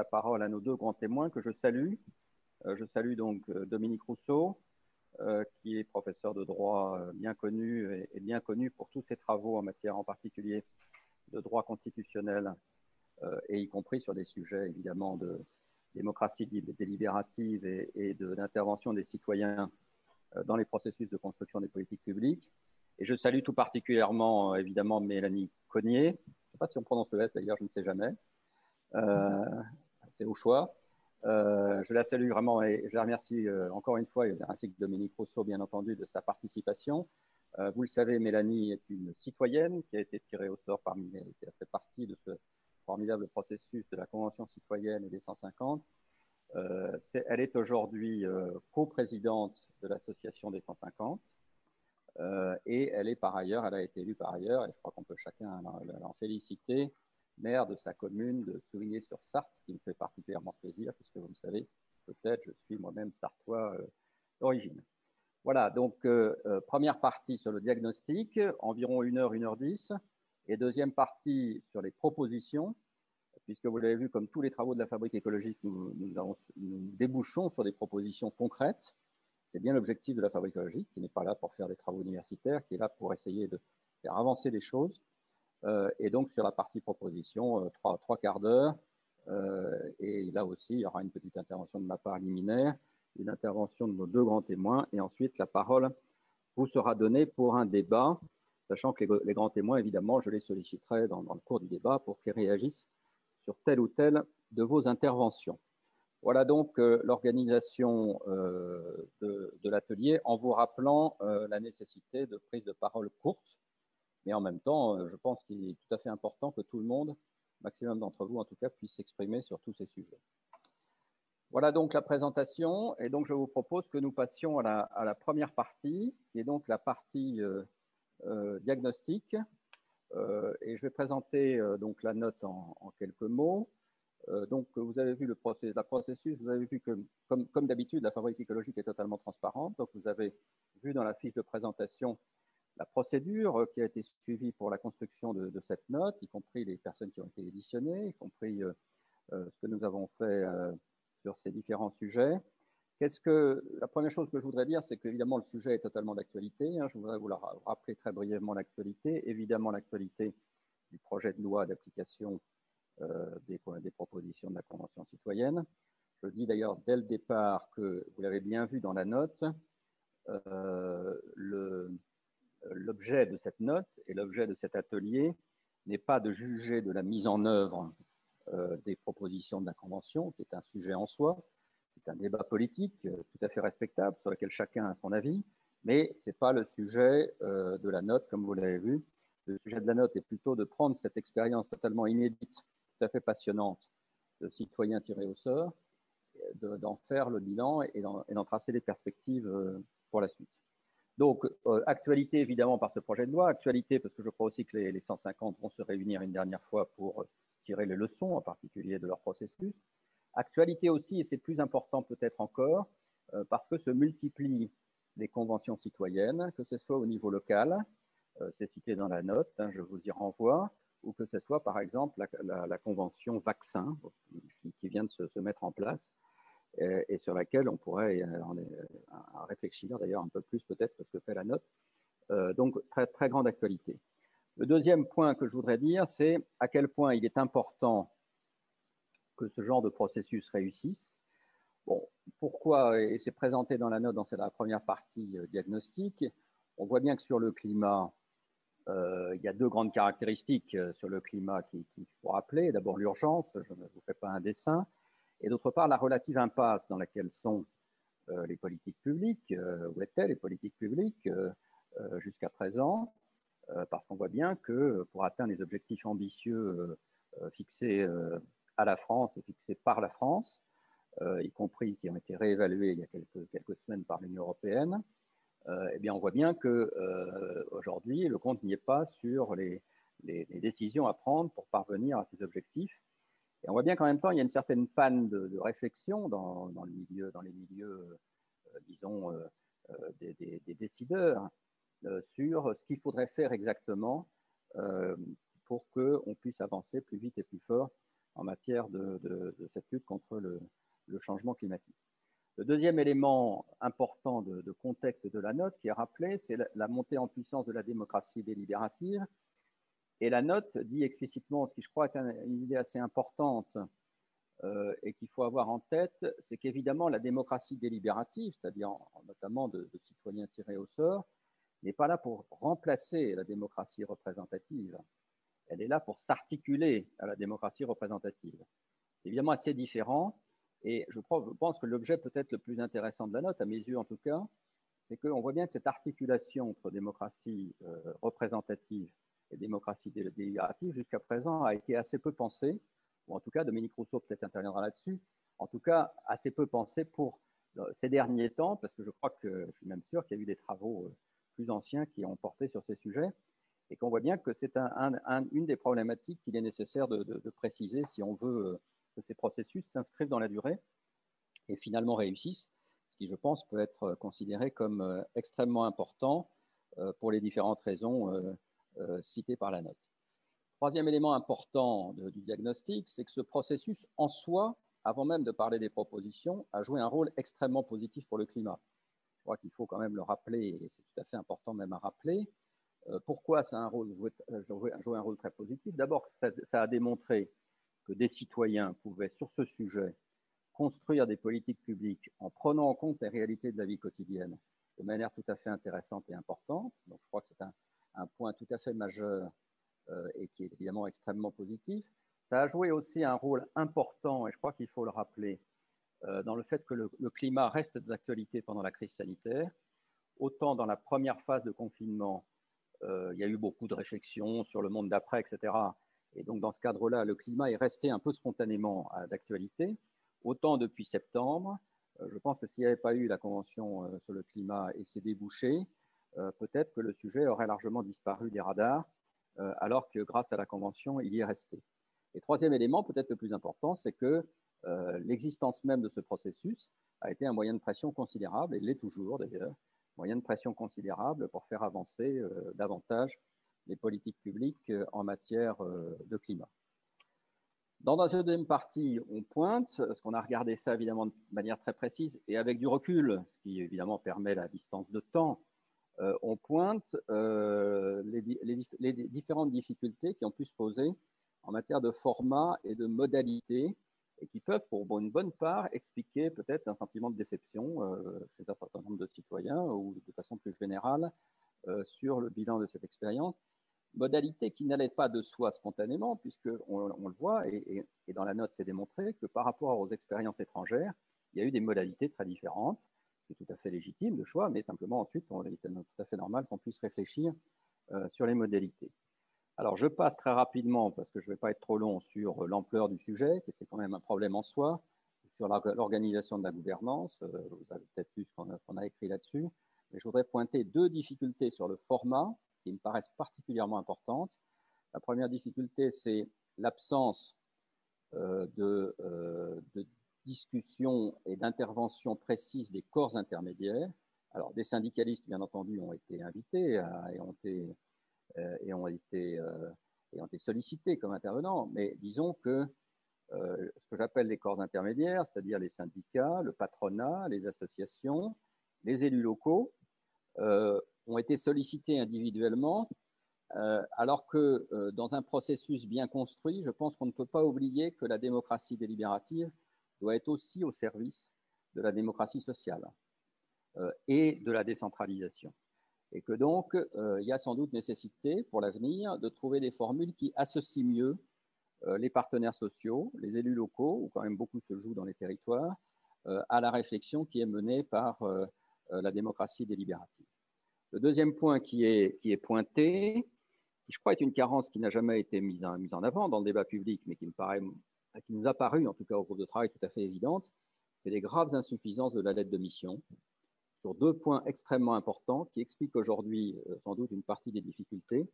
la parole à nos deux grands témoins que je salue. je salue donc Dominique Rousseau, qui est professeur de droit bien connu et, bien connu pour tous ses travaux en matière en particulier de droit constitutionnel et y compris sur des sujets évidemment de démocratie délibérative et, et d'intervention des citoyens dans les processus de construction des politiques publiques. Et je salue tout particulièrement, évidemment, Mélanie Cognier. Je ne sais pas si on prononce le S d'ailleurs, je ne sais jamais. Euh, c'est au choix. Euh, je la salue vraiment et je la remercie euh, encore une fois, ainsi que Dominique Rousseau, bien entendu, de sa participation. Euh, vous le savez, Mélanie est une citoyenne qui a été tirée au sort parmi les, qui a fait partie de ce formidable processus de la Convention citoyenne et des 150. Euh, elle est aujourd'hui coprésidente de l'association des 150 euh, et elle est par ailleurs, elle a été élue par ailleurs, et je crois qu'on peut chacun l'en féliciter, maire de sa commune de Souvigné-sur-Sarthe, ce qui me fait particulièrement plaisir, puisque vous le savez, peut-être, je suis moi-même sartois d'origine. Voilà, donc première partie sur le diagnostic, environ 1 heure, 1 heure 10, et deuxième partie sur les propositions, puisque vous l'avez vu, comme tous les travaux de la fabrique écologique, nous, débouchons sur des propositions concrètes. C'est bien l'objectif de la fabrique écologique, qui n'est pas là pour faire des travaux universitaires, qui est là pour essayer de faire avancer les choses. Euh, et donc, sur la partie proposition, euh, trois, trois, quarts d'heure. Euh, et là aussi, il y aura une petite intervention de ma part liminaire, une intervention de nos deux grands témoins, et ensuite la parole vous sera donnée pour un débat, sachant que les, grands témoins, évidemment, je les solliciterai dans, le cours du débat pour qu'ils réagissent sur telle ou telle de vos interventions. Voilà donc l'organisation de, l'atelier en vous rappelant la nécessité de prise de parole courte, mais en même temps, euh, je pense qu'il est tout à fait important que tout le monde, maximum d'entre vous en tout cas, puisse s'exprimer sur tous ces sujets. Voilà donc la présentation, et donc je vous propose que nous passions à la, première partie, qui est donc la partie euh, diagnostique, euh, et je vais présenter euh, donc la note en, quelques mots. Euh, donc, vous avez vu le processus, vous avez vu que, comme, comme d'habitude, la fabrique écologique est totalement transparente. Donc, vous avez vu dans la fiche de présentation la procédure qui a été suivie pour la construction de, cette note, y compris les personnes qui ont été éditionnées, y compris euh, ce que nous avons fait euh, sur ces différents sujets. Qu'est-ce que la première chose que je voudrais dire, c'est qu'évidemment le sujet est totalement d'actualité. Hein. Je voudrais vous rappeler très brièvement l'actualité. Évidemment l'actualité du projet de loi d'application euh, des, propositions de la Convention citoyenne. Je dis d'ailleurs dès le départ que vous l'avez bien vu dans la note, euh, l'objet de cette note et l'objet de cet atelier n'est pas de juger de la mise en œuvre euh, des propositions de la Convention, qui est un sujet en soi, c'est un débat politique euh, tout à fait respectable sur lequel chacun a son avis, mais ce n'est pas le sujet euh, de la note, comme vous l'avez vu. Le sujet de la note est plutôt de prendre cette expérience totalement inédite, tout à fait passionnante de citoyens tirés au sort, d'en faire le bilan et d'en tracer les perspectives euh, pour la suite. Donc, actualité évidemment par ce projet de loi, actualité parce que je crois aussi que les, les 150 vont se réunir une dernière fois pour tirer les leçons, en particulier de leur processus. Actualité aussi, et c'est plus important peut-être encore, euh, parce que se multiplient les conventions citoyennes, que ce soit au niveau local, euh, c'est cité dans la note, hein, je vous y renvoie, ou que ce soit par exemple la, convention vaccin qui, vient de se mettre en place et, sur laquelle on pourrait euh, en, en réfléchir d'ailleurs un peu plus peut-être que ce que fait la note. Euh, donc très, grande actualité. Le deuxième point que je voudrais dire, c'est à quel point il est important que ce genre de processus réussisse. Bon, pourquoi Et c'est présenté dans la note, dans la première partie euh, diagnostique. On voit bien que sur le climat, euh, il y a deux grandes caractéristiques euh, sur le climat qu'il qui faut rappeler. D'abord l'urgence, je ne vous fais pas un dessin, et d'autre part la relative impasse dans laquelle sont euh, les politiques publiques, euh, où étaient les politiques publiques euh, jusqu'à présent, parce qu'on voit bien que pour atteindre les objectifs ambitieux fixés à la France et fixés par la France, y compris qui ont été réévalués il y a quelques, semaines par l'Union européenne, eh bien, on voit bien que aujourd'hui, le compte n'y est pas sur les, décisions à prendre pour parvenir à ces objectifs. Et on voit bien qu'en même temps, il y a une certaine panne de, réflexion dans, les milieux, euh, disons, euh, euh, des, décideurs sur ce qu'il faudrait faire exactement pour qu'on puisse avancer plus vite et plus fort en matière de, cette lutte contre le, changement climatique. Le deuxième élément important de, contexte de la note qui est rappelé, c'est la, montée en puissance de la démocratie délibérative. Et la note dit explicitement, ce qui je crois est une idée assez importante euh, et qu'il faut avoir en tête, c'est qu'évidemment la démocratie délibérative, c'est-à-dire notamment de, citoyens tirés au sort, n'est pas là pour remplacer la démocratie représentative. Elle est là pour s'articuler à la démocratie représentative. Évidemment assez différent. Et je pense que l'objet peut-être le plus intéressant de la note, à mes yeux en tout cas, c'est qu'on voit bien que cette articulation entre démocratie euh, représentative et démocratie délibérative, jusqu'à présent, a été assez peu pensée, ou en tout cas, Dominique Rousseau peut-être interviendra là-dessus, en tout cas, assez peu pensée pour euh, ces derniers temps, parce que je crois que, je suis même sûr qu'il y a eu des travaux euh, plus anciens qui ont porté sur ces sujets, et qu'on voit bien que c'est une des problématiques qu'il est nécessaire de, préciser si on veut que ces processus s'inscrivent dans la durée et finalement réussissent, ce qui, je pense, peut être considéré comme euh, extrêmement important euh, pour les différentes raisons euh, citées par la note. Troisième élément important du diagnostic, c'est que ce processus en soi, avant même de parler des propositions, a joué un rôle extrêmement positif pour le climat. Je crois qu'il faut quand même le rappeler, et c'est tout à fait important même à rappeler. pourquoi ça a rôle, joué, un rôle très positif D'abord, ça, a démontré que des citoyens pouvaient, sur ce sujet, construire des politiques publiques en prenant en compte les réalités de la vie quotidienne de manière tout à fait intéressante et importante. Donc, je crois que c'est un, point tout à fait majeur euh, et qui est évidemment extrêmement positif. Ça a joué aussi un rôle important, et je crois qu'il faut le rappeler, euh, dans le fait que le, climat reste d'actualité pendant la crise sanitaire. Autant dans la première phase de confinement, euh, il y a eu beaucoup de réflexions sur le monde d'après, etc. Et donc, dans ce cadre-là, le climat est resté un peu spontanément d'actualité. Autant depuis septembre, je pense que s'il n'y avait pas eu la Convention sur le climat et ses débouchés, peut-être que le sujet aurait largement disparu des radars, alors que grâce à la Convention, il y est resté. Et troisième élément, peut-être le plus important, c'est que l'existence même de ce processus a été un moyen de pression considérable, et l'est toujours d'ailleurs, moyen de pression considérable pour faire avancer davantage les politiques publiques euh, en matière euh, de climat. Dans la deuxième partie, on pointe, parce qu'on a regardé ça évidemment de manière très précise et avec du recul, ce qui évidemment permet la distance de temps, euh, on pointe les, différentes difficultés qui ont pu se poser en matière de format et de modalité et qui peuvent, pour une bonne part, expliquer peut-être un sentiment de déception chez un certain nombre de citoyens ou de façon plus générale sur le bilan de cette expérience modalité qui n'allait pas de soi spontanément, puisqu'on on le voit, et, dans la note c'est démontré, que par rapport aux expériences étrangères, il y a eu des modalités très différentes. Tout à fait légitime le choix, mais simplement ensuite, on, il est tout à fait normal qu'on puisse réfléchir euh, sur les modalités. Alors, je passe très rapidement, parce que je ne vais pas être trop long, sur l'ampleur du sujet, qui était quand même un problème en soi, sur l'organisation de la gouvernance. Euh, vous avez peut-être vu ce qu'on a écrit là-dessus. Mais je voudrais pointer deux difficultés sur le format qui me paraissent particulièrement importantes. La première difficulté, c'est l'absence euh, de, euh, de, discussion et d'intervention précise des corps intermédiaires. Alors, des syndicalistes, bien entendu, ont été invités euh, et, ont été, ont été, et ont été sollicités comme intervenants, mais disons que ce que j'appelle les corps intermédiaires, c'est-à-dire les syndicats, le patronat, les associations, les élus locaux, ont été sollicités individuellement, euh, alors que euh, dans un processus bien construit, je pense qu'on ne peut pas oublier que la démocratie délibérative doit être aussi au service de la démocratie sociale euh, et de la décentralisation. Et que donc, il y a sans doute nécessité pour l'avenir de trouver des formules qui associent mieux les partenaires sociaux, les élus locaux, où quand même beaucoup se joue dans les territoires, à la réflexion qui est menée par la démocratie délibérative. Le deuxième point qui est, qui est pointé, qui je crois est une carence qui n'a jamais été mise mise en avant dans le débat public, mais qui, me paraît, qui nous a paru, en tout cas au groupe de travail, tout à fait évidente, c'est les graves insuffisances de la lettre de mission sur deux points extrêmement importants qui expliquent aujourd'hui euh, sans doute une partie des difficultés.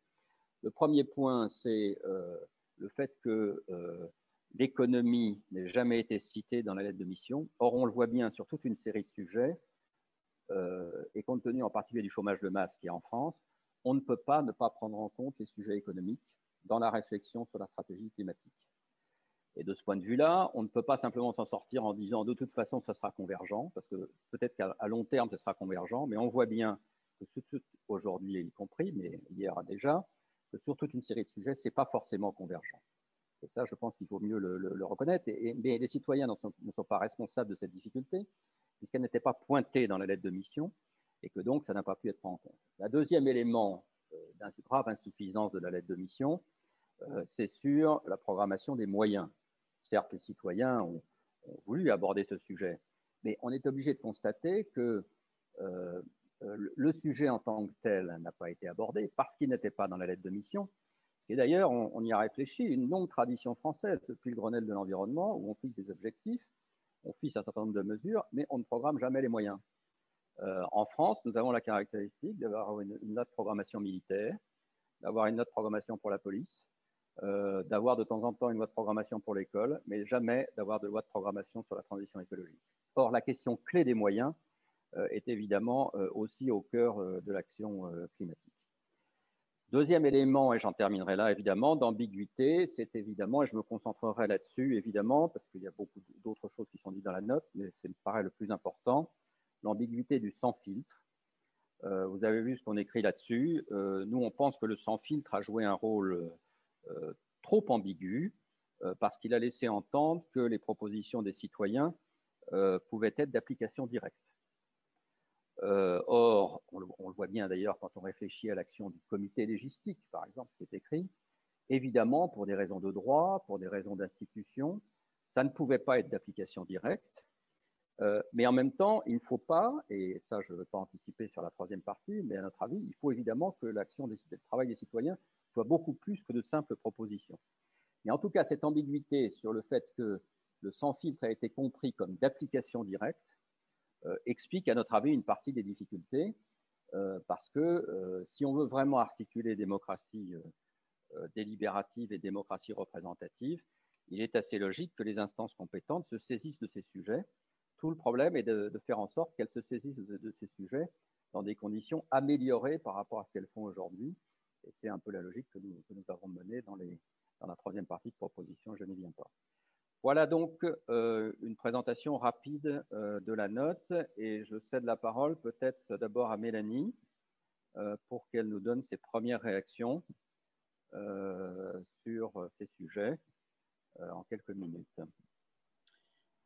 Le premier point, c'est euh, le fait que euh, l'économie n'ait jamais été citée dans la lettre de mission. Or, on le voit bien sur toute une série de sujets, et compte tenu en particulier du chômage de masse qui est en France, on ne peut pas ne pas prendre en compte les sujets économiques dans la réflexion sur la stratégie climatique. Et de ce point de vue-là, on ne peut pas simplement s'en sortir en disant de toute façon, ça sera convergent, parce que peut-être qu'à long terme, ça sera convergent, mais on voit bien que aujourd'hui y compris, mais hier déjà, que sur toute une série de sujets, ce n'est pas forcément convergent. Et ça, je pense qu'il faut mieux le, reconnaître. Et, mais les citoyens ne sont, pas responsables de cette difficulté, puisqu'elle n'était pas pointée dans la lettre de mission, et que donc ça n'a pas pu être pris en compte. Le deuxième élément euh, d'un grave insuffisance de la lettre de mission, euh, c'est sur la programmation des moyens. Certes, les citoyens ont, voulu aborder ce sujet, mais on est obligé de constater que euh, le sujet en tant que tel n'a pas été abordé parce qu'il n'était pas dans la lettre de mission. Et d'ailleurs, on, y a réfléchi, une longue tradition française depuis le Grenelle de l'environnement, où on fixe des objectifs, on fixe un certain nombre de mesures, mais on ne programme jamais les moyens. Euh, en France, nous avons la caractéristique d'avoir une, note de programmation militaire, d'avoir une note programmation pour la police, euh, d'avoir de temps en temps une loi de programmation pour l'école, mais jamais d'avoir de loi de programmation sur la transition écologique. Or, la question clé des moyens euh, est évidemment aussi au cœur de l'action climatique. Deuxième élément, et j'en terminerai là évidemment, d'ambiguïté, c'est évidemment, et je me concentrerai là-dessus évidemment, parce qu'il y a beaucoup d'autres choses qui sont dites dans la note, mais c'est me paraît le plus important, l'ambiguïté du sans filtre. Euh, vous avez vu ce qu'on écrit là-dessus. Euh, nous, on pense que le sans filtre a joué un rôle euh, trop ambigu parce qu'il a laissé entendre que les propositions des citoyens pouvaient être d'application directe. or, on le, voit bien d'ailleurs quand on réfléchit à l'action du comité légistique, par exemple, qui est écrit, évidemment, pour des raisons de droit, pour des raisons d'institution, ça ne pouvait pas être d'application directe. Euh, mais en même temps, il ne faut pas, et ça je ne veux pas anticiper sur la troisième partie, mais à notre avis, il faut évidemment que l'action des, le travail des citoyens soit beaucoup plus que de simples propositions. Mais en tout cas, cette ambiguïté sur le fait que le sans filtre a été compris comme d'application directe euh, explique à notre avis une partie des difficultés, euh, parce que si on veut vraiment articuler démocratie délibérative et démocratie représentative, il est assez logique que les instances compétentes se saisissent de ces sujets tout le problème est de, faire en sorte qu'elles se saisissent de, ces sujets dans des conditions améliorées par rapport à ce qu'elles font aujourd'hui. C'est un peu la logique que nous, avons menée dans, la troisième partie de proposition, je n'y viens pas. Voilà donc euh, une présentation rapide euh, de la note et je cède la parole peut-être d'abord à Mélanie euh, pour qu'elle nous donne ses premières réactions sur ces sujets en quelques minutes.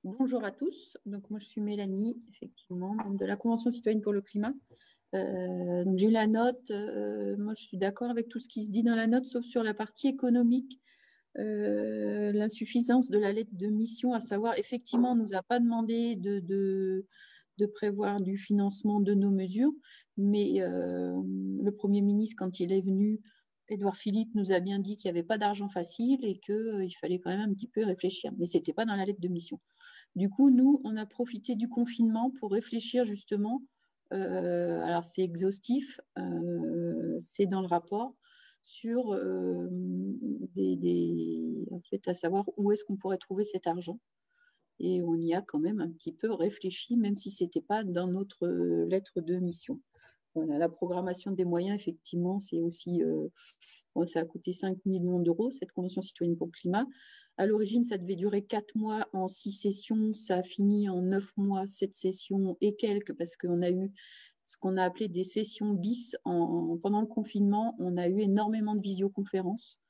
Bonjour à tous. Donc moi je suis Mélanie, effectivement, de la Convention citoyenne pour le climat. Euh, j'ai la note. Euh, moi je suis d'accord avec tout ce qui se dit dans la note, sauf sur la partie économique, euh, l'insuffisance de la lettre de mission, à savoir effectivement on nous a pas demandé de, de, prévoir du financement de nos mesures, mais le Premier ministre quand il est venu Édouard Philippe nous a bien dit qu'il n'y avait pas d'argent facile et qu'il fallait quand même un petit peu réfléchir. Mais ce n'était pas dans la lettre de mission. Du coup, nous, on a profité du confinement pour réfléchir justement. Euh, alors, c'est exhaustif, euh, c'est dans le rapport sur euh, des, en fait, à savoir où est-ce qu'on pourrait trouver cet argent. Et on y a quand même un petit peu réfléchi, même si ce n'était pas dans notre lettre de mission. Voilà, la programmation des moyens, effectivement, c'est aussi, ça a coûté 5 millions d'euros, cette Convention citoyenne pour le climat. À l'origine, ça devait durer quatre mois en six sessions. Ça a fini en neuf mois, sept sessions et quelques, parce qu'on a eu ce qu'on a appelé des sessions bis. pendant le confinement, on a eu énormément de visioconférences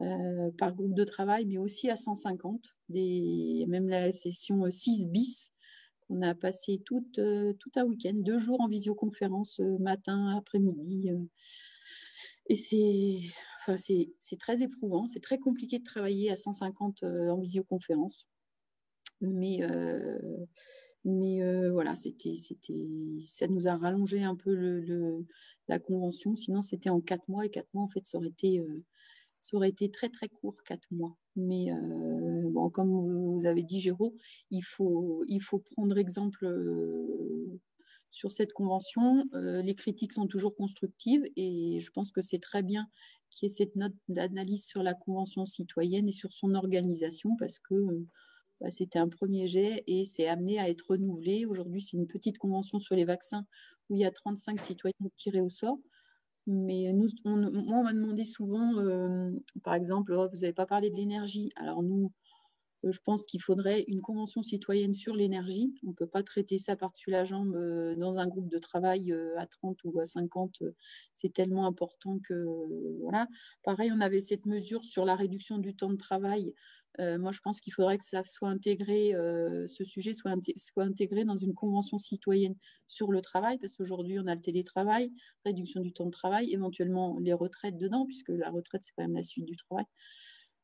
euh, par groupe de travail, mais aussi à 150. Des, même la session 6 bis, qu'on a passé tout, euh, tout un week-end, deux jours en visioconférence, euh, matin, après-midi. Et c'est Enfin, très éprouvant, c'est très compliqué de travailler à 150 euh, en visioconférence. Mais, euh, mais euh, voilà, c'était, ça nous a rallongé un peu la convention. Sinon, c'était en quatre mois. Et quatre mois, en fait, ça aurait été, ça aurait été très, très court, quatre mois. Mais bon, comme vous avez dit, Géraud, il faut, il faut prendre exemple sur cette convention. Euh, les critiques sont toujours constructives et je pense que c'est très bien qu'il y ait cette note d'analyse sur la convention citoyenne et sur son organisation parce que bah, c'était un premier jet et c'est amené à être renouvelé. Aujourd'hui, c'est une petite convention sur les vaccins où il y a 35 citoyens tirés au sort. Mais nous, on, moi, on m'a demandé souvent, euh, par exemple, oh, vous n'avez pas parlé de l'énergie. Alors nous, je pense qu'il faudrait une convention citoyenne sur l'énergie. On ne peut pas traiter ça par-dessus la jambe dans un groupe de travail à 30 ou à 50. C'est tellement important que voilà. Pareil, on avait cette mesure sur la réduction du temps de travail euh, moi, je pense qu'il faudrait que ça soit intégré, euh, ce sujet soit, intégré dans une convention citoyenne sur le travail, parce qu'aujourd'hui, on a le télétravail, réduction du temps de travail, éventuellement les retraites dedans, puisque la retraite, c'est quand même la suite du travail.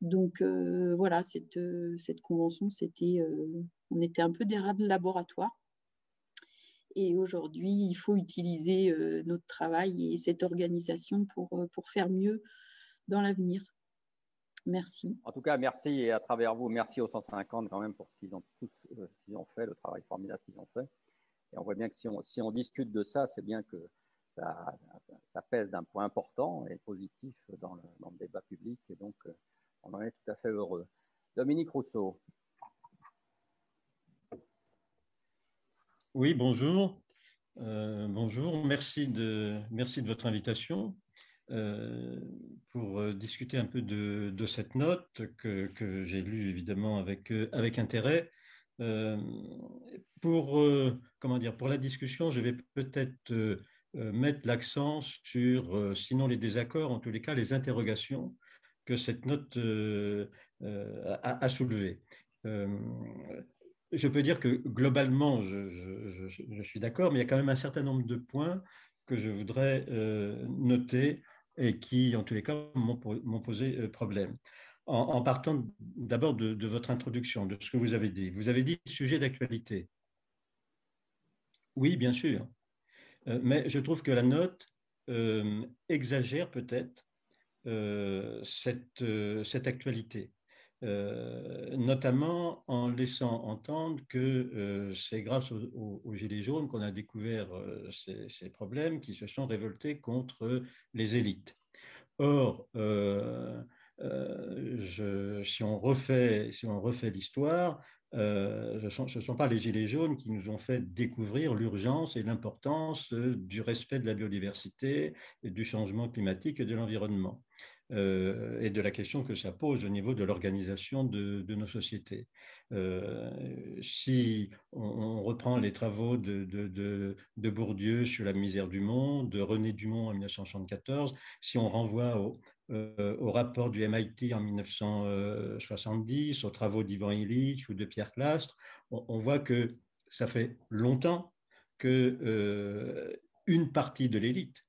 Donc euh, voilà, cette, cette convention, c'était, on était un peu des rats de laboratoire. Et aujourd'hui, il faut utiliser notre travail et cette organisation pour, pour faire mieux dans l'avenir. Merci. En tout cas, merci et à travers vous, merci aux 150 quand même pour ce qu'ils ont, tous, euh, ont fait, le travail formidable qu'ils ont fait. Et on voit bien que si on, si on discute de ça, c'est bien que ça, ça pèse d'un point important et positif dans le, dans le, débat public. Donc, euh, on en est tout à fait heureux. Dominique Rousseau. Oui, bonjour. Euh, bonjour, merci de, votre invitation. Euh, pour euh, discuter un peu de, cette note que, j'ai lue évidemment avec, avec intérêt. pour, comment dire, pour la discussion, je vais peut-être mettre l'accent sur, sinon les désaccords, en tous les cas les interrogations que cette note a, a soulevées. je peux dire que globalement, je, suis d'accord, mais il y a quand même un certain nombre de points que je voudrais noter et qui, en tous les cas, m'ont posé euh, problème. En, partant d'abord de, votre introduction, de ce que vous avez dit. Vous avez dit sujet d'actualité. Oui, bien sûr. Euh, mais je trouve que la note euh, exagère peut-être cette, cette actualité. Euh, notamment en laissant entendre que euh, c'est grâce aux, Gilets jaunes qu'on a découvert euh, ces, problèmes qui se sont révoltés contre les élites. Or, si on refait, si on refait l'histoire, ce ne sont, pas les Gilets jaunes qui nous ont fait découvrir l'urgence et l'importance du respect de la biodiversité, du changement climatique et de l'environnement. Euh, et de la question que ça pose au niveau de l'organisation de, nos sociétés. Euh, si on, reprend les travaux de, Bourdieu sur la misère du monde, de René Dumont en 1974, si on renvoie au, euh, au rapport du MIT en 1970, aux travaux d'Ivan Illich ou de Pierre Clastre, on, voit que ça fait longtemps que une partie de l'élite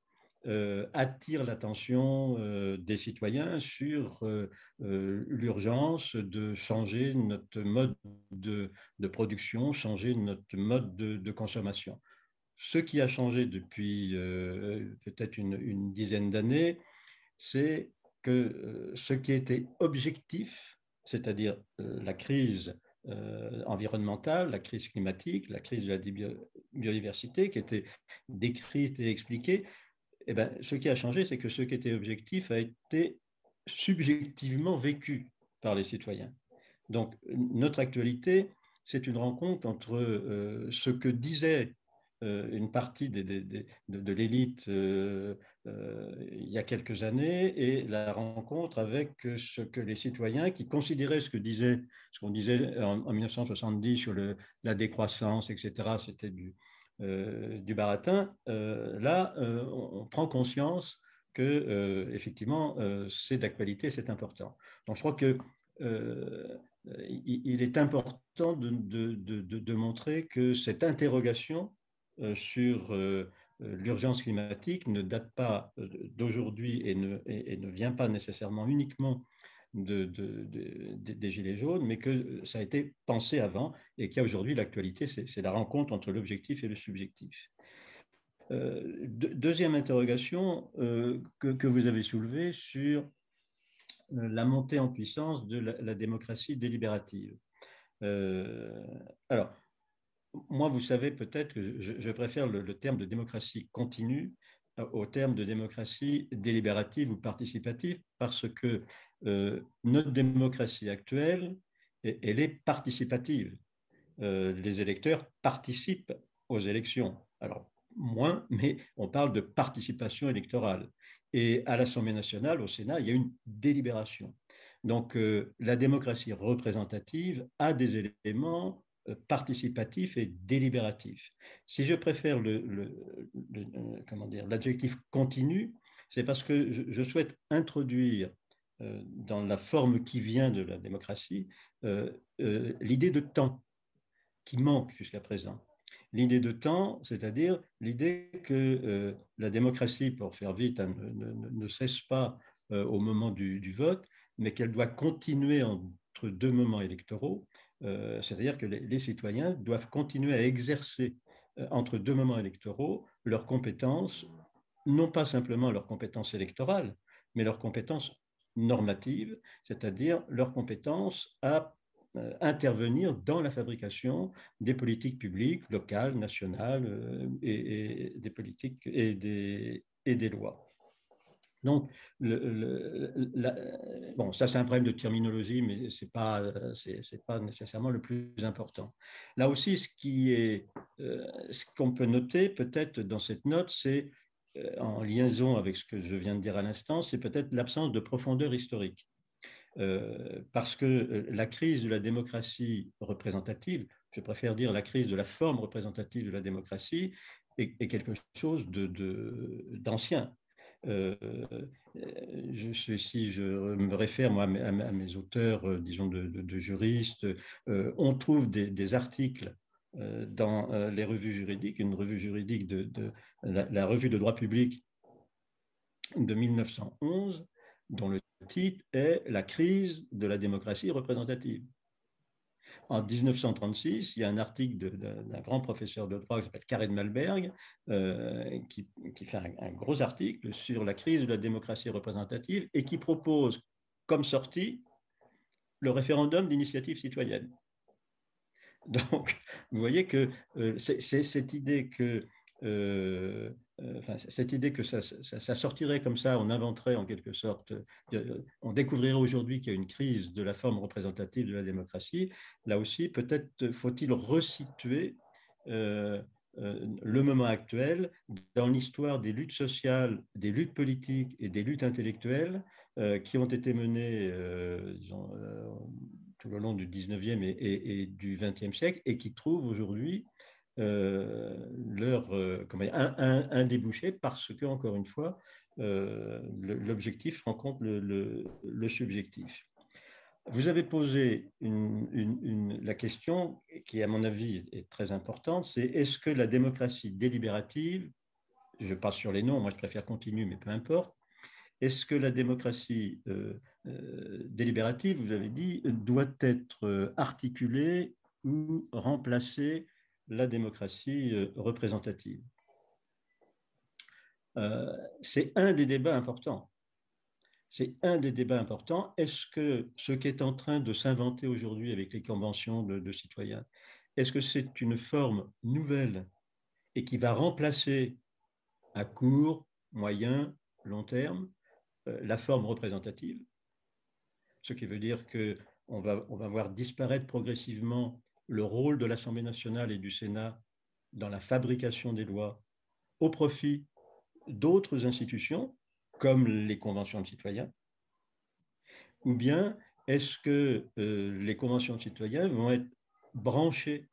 euh, attire l'attention euh, des citoyens sur euh, l'urgence de changer notre mode de, production, changer notre mode de, consommation. Ce qui a changé depuis peut-être une, dizaine d'années, c'est que ce qui était objectif, c'est-à-dire la crise environnementale, la crise climatique, la crise de la biodiversité, qui était décrite et expliquée, eh ben, ce qui a changé, c'est que ce qui était objectif a été subjectivement vécu par les citoyens. Donc, notre actualité, c'est une rencontre entre euh, ce que disait euh, une partie de, l'élite euh, il y a quelques années et la rencontre avec ce que les citoyens qui considéraient ce que disait, ce qu'on disait en, 1970 sur la décroissance, etc., c'était du, euh, du baratin, euh, là, euh, on, prend conscience que effectivement, c'est d'actualité, c'est important. Donc, je crois que il, est important de, montrer que cette interrogation sur l'urgence climatique ne date pas d'aujourd'hui et ne, ne, vient pas nécessairement uniquement de, des Gilets jaunes, mais que ça a été pensé avant et qu'il y a aujourd'hui l'actualité, c'est la rencontre entre l'objectif et le subjectif. Euh, deuxième interrogation euh, que, vous avez soulevée sur euh, la montée en puissance de la, démocratie délibérative. alors, moi, vous savez peut-être que je, préfère le, terme de démocratie continue au terme de démocratie délibérative ou participative parce que euh, notre démocratie actuelle, elle est participative. Euh, les électeurs participent aux élections. Alors, moins, mais on parle de participation électorale. Et à l'Assemblée nationale, au Sénat, il y a une délibération. Donc, euh, la démocratie représentative a des éléments euh, participatifs et délibératifs. Si je préfère dire, l'adjectif continu, c'est parce que je, souhaite introduire dans la forme qui vient de la démocratie l'idée de temps qui manque jusqu'à présent l'idée de temps, c'est-à-dire l'idée que euh, la démocratie, pour faire vite, hein, ne, cesse pas euh, au moment du, vote, mais qu'elle doit continuer entre deux moments électoraux, euh, c'est-à-dire que les, citoyens doivent continuer à exercer entre deux moments électoraux leurs compétences, non pas simplement leurs compétences électorales, mais leurs compétences normatives, c'est-à-dire leurs compétences à euh, intervenir dans la fabrication des politiques publiques locales, nationales euh, et, et des lois. Donc, bon, ça c'est un problème de terminologie, mais ce n'est pas, pas nécessairement le plus important. Là aussi, ce qui est, euh, ce qu'on peut noter peut-être dans cette note, c'est en liaison avec ce que je viens de dire à l'instant, c'est peut-être l'absence de profondeur historique. Euh, parce que euh, la crise de la démocratie représentative, je préfère dire la crise de la forme représentative de la démocratie, est, quelque chose d'ancien. De, euh, je, me réfère moi, à, mes, auteurs, disons, de, juristes, on trouve des, articles dans les revues juridiques, une revue juridique de, la, revue de droit public de 1911, dont le titre est La crise de la démocratie représentative. En 1936, il y a un article d'un grand professeur de droit qui s'appelle Karen Malberg, euh, qui, fait un, gros article sur la crise de la démocratie représentative et qui propose comme sortie le référendum d'initiative citoyenne. Donc, vous voyez que euh, c'est cette idée que euh, euh, cette idée que ça, sortirait comme ça, on inventerait en quelque sorte, euh, on découvrirait aujourd'hui qu'il y a une crise de la forme représentative de la démocratie. Là aussi, peut-être faut-il resituer le moment actuel dans l'histoire des luttes sociales, des luttes politiques et des luttes intellectuelles qui ont été menées tout le long du 19e et, et du 20e siècle et qui trouvent aujourd'hui leur, euh, un, un, débouché parce que, encore une fois, euh, l'objectif rencontre le, le, subjectif. Vous avez posé la question qui, à mon avis, est très importante, c'est est-ce que la démocratie délibérative, je passe sur les noms, moi je préfère continuer, mais peu importe, est-ce que la démocratie délibérative, vous avez dit, doit être articulée ou remplacée la démocratie euh, représentative. Euh, c'est un des débats importants. C'est un des débats importants. Est-ce que ce qui est en train de s'inventer aujourd'hui avec les conventions de, citoyens, est-ce que c'est une forme nouvelle et qui va remplacer à court, moyen, long terme euh, la forme représentative? Ce qui veut dire qu'on va, on va voir disparaître progressivement le rôle de l'Assemblée nationale et du Sénat dans la fabrication des lois au profit d'autres institutions, comme les conventions de citoyens Ou bien est-ce que euh, les conventions de citoyens vont être branchées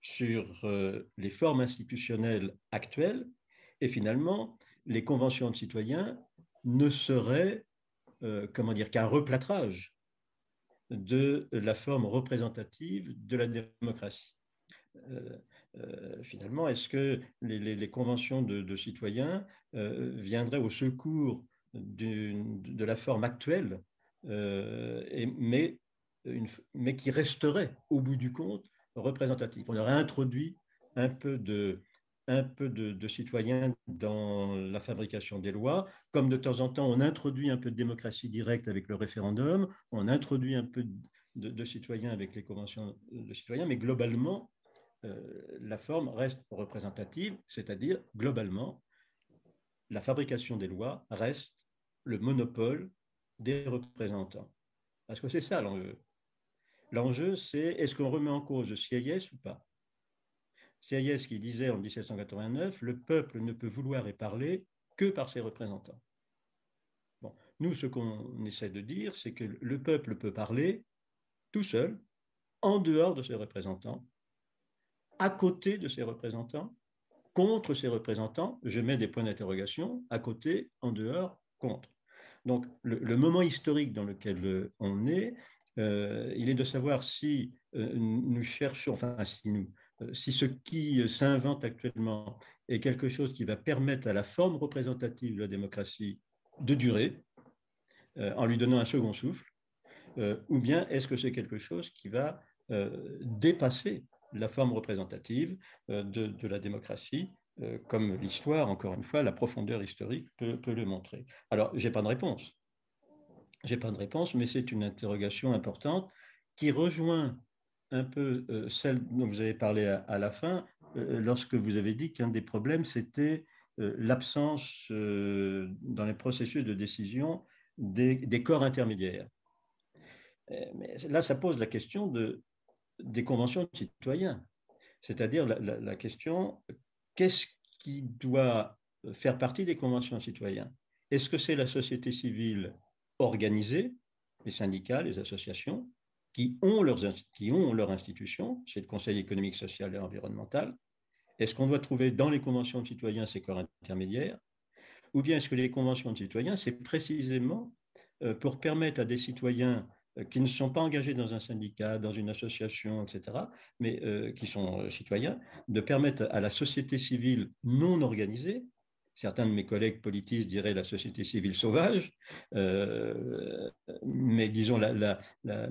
sur euh, les formes institutionnelles actuelles et finalement les conventions de citoyens ne seraient euh, comment dire qu'un replâtrage de la forme représentative de la démocratie. Euh, euh, finalement, est-ce que les, conventions de, citoyens euh, viendraient au secours de la forme actuelle, mais, mais qui resterait au bout du compte représentative? On aurait introduit un peu de, un peu de, citoyens dans la fabrication des lois, comme de temps en temps on introduit un peu de démocratie directe avec le référendum, on introduit un peu de, citoyens avec les conventions de citoyens, mais globalement, euh, la forme reste représentative, c'est-à-dire globalement, la fabrication des lois reste le monopole des représentants. Parce que c'est ça l'enjeu. L'enjeu, c'est est-ce qu'on remet en cause le CIS ou pas? Sieyès qui disait en 1789 Le peuple ne peut vouloir et parler que par ses représentants. Bon, Nous, ce qu'on essaie de dire, c'est que le peuple peut parler tout seul, en dehors de ses représentants, à côté de ses représentants, contre ses représentants, je mets des points d'interrogation, à côté, en dehors, contre. Donc, le, moment historique dans lequel euh, on est, euh, il est de savoir si euh, nous cherchons, enfin, si, nous, si ce qui s'invente actuellement est quelque chose qui va permettre à la forme représentative de la démocratie de durer, en lui donnant un second souffle, ou bien est-ce que c'est quelque chose qui va dépasser la forme représentative de, la démocratie euh, comme l'histoire, encore une fois, la profondeur historique peut, le montrer? Alors, je n'ai pas de réponse. Je n'ai pas de réponse, mais c'est une interrogation importante qui rejoint un peu euh, celle dont vous avez parlé à, la fin, euh, lorsque vous avez dit qu'un des problèmes, c'était l'absence dans les processus de décision des, corps intermédiaires. Mais là, ça pose la question de, des conventions de citoyens, c'est-à-dire la, la, question qu'est-ce qui doit faire partie des conventions citoyennes Est-ce que c'est la société civile organisée, les syndicats, les associations, qui ont leurs, qui ont leurs institutions, c'est le Conseil économique, social et environnemental Est-ce qu'on doit trouver dans les conventions de citoyens ces corps intermédiaires? Ou bien est-ce que les conventions de citoyens, c'est précisément euh, pour permettre à des citoyens euh, qui ne sont pas engagés dans un syndicat, dans une association, etc., mais euh, qui sont citoyens, de permettre à la société civile non organisée, certains de mes collègues politistes diraient la société civile sauvage, mais disons, la,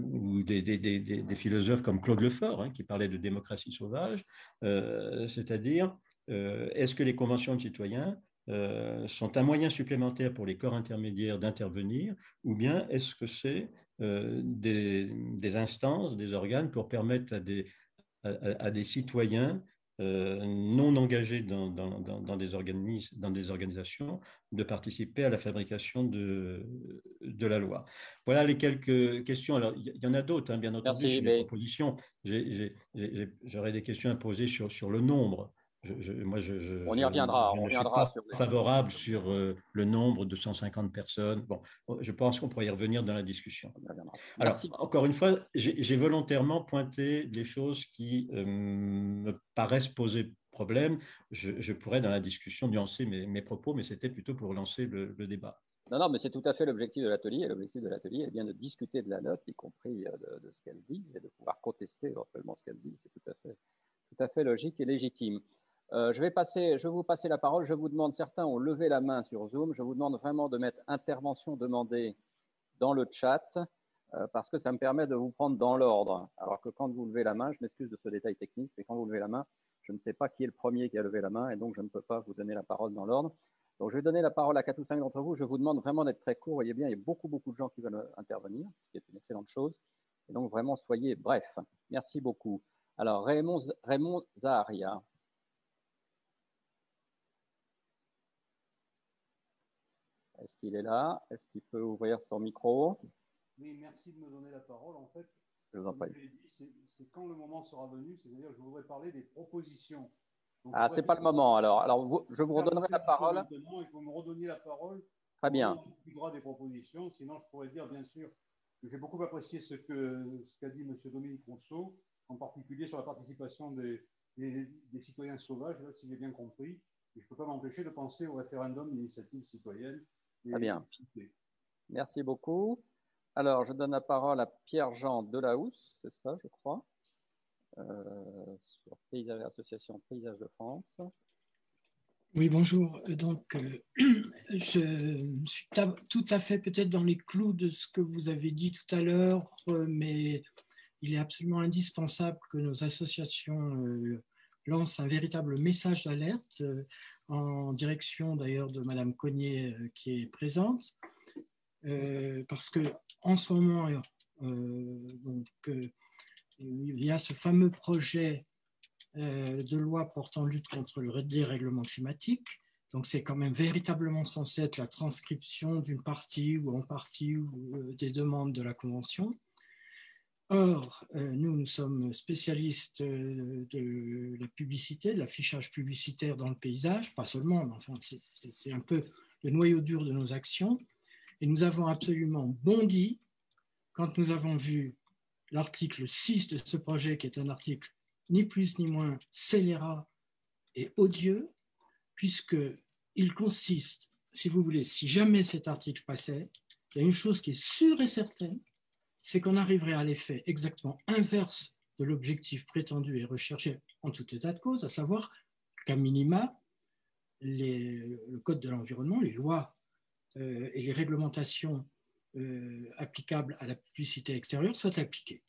ou des, philosophes comme Claude Lefort, hein, qui parlait de démocratie sauvage, c'est-à-dire, est-ce que les conventions de citoyens sont un moyen supplémentaire pour les corps intermédiaires d'intervenir, ou bien est-ce que c'est euh, des, instances, des organes pour permettre à à, des citoyens euh, non engagés dans, dans, dans, des dans des organisations de participer à la fabrication de, de la loi. Voilà les quelques questions. Alors, il y en a d'autres, hein, bien entendu, sur les propositions. J'aurais des questions à poser sur, sur le nombre moi, je, on y reviendra. On reviendra suis pas favorable sur euh, le nombre de 150 personnes. Bon, je pense qu'on pourrait y revenir dans la discussion. Alors, encore une fois, j'ai volontairement pointé des choses qui euh, me paraissent poser problème. Je, pourrais, dans la discussion, nuancer mes, mes propos, mais c'était plutôt pour lancer le, débat. Non, non, mais c'est tout à fait l'objectif de l'atelier. L'objectif de l'atelier est bien de discuter de la note, y compris euh, de, de ce qu'elle dit, et de pouvoir contester éventuellement ce qu'elle dit. C'est tout à fait, tout à fait logique et légitime. Euh, je, vais passer, je vous passer la parole. Je vous demande, certains ont levé la main sur Zoom. Je vous demande vraiment de mettre intervention demandée dans le chat euh, parce que ça me permet de vous prendre dans l'ordre. Alors que quand vous levez la main, je m'excuse de ce détail technique, mais quand vous levez la main, je ne sais pas qui est le premier qui a levé la main et donc je ne peux pas vous donner la parole dans l'ordre. Donc je vais donner la parole à quatre ou cinq d'entre vous. Je vous demande vraiment d'être très court. Vous voyez bien, il y a beaucoup, beaucoup de gens qui veulent intervenir, ce qui est une excellente chose. Et donc vraiment, soyez bref. Merci beaucoup. Alors Raymond Zaharia. Est-ce qu'il est là Est-ce qu'il peut ouvrir son micro? Oui, merci de me donner la parole. En fait, je vous en prie. C'est quand le moment sera venu, c'est-à-dire je voudrais parler des propositions. Donc, ah, c'est pas le moment alors. Alors, je vous redonnerai la parole. il faut me redonner la parole. Très bien. Droit des propositions. Sinon, je pourrais dire, bien sûr, que j'ai beaucoup apprécié ce qu'a ce dit M. Dominique Rousseau, en particulier sur la participation des, des, citoyens sauvages, là, si j'ai bien compris. Et je ne peux pas m'empêcher de penser au référendum d'initiative citoyenne Très bien. Merci beaucoup. Alors, je donne la parole à Pierre-Jean Delahousse, c'est ça, je crois, euh, sur Paysage, Association Paysage de France. Oui, bonjour. Donc, euh, je suis tout à fait peut-être dans les clous de ce que vous avez dit tout à l'heure, euh, mais il est absolument indispensable que nos associations lancent un véritable message d'alerte en direction d'ailleurs de Madame Cognier euh, qui est présente, euh, parce que en ce moment, euh, donc, il y a ce fameux projet de loi portant lutte contre le dérèglement climatique. Donc c'est quand même véritablement censé être la transcription d'une partie ou en partie des demandes de la Convention. Or, euh, nous, nous sommes spécialistes euh, de la publicité, de l'affichage publicitaire dans le paysage, pas seulement, mais enfin, c'est un peu le noyau dur de nos actions. Et nous avons absolument bondi quand nous avons vu l'article 6 de ce projet, qui est un article ni plus ni moins scélérat et odieux, puisqu'il consiste, si vous voulez, si jamais cet article passait, il y a une chose qui est sûre et certaine, c'est qu'on arriverait à l'effet exactement inverse de l'objectif prétendu et recherché en tout état de cause, à savoir qu'à minima, le Code de l'environnement, les lois euh, et les réglementations euh, applicables à la publicité extérieure soient appliquées.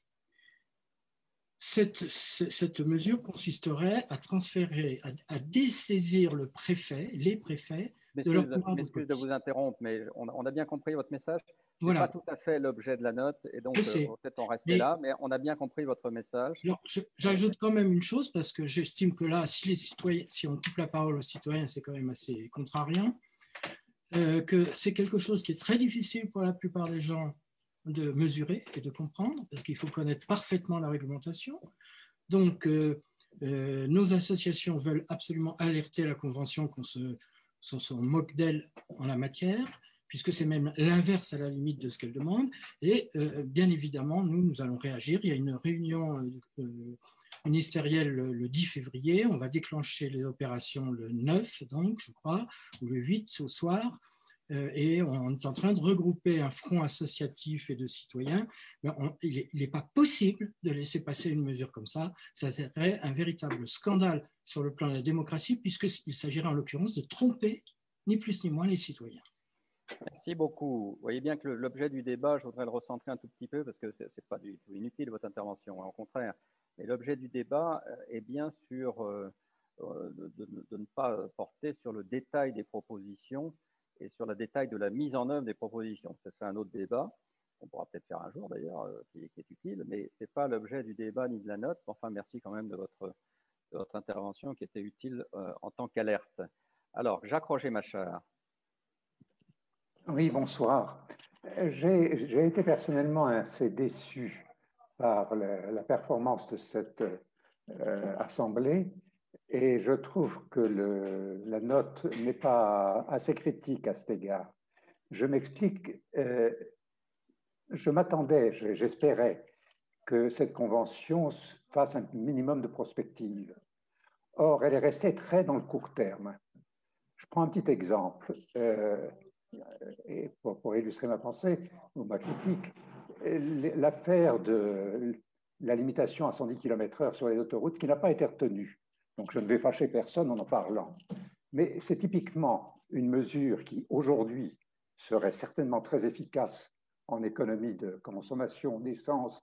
Cette, cette mesure consisterait à transférer, à, dessaisir le préfet, les préfets, de leur pouvoir de, de vous interrompre, mais on, on, a bien compris votre message. Voilà. pas tout à fait l'objet de la note, et donc euh, peut-être en rester là, mais on a bien compris votre message. J'ajoute quand même une chose, parce que j'estime que là, si, les citoyens, si on coupe la parole aux citoyens, c'est quand même assez contrariant, euh, que c'est quelque chose qui est très difficile pour la plupart des gens de mesurer et de comprendre, parce qu'il faut connaître parfaitement la réglementation. Donc, euh, euh, nos associations veulent absolument alerter la Convention qu'on se, se moque d'elle en la matière puisque c'est même l'inverse à la limite de ce qu'elle demande. Et euh, bien évidemment, nous, nous allons réagir. Il y a une réunion euh, euh, ministérielle le, 10 février. On va déclencher les opérations le 9, donc, je crois, ou le 8 au soir. et on est en train de regrouper un front associatif et de citoyens. Il n'est pas possible de laisser passer une mesure comme ça. Ça serait un véritable scandale sur le plan de la démocratie, puisqu'il s'agirait en l'occurrence de tromper ni plus ni moins les citoyens. Merci beaucoup. Vous voyez bien que l'objet du débat, je voudrais le recentrer un tout petit peu parce que ce n'est pas du tout inutile votre intervention, hein, au contraire. Mais l'objet du débat euh, est bien sûr euh, euh, de, ne pas porter sur le détail des propositions et sur le détail de la mise en œuvre des propositions. Ce serait un autre débat, on pourra peut-être faire un jour d'ailleurs, qui, est utile, mais ce n'est pas l'objet du débat ni de la note. Enfin, merci quand même de votre, de votre intervention qui était utile en tant qu'alerte. Alors, Jacques Roger Machard. Oui, bonsoir. J'ai été personnellement assez déçu par la, performance de cette euh, assemblée et je trouve que la note n'est pas assez critique à cet égard. Je m'explique, euh, je m'attendais, j'espérais que cette convention fasse un minimum de prospective. Or, elle est restée très dans le court terme. Je prends un petit exemple. Euh, et pour, illustrer ma pensée ou ma critique, l'affaire de la limitation à 110 km/h sur les autoroutes qui n'a pas été retenue. Donc je ne vais fâcher personne en en parlant. Mais c'est typiquement une mesure qui aujourd'hui serait certainement très efficace en économie de consommation d'essence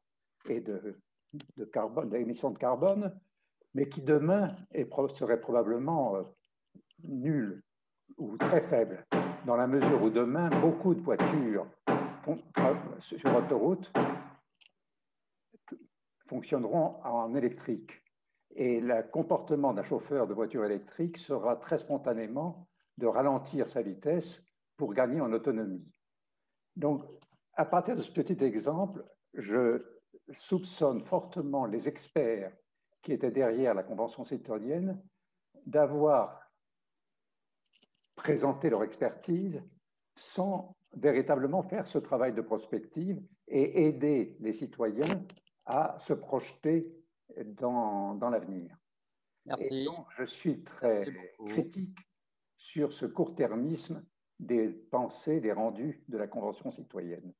et de, de carbone, d'émissions de carbone, mais qui demain serait probablement euh, nulle ou très faible dans la mesure où demain, beaucoup de voitures sur autoroute fonctionneront en électrique. Et le comportement d'un chauffeur de voiture électrique sera très spontanément de ralentir sa vitesse pour gagner en autonomie. Donc, à partir de ce petit exemple, je soupçonne fortement les experts qui étaient derrière la Convention citoyenne d'avoir présenter leur expertise sans véritablement faire ce travail de prospective et aider les citoyens à se projeter dans, dans l'avenir. Merci. donc, je suis très critique sur ce court-termisme des pensées, des rendus de la Convention citoyenne.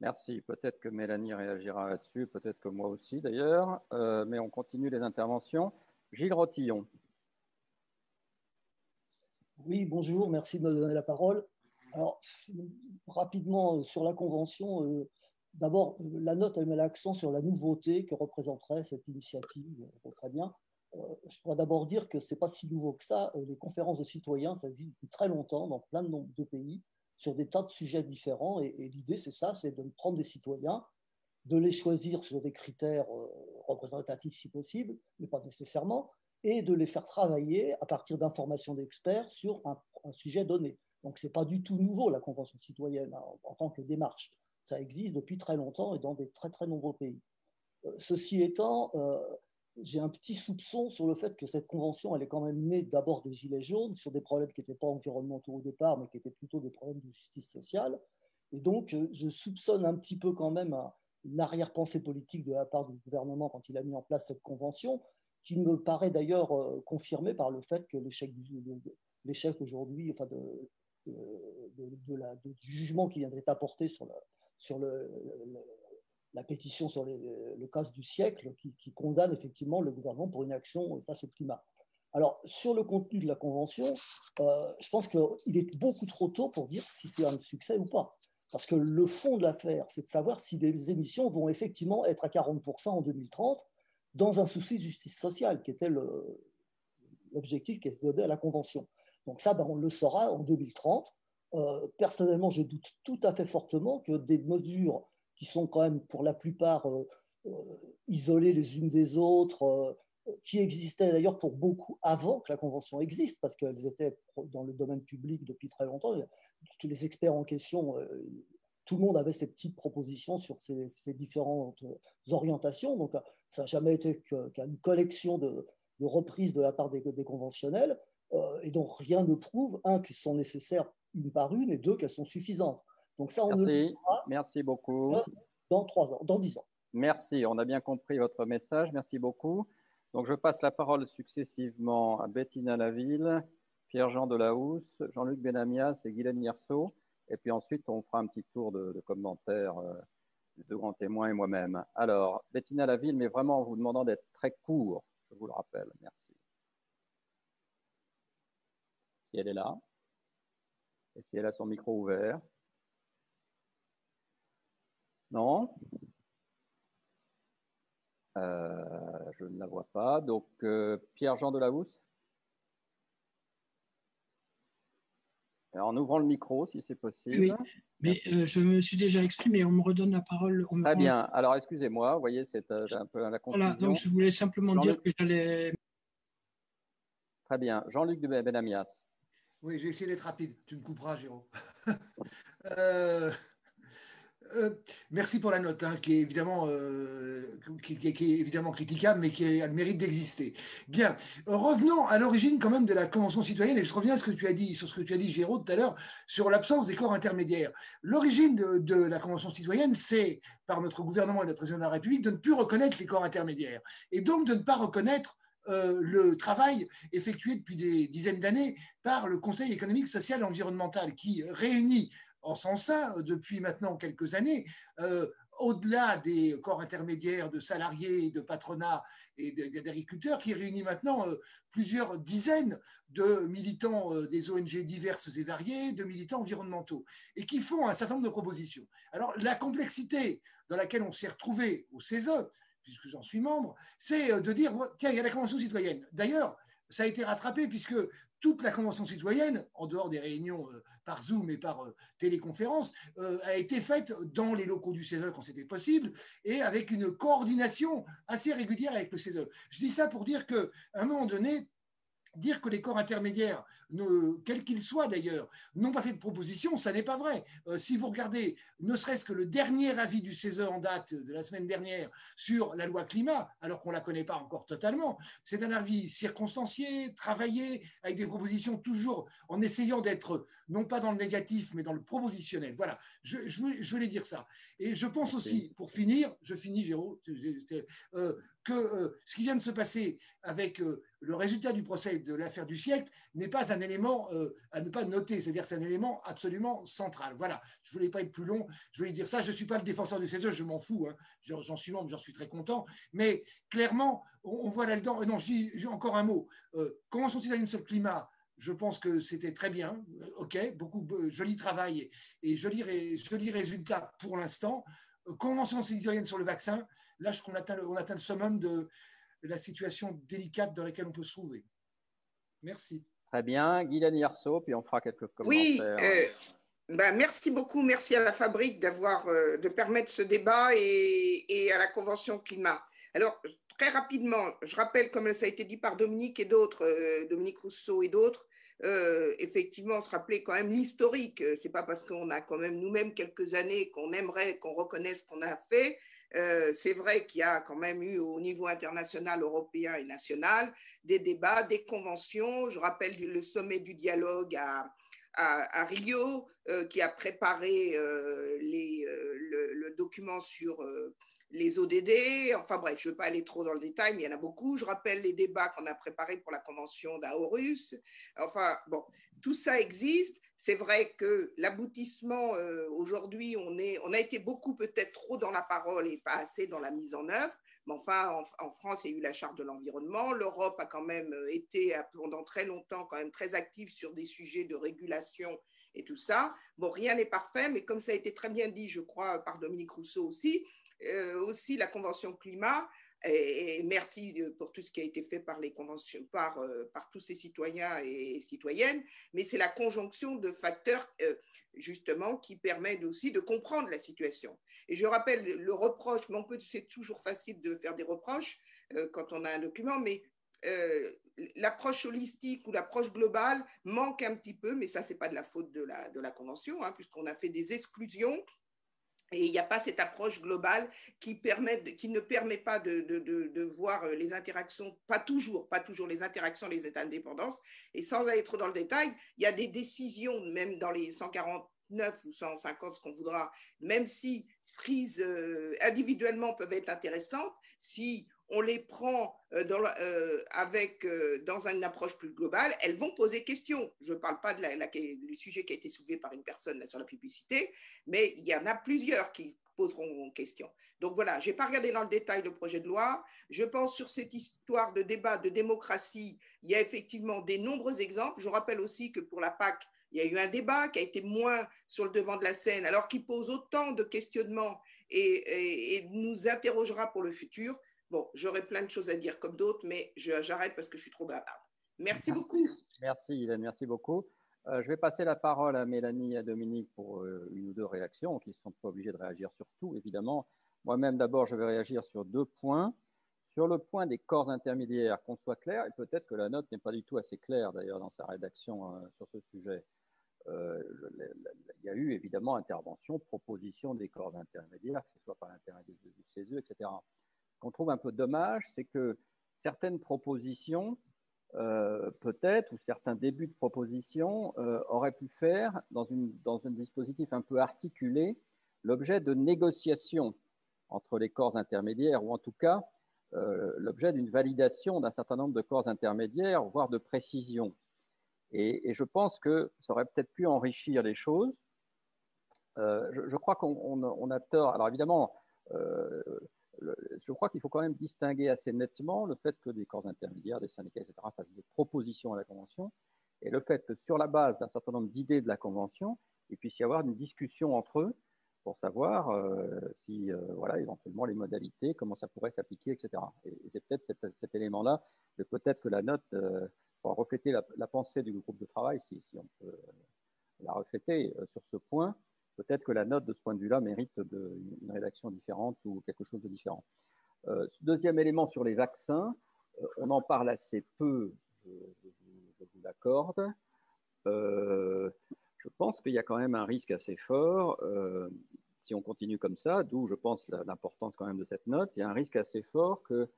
Merci. Peut-être que Mélanie réagira là-dessus, peut-être que moi aussi d'ailleurs, euh, mais on continue les interventions. Gilles Rotillon. Oui, bonjour, merci de me donner la parole. Alors, rapidement, euh, sur la Convention, euh, d'abord, euh, la note, elle met l'accent sur la nouveauté que représenterait cette initiative. Très bien. Je pourrais d'abord dire que ce n'est pas si nouveau que ça. Les conférences de citoyens, ça existe depuis très longtemps dans plein de, pays sur des tas de sujets différents. Et, et l'idée, c'est ça, c'est de prendre des citoyens, de les choisir sur des critères représentatifs si possible, mais pas nécessairement, et de les faire travailler à partir d'informations d'experts sur un, sujet donné. Donc, ce n'est pas du tout nouveau, la Convention citoyenne, hein, en, tant que démarche. Ça existe depuis très longtemps et dans des très, très nombreux pays. Euh, ceci étant, euh, j'ai un petit soupçon sur le fait que cette convention, elle est quand même née d'abord des Gilets jaunes, sur des problèmes qui n'étaient pas environnementaux au départ, mais qui étaient plutôt des problèmes de justice sociale. Et donc, je soupçonne un petit peu quand même une arrière-pensée politique de la part du gouvernement quand il a mis en place cette convention, qui me paraît d'ailleurs confirmé par le fait que l'échec aujourd'hui, enfin de, de, du jugement qui viendrait apporter sur la, sur le, la pétition sur le cas du siècle, qui, qui, condamne effectivement le gouvernement pour une action face au climat. Alors, sur le contenu de la Convention, euh, je pense qu'il est beaucoup trop tôt pour dire si c'est un succès ou pas. Parce que le fond de l'affaire, c'est de savoir si les émissions vont effectivement être à 40% en 2030, dans un souci de justice sociale, qui était l'objectif qui est donné à la Convention. Donc ça, ben, on le saura en 2030. Euh, personnellement, je doute tout à fait fortement que des mesures qui sont quand même pour la plupart euh, isolées les unes des autres, qui existaient d'ailleurs pour beaucoup avant que la Convention existe, parce qu'elles étaient dans le domaine public depuis très longtemps. Tous les experts en question, euh, tout le monde avait ses petites propositions sur ces, différentes orientations. Donc, ça n'a jamais été qu'une collection de, reprises de la part des, conventionnels. Euh, et donc, rien ne prouve, un, qu'elles sont nécessaires une par une, et deux, qu'elles sont suffisantes. Donc, ça, on Merci. Merci beaucoup. Dans trois ans, dans dix ans. Merci. On a bien compris votre message. Merci beaucoup. Donc, je passe la parole successivement à Bettina Laville, Pierre-Jean Delahousse, Jean-Luc Benamias et Guylaine Yerso. Et puis ensuite, on fera un petit tour de, commentaires euh, des deux grands témoins et moi-même. Alors, Bettina Laville, mais vraiment en vous demandant d'être très court, je vous le rappelle. Merci. Si elle est là, et si elle a son micro ouvert. Non euh, je ne la vois pas. Donc, euh, Pierre-Jean Delahousse En ouvrant le micro, si c'est possible. Oui, mais euh, je me suis déjà exprimé. On me redonne la parole. Très bien. Alors, excusez-moi. Vous voyez, c'est un peu la confusion. Voilà, donc je voulais simplement dire que j'allais... Très bien. Jean-Luc de Benamias. Oui, j'ai essayé d'être rapide. Tu me couperas, Jérôme. euh, euh, merci pour la note, hein, qui, est évidemment, euh, qui, est évidemment critiquable, mais qui a le mérite d'exister. Bien, revenons à l'origine quand même de la Convention citoyenne, et je reviens à ce que tu as dit, sur ce que tu as dit, Géraud, tout à l'heure, sur l'absence des corps intermédiaires. L'origine de, la Convention citoyenne, c'est, par notre gouvernement et le président de la République, de ne plus reconnaître les corps intermédiaires, et donc de ne pas reconnaître euh, le travail effectué depuis des dizaines d'années par le Conseil économique, social et environnemental, qui réunit en sein euh, depuis maintenant quelques années, euh, au-delà des corps intermédiaires de salariés, de patronat et d'agriculteurs, qui réunit maintenant euh, plusieurs dizaines de militants des ONG diverses et variées, de militants environnementaux, et qui font un certain nombre de propositions. Alors la complexité dans laquelle on s'est retrouvé au CESE, puisque j'en suis membre, c'est de dire, tiens, il y a la Convention citoyenne. D'ailleurs, ça a été rattrapé puisque toute la Convention citoyenne, en dehors des réunions euh, par Zoom et par euh, téléconférence, euh, a été faite dans les locaux du CESE quand c'était possible et avec une coordination assez régulière avec le CESE. Je dis ça pour dire qu'à un moment donné, dire que les corps intermédiaires, quels qu'ils soient d'ailleurs, n'ont pas fait de proposition, ça n'est pas vrai. Euh, si vous regardez ne serait-ce que le dernier avis du CESE en date de la semaine dernière sur la loi climat, alors qu'on ne la connaît pas encore totalement, c'est un avis circonstancié, travaillé, avec des propositions toujours en essayant d'être non pas dans le négatif, mais dans le propositionnel. Voilà, je, je, voulais dire ça. Et je pense aussi, pour finir, je finis, Géraud, euh, que euh, ce qui vient de se passer avec le résultat du procès de l'affaire du siècle n'est pas un élément euh, à ne pas noter, c'est-à-dire c'est un élément absolument central. Voilà, je ne voulais pas être plus long, je voulais dire ça, je ne suis pas le défenseur du CESE, je m'en fous, hein. j'en suis membre, j'en suis très content, mais clairement, on, voit là-dedans, euh, non, j'ai encore un mot, euh, Convention citoyenne sur le climat, je pense que c'était très bien, euh, ok, beaucoup joli travail et, joli, joli résultat pour l'instant. Convention citoyenne sur le vaccin, là, on atteint, on atteint le summum de, la situation délicate dans laquelle on peut se trouver. Merci. Très bien. Guylaine Yarceau, puis on fera quelques commentaires. Oui, euh, ben, merci beaucoup. Merci à la Fabrique d'avoir, euh, de permettre ce débat et, à la Convention climat. Alors, très rapidement, je rappelle, comme ça a été dit par Dominique et d'autres, euh, Dominique Rousseau et d'autres, effectivement, se rappeler quand même l'historique. C'est pas parce qu'on a quand même nous-mêmes quelques années qu'on aimerait qu'on reconnaisse ce qu'on a fait. Euh, c'est vrai qu'il y a quand même eu au niveau international, européen et national des débats, des conventions. Je rappelle le sommet du dialogue à, Rio, qui a préparé les, le, document sur les ODD. Enfin bref, je ne veux pas aller trop dans le détail, mais il y en a beaucoup. Je rappelle les débats qu'on a préparés pour la convention d'Aorus. Enfin, bon, tout ça existe. C'est vrai que l'aboutissement, euh, aujourd'hui, on, on a été beaucoup peut-être trop dans la parole et pas assez dans la mise en œuvre. Mais enfin, en, France, il y a eu la charte de l'environnement. L'Europe a quand même euh, été pendant très longtemps quand même très active sur des sujets de régulation et tout ça. Bon, rien n'est parfait, mais comme ça a été très bien dit, je crois, par Dominique Rousseau aussi, aussi la Convention climat. Et, merci pour tout ce qui a été fait par les conventions, par, euh, par tous ces citoyens et, citoyennes, mais c'est la conjonction de facteurs euh, justement qui permettent aussi de comprendre la situation. Et je rappelle le reproche, mais on peut, c'est toujours facile de faire des reproches quand on a un document, mais l'approche holistique ou l'approche globale manque un petit peu, mais ça, c'est pas de la faute de la, de la Convention, hein, puisqu'on a fait des exclusions et il n'y a pas cette approche globale qui, permet qui ne permet pas de, de, de, voir les interactions, pas toujours, pas toujours les interactions, les états d'indépendance. Et sans aller trop dans le détail, il y a des décisions, même dans les 149 ou 150, ce qu'on voudra, même si prises euh, individuellement peuvent être intéressantes, si on les prend euh, dans, euh, avec, euh, dans une approche plus globale, elles vont poser question. Je ne parle pas de la, du sujet qui a été soulevé par une personne sur la publicité, mais il y en a plusieurs qui poseront question. Donc voilà, je n'ai pas regardé dans le détail le projet de loi. Je pense sur cette histoire de débat de démocratie, il y a effectivement des nombreux exemples. Je rappelle aussi que pour la PAC, il y a eu un débat qui a été moins sur le devant de la scène, alors qu'il pose autant de questionnements et nous interrogera pour le futur. Bon, j'aurais plein de choses à dire comme d'autres, mais j'arrête parce que je suis trop bavarde. Merci beaucoup. Merci, Hélène, merci beaucoup. Euh, je vais passer la parole à Mélanie et à Dominique pour euh, une ou deux réactions, qui ne sont pas obligés de réagir sur tout, évidemment. Moi-même, d'abord, je vais réagir sur deux points. Sur le point des corps intermédiaires, qu'on soit clair, et peut-être que la note n'est pas du tout assez claire d'ailleurs dans sa rédaction euh, sur ce sujet. il y a eu évidemment intervention, proposition des corps intermédiaires, que ce soit par l'intermédiaire du CESE, etc qu'on trouve un peu dommage, c'est que certaines propositions, euh, peut-être, ou certains débuts de propositions, euh, auraient pu faire, dans, une, dans un dispositif un peu articulé, l'objet de négociations entre les corps intermédiaires, ou en tout cas euh, l'objet d'une validation d'un certain nombre de corps intermédiaires, voire de précision. Et, je pense que ça aurait peut-être pu enrichir les choses. Je, crois qu'on a tort. Alors évidemment, je crois qu'il faut quand même distinguer assez nettement le fait que des corps intermédiaires, des syndicats, etc., fassent des propositions à la Convention et le fait que sur la base d'un certain nombre d'idées de la Convention, il puisse y avoir une discussion entre eux pour savoir euh, si, euh, voilà, éventuellement les modalités, comment ça pourrait s'appliquer, etc. Et, c'est peut-être cet, élément-là, de peut-être que la note euh, pour refléter la, pensée du groupe de travail, si, si on peut la refléter sur ce point, peut-être que la note de ce point de vue-là mérite une rédaction différente ou quelque chose de différent. Euh, deuxième élément sur les vaccins, euh, on en parle assez peu, je, vous l'accorde. Euh, je pense qu'il y a quand même un risque assez fort si on continue comme ça, d'où je pense l'importance quand même de cette note. Il y a un risque assez fort que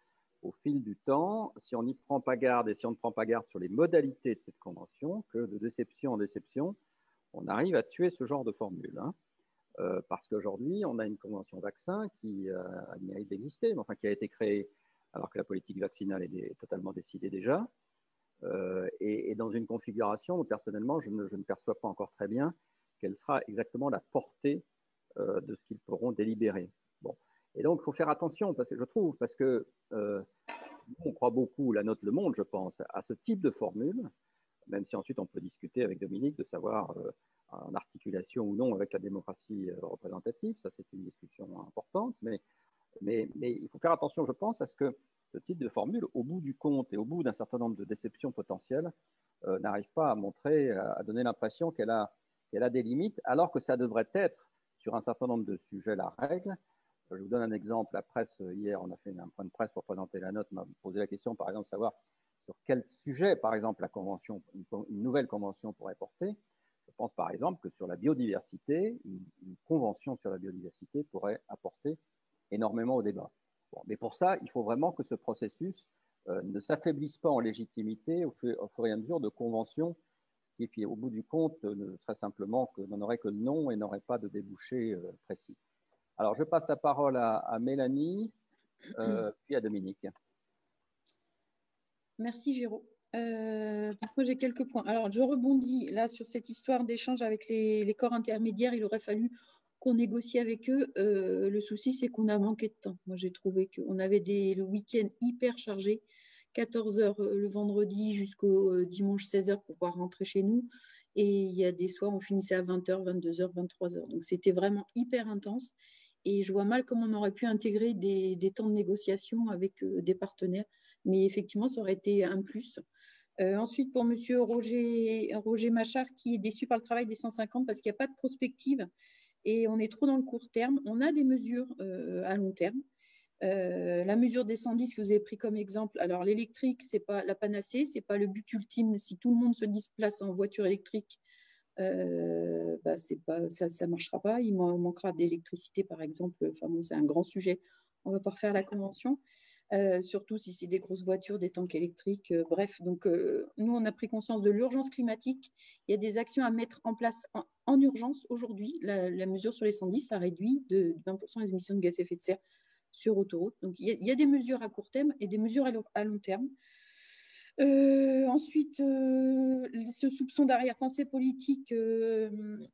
au fil du temps, si on n'y prend pas garde et si on ne prend pas garde sur les modalités de cette convention, que de déception en déception, on arrive à tuer ce genre de formule. Hein. Euh, parce qu'aujourd'hui, on a une convention vaccin qui euh, a le mérite d'exister, mais enfin qui a été créée alors que la politique vaccinale est totalement décidée déjà, euh, et, dans une configuration où personnellement, je ne, perçois pas encore très bien quelle sera exactement la portée de ce qu'ils pourront délibérer. Bon. Et donc, il faut faire attention, parce que je trouve, parce que on croit beaucoup, la note Le Monde, je pense, à ce type de formule, même si ensuite on peut discuter avec Dominique de savoir euh, en articulation ou non avec la démocratie euh, représentative, ça c'est une discussion importante, mais, il faut faire attention, je pense, à ce que ce type de formule, au bout du compte et au bout d'un certain nombre de déceptions potentielles, euh, n'arrive pas à montrer, à donner l'impression qu'elle a, qu'elle a des limites, alors que ça devrait être, sur un certain nombre de sujets, la règle. Je vous donne un exemple. La presse, hier, on a fait un point de presse pour présenter la note, m'a posé la question, par exemple, de savoir sur quel sujet, par exemple, la convention, une, nouvelle convention pourrait porter. Je pense par exemple que sur la biodiversité, une, convention sur la biodiversité pourrait apporter énormément au débat. mais pour ça, il faut vraiment que ce processus euh, ne s'affaiblisse pas en légitimité au, fur et à mesure de conventions qui, au bout du compte, ne simplement que n'en aurait que le nom et n'aurait pas de débouché précis. Alors, je passe la parole à, Mélanie, puis à Dominique. Merci, Géraud. Euh, j'ai quelques points. Alors, je rebondis là sur cette histoire d'échange avec les, corps intermédiaires. Il aurait fallu qu'on négocie avec eux. Euh, le souci, c'est qu'on a manqué de temps. Moi, j'ai trouvé qu'on avait des, le week-end hyper chargé, 14 heures euh, le vendredi jusqu'au dimanche 16 heures pour pouvoir rentrer chez nous. Et il y a des soirs, on finissait à 20h, 22h, 23h. Donc, c'était vraiment hyper intense. Et je vois mal comment on aurait pu intégrer des temps de négociation avec des partenaires. Mais effectivement, ça aurait été un plus. Euh, ensuite, pour M. Roger, Roger Machard, qui est déçu par le travail des 150 parce qu'il n'y a pas de prospective et on est trop dans le court terme. On a des mesures euh, à long terme. Euh, la mesure des 110 que vous avez pris comme exemple, alors l'électrique, ce n'est pas la panacée, ce n'est pas le but ultime. Si tout le monde se displace en voiture électrique, bah, pas, ça ne marchera pas. Il manquera d'électricité, par exemple. Enfin, c'est un grand sujet. On va pas refaire la convention. Euh, surtout si c'est des grosses voitures, des tanks électriques. Euh, bref, donc euh, nous, on a pris conscience de l'urgence climatique. Il y a des actions à mettre en place en, urgence aujourd'hui. La, mesure sur les 110, ça réduit de 20% les émissions de gaz à effet de serre sur autoroute. Donc il y, a, des mesures à court terme et des mesures à, long terme. ensuite, ce soupçon d'arrière-pensée politique, nous,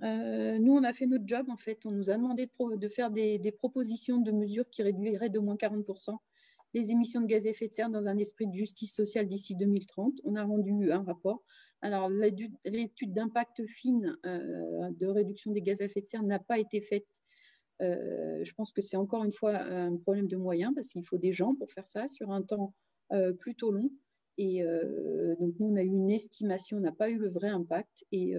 on a fait notre job en fait. On nous a demandé de, faire des, des, propositions de mesures qui réduiraient de moins 40% les émissions de gaz à effet de serre dans un esprit de justice sociale d'ici 2030. On a rendu un rapport. Alors, l'étude d'impact fine euh, de réduction des gaz à effet de serre n'a pas été faite. Euh, je pense que c'est encore une fois un problème de moyens parce qu'il faut des gens pour faire ça sur un temps euh, plutôt long. Et donc, nous, on a eu une estimation, on n'a pas eu le vrai impact. Et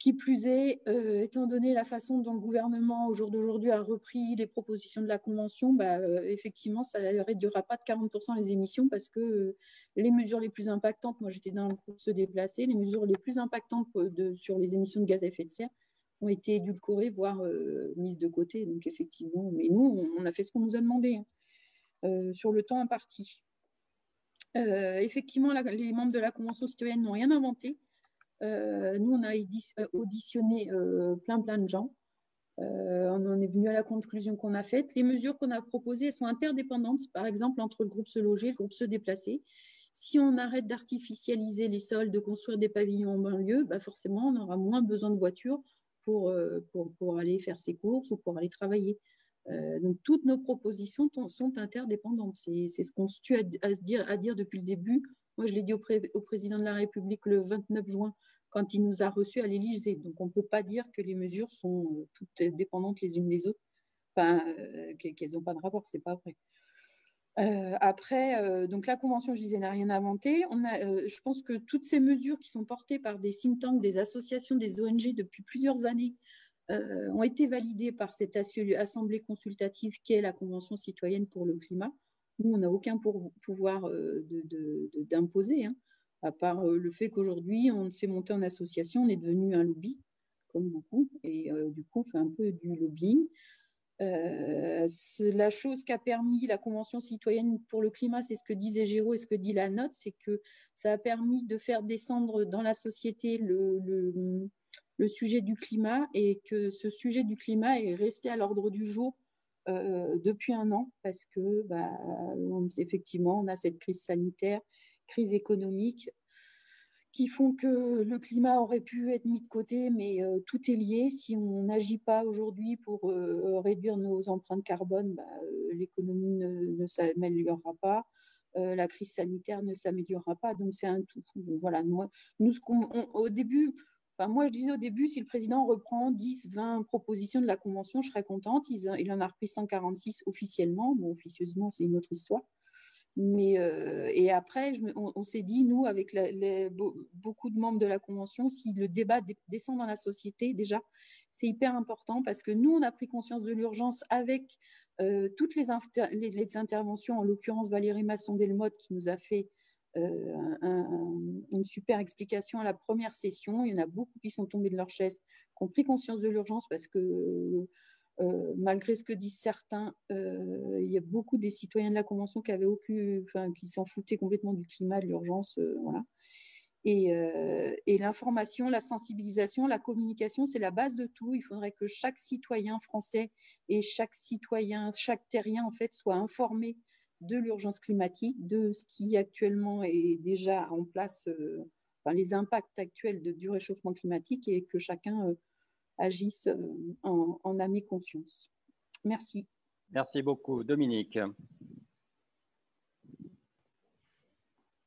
qui plus est, euh, étant donné la façon dont le gouvernement au jour d'aujourd'hui a repris les propositions de la Convention, bah, euh, effectivement, ça ne réduira pas de 40% les émissions parce que euh, les mesures les plus impactantes, moi j'étais dans le groupe se déplacer, les mesures les plus impactantes sur les émissions de gaz à effet de serre ont été édulcorées, voire mises de côté. Donc effectivement, mais nous, on a fait ce qu'on nous a demandé hein, sur le temps imparti. effectivement, les membres de la Convention citoyenne n'ont rien inventé. Euh, nous, on a euh, auditionné euh, plein, plein de gens. on en est venu à la conclusion qu'on a faite. Les mesures qu'on a proposées sont interdépendantes, par exemple, entre le groupe se loger et le groupe se déplacer. Si on arrête d'artificialiser les sols, de construire des pavillons en banlieue, bah forcément, on aura moins besoin de voitures pour, pour, aller faire ses courses ou pour aller travailler. donc, toutes nos propositions sont interdépendantes. C'est ce qu'on se tue à, se à dire depuis le début. Moi, je l'ai dit au, président de la République le 29 juin quand il nous a reçus à l'Élysée. Donc, on ne peut pas dire que les mesures sont euh, toutes dépendantes les unes des autres, enfin, euh, qu'elles n'ont pas de rapport, c'est pas vrai. Euh, après, donc la convention, je disais, n'a rien inventé. Je pense que toutes ces mesures qui sont portées par des think tanks, des associations, des ONG depuis plusieurs années, ont été validées par cette assemblée consultative qui est la Convention citoyenne pour le climat. Nous, on n'a aucun pouvoir d'imposer. Hein à part euh, le fait qu'aujourd'hui, on s'est monté en association, on est devenu un lobby, comme beaucoup, et euh, du coup, on fait un peu du lobbying. Euh, la chose qui a permis la Convention citoyenne pour le climat, c'est ce que disait Géraud et ce que dit la note, c'est que ça a permis de faire descendre dans la société le, sujet du climat et que ce sujet du climat est resté à l'ordre du jour depuis un an parce que, bah, on, effectivement, on a cette crise sanitaire crise économique qui font que le climat aurait pu être mis de côté, mais euh, tout est lié. Si on n'agit pas aujourd'hui pour euh, réduire nos empreintes carbone, bah, euh, l'économie ne, s'améliorera pas, la crise sanitaire ne s'améliorera pas. Donc c'est un tout. voilà, nous, nous au début, moi je disais au début, si le président reprend 10, 20 propositions de la convention, je serais contente. Il, il en a repris 146 officiellement. Bon, officieusement, c'est une autre histoire. Mais, euh, et après, on, s'est dit, nous, avec beaucoup de membres de la Convention, si le débat descend dans la société, déjà, c'est hyper important parce que nous, on a pris conscience de l'urgence avec euh, toutes les, les, interventions, en l'occurrence Valérie Masson-Delmotte qui nous a fait euh, une super explication à la première session. Il y en a beaucoup qui sont tombés de leur chaise, qui ont pris conscience de l'urgence parce que euh, malgré ce que disent certains, euh, il y a beaucoup des citoyens de la Convention qui avaient aucun, enfin, qui s'en foutaient complètement du climat, de l'urgence, voilà. Et, et l'information, la sensibilisation, la communication, c'est la base de tout. Il faudrait que chaque citoyen français et chaque citoyen, chaque terrien, en fait, soit informé de l'urgence climatique, de ce qui actuellement est déjà en place, enfin, les impacts actuels de, du réchauffement climatique et que chacun agisse en, en ami conscience. Merci. Merci beaucoup. Dominique.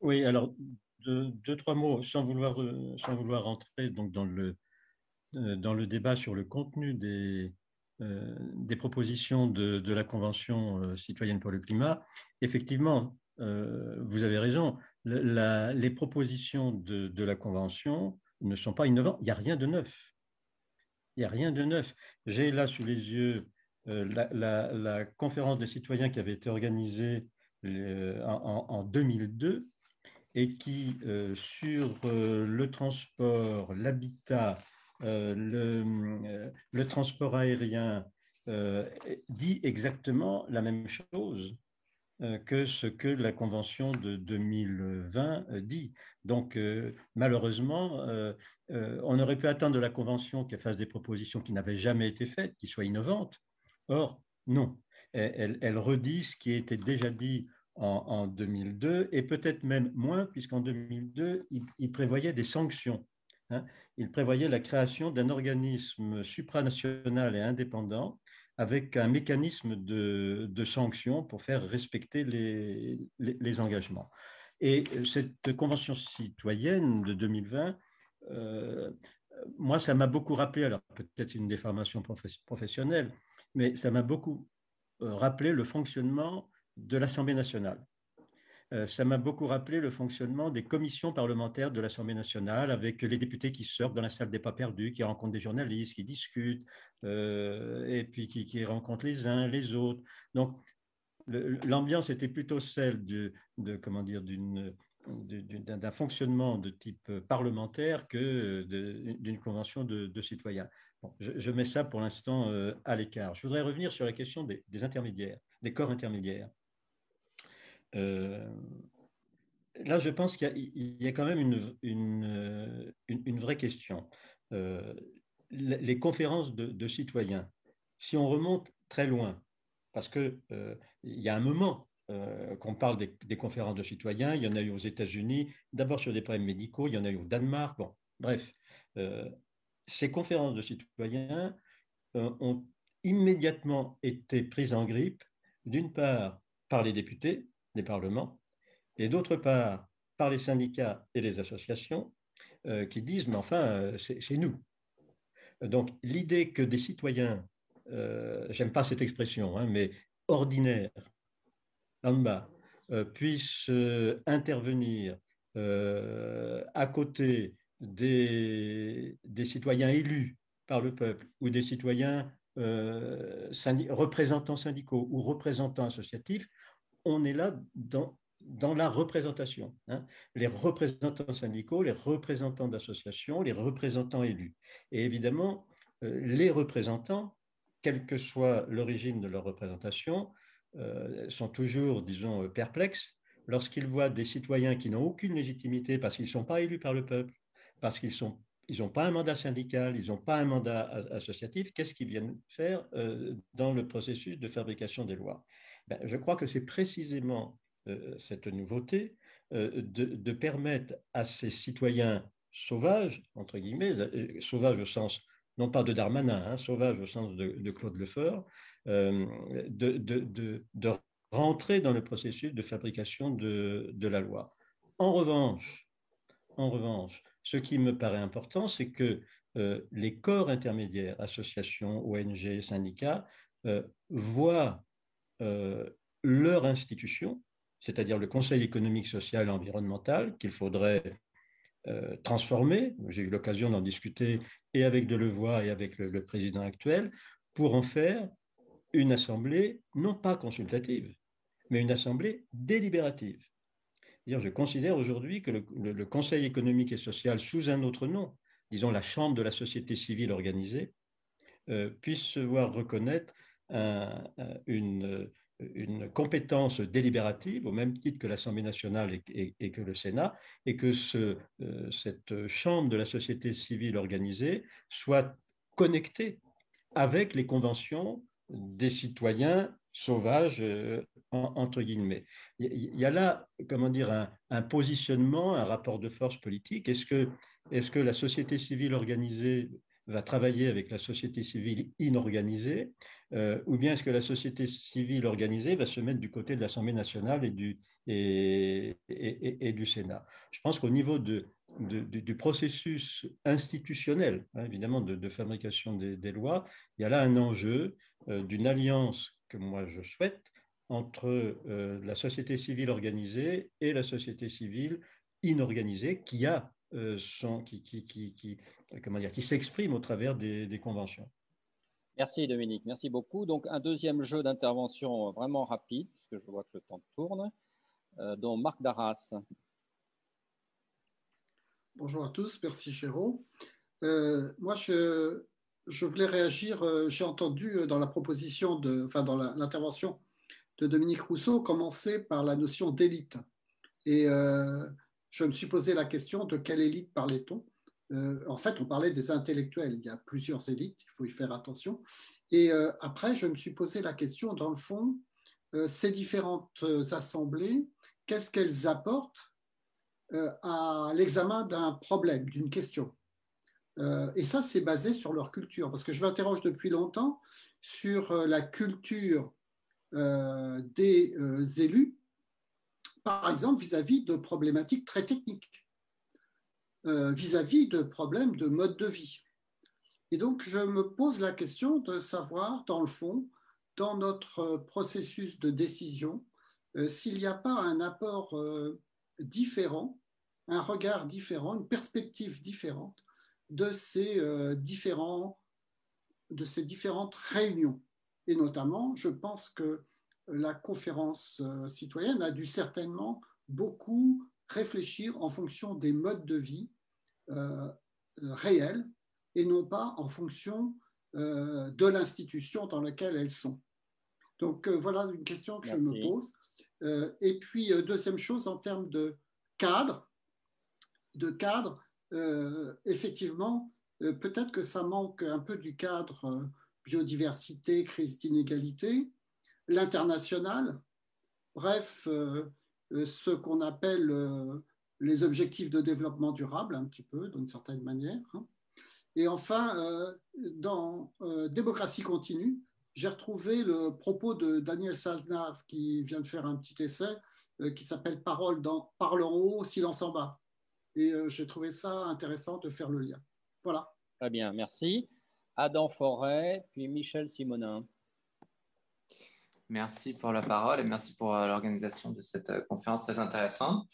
Oui, alors deux, trois mots, sans vouloir, euh, sans vouloir rentrer donc dans, le, euh, dans le débat sur le contenu des, euh, des propositions de, la Convention citoyenne pour le climat. Effectivement, vous avez raison, les propositions de, la Convention ne sont pas innovantes. Il n'y a rien de neuf. Il n'y a rien de neuf. J'ai là sous les yeux la, conférence des citoyens qui avait été organisée en, en 2002 et qui, euh, sur euh, le transport, l'habitat, euh, le, le, transport aérien, dit exactement la même chose que ce que la Convention de 2020 dit. Donc, malheureusement, on aurait pu attendre de la Convention qu'elle fasse des propositions qui n'avaient jamais été faites, qui soient innovantes. Or, non. Elle redit ce qui était déjà dit en, 2002, et peut-être même moins, puisqu'en 2002, il, prévoyait des sanctions. Hein. Il prévoyait la création d'un organisme supranational et indépendant avec un mécanisme de, de sanctions pour faire respecter les, les, engagements. Et cette convention citoyenne de 2020, euh, moi, ça m'a beaucoup rappelé, alors peut-être une déformation professionnelle, mais ça m'a beaucoup euh, rappelé le fonctionnement de l'Assemblée nationale. Euh, ça m'a beaucoup rappelé le fonctionnement des commissions parlementaires de l'Assemblée nationale avec les députés qui sortent dans la salle des pas perdus, qui rencontrent des journalistes, qui discutent, euh, et puis qui, rencontrent les uns, les autres. Donc, l'ambiance était plutôt celle de, comment dire, d'un fonctionnement de type parlementaire que d'une convention de, citoyens. je, mets ça pour l'instant euh, à l'écart. Je voudrais revenir sur la question des intermédiaires, des corps intermédiaires. Euh, là, je pense qu'il y, a quand même une, une, vraie question. Euh, les conférences de, citoyens, si on remonte très loin, parce qu'il euh, il y a un moment qu'on parle des, conférences de citoyens, il y en a eu aux États-Unis, d'abord sur des problèmes médicaux, il y en a eu au Danemark, bon, bref. ces conférences de citoyens ont immédiatement été prises en grippe, d'une part par les députés, des parlements, et d'autre part par les syndicats et les associations euh, qui disent, mais enfin, euh, c'est nous. Donc l'idée que des citoyens, euh, j'aime pas cette expression, hein, mais ordinaires, en bas, puissent intervenir à côté des, des, citoyens élus par le peuple ou des citoyens représentants syndicaux ou représentants associatifs, on est là dans, la représentation. Hein. Les représentants syndicaux, les représentants d'associations, les représentants élus. Et évidemment, euh, les représentants, quelle que soit l'origine de leur représentation, euh, sont toujours, disons, perplexes lorsqu'ils voient des citoyens qui n'ont aucune légitimité parce qu'ils ne sont pas élus par le peuple, parce qu'ils ils n'ont pas un mandat syndical, ils n'ont pas un mandat associatif, qu'est-ce qu'ils viennent faire euh, dans le processus de fabrication des lois? Ben, je crois que c'est précisément euh, cette nouveauté euh, de, permettre à ces citoyens sauvages, entre guillemets, euh, sauvages au sens non pas de Darmanin, hein, sauvages au sens de, Claude Lefort, de, de, rentrer dans le processus de fabrication de, la loi. En revanche, en revanche, ce qui me paraît important, c'est que les corps intermédiaires, associations, ONG, syndicats, voient leur institution, c'est-à-dire le Conseil économique, social et environnemental, qu'il faudrait euh, transformer. J'ai eu l'occasion d'en discuter et avec Delevoye et avec le, président actuel, pour en faire une assemblée non pas consultative, mais une assemblée délibérative. je considère aujourd'hui que le, Conseil économique et social, sous un autre nom, disons la Chambre de la société civile organisée, euh, puisse se voir reconnaître une, compétence délibérative au même titre que l'Assemblée nationale et, que le Sénat, et que ce, cette chambre de la société civile organisée soit connectée avec les conventions des citoyens sauvages, euh, entre guillemets. Il y a là, comment dire, un, positionnement, un rapport de force politique. Est-ce que, est que la société civile organisée va travailler avec la société civile inorganisée, euh, ou bien est-ce que la société civile organisée va se mettre du côté de l'Assemblée nationale et du, et, du Sénat? Je pense qu'au niveau de, du processus institutionnel, hein, évidemment, de, fabrication des, lois, il y a là un enjeu euh, d'une alliance que moi je souhaite entre euh, la société civile organisée et la société civile inorganisée qui a son, qui, qui, qui, comment dire, qui s'exprime au travers des, conventions. Merci Dominique, merci beaucoup. Donc un deuxième jeu d'intervention vraiment rapide, puisque je vois que le temps tourne, dont Marc Darras. Bonjour à tous, merci Chéreau. Euh, moi, je, je, voulais réagir, euh, j'ai entendu euh, dans la proposition, de, enfin dans l'intervention de Dominique Rousseau, commencer par la notion d'élite. Et je me suis posé la question de quelle élite parlait-on? En fait, on parlait des intellectuels. Il y a plusieurs élites, il faut y faire attention. Et après, je me suis posé la question, dans le fond, ces différentes assemblées, qu'est-ce qu'elles apportent euh, à l'examen d'un problème, d'une question? Euh, et ça, c'est basé sur leur culture, parce que je m'interroge depuis longtemps sur euh, la culture des élus, par exemple vis-à-vis de problématiques très techniques, vis-à-vis de problèmes de mode de vie. Et donc, je me pose la question de savoir, dans le fond, dans notre processus de décision, s'il n'y a pas un apport différent un regard différent, une perspective différente de ces, euh, différents, de ces différentes réunions. Et notamment, je pense que la conférence euh, citoyenne a dû certainement beaucoup réfléchir en fonction des modes de vie euh, réels et non pas en fonction de l'institution dans laquelle elles sont. Donc voilà une question que je me pose. et puis, deuxième chose, en termes de cadre, de cadre, euh, effectivement, euh, peut-être que ça manque un peu du cadre euh, biodiversité, crise d'inégalité, l'international, bref, ce qu'on appelle les objectifs de développement durable, un petit peu, d'une certaine manière. Hein. Et enfin, dans Démocratie continue, j'ai retrouvé le propos de Daniel Salnav qui vient de faire un petit essai qui s'appelle Parole, dans, Parle en haut, silence en bas. Et euh, j'ai trouvé ça intéressant de faire le lien. Voilà. Très bien, merci. Adam Forêt, puis Michel Simonin. Merci pour la parole et merci pour euh, l'organisation de cette euh, conférence très intéressante.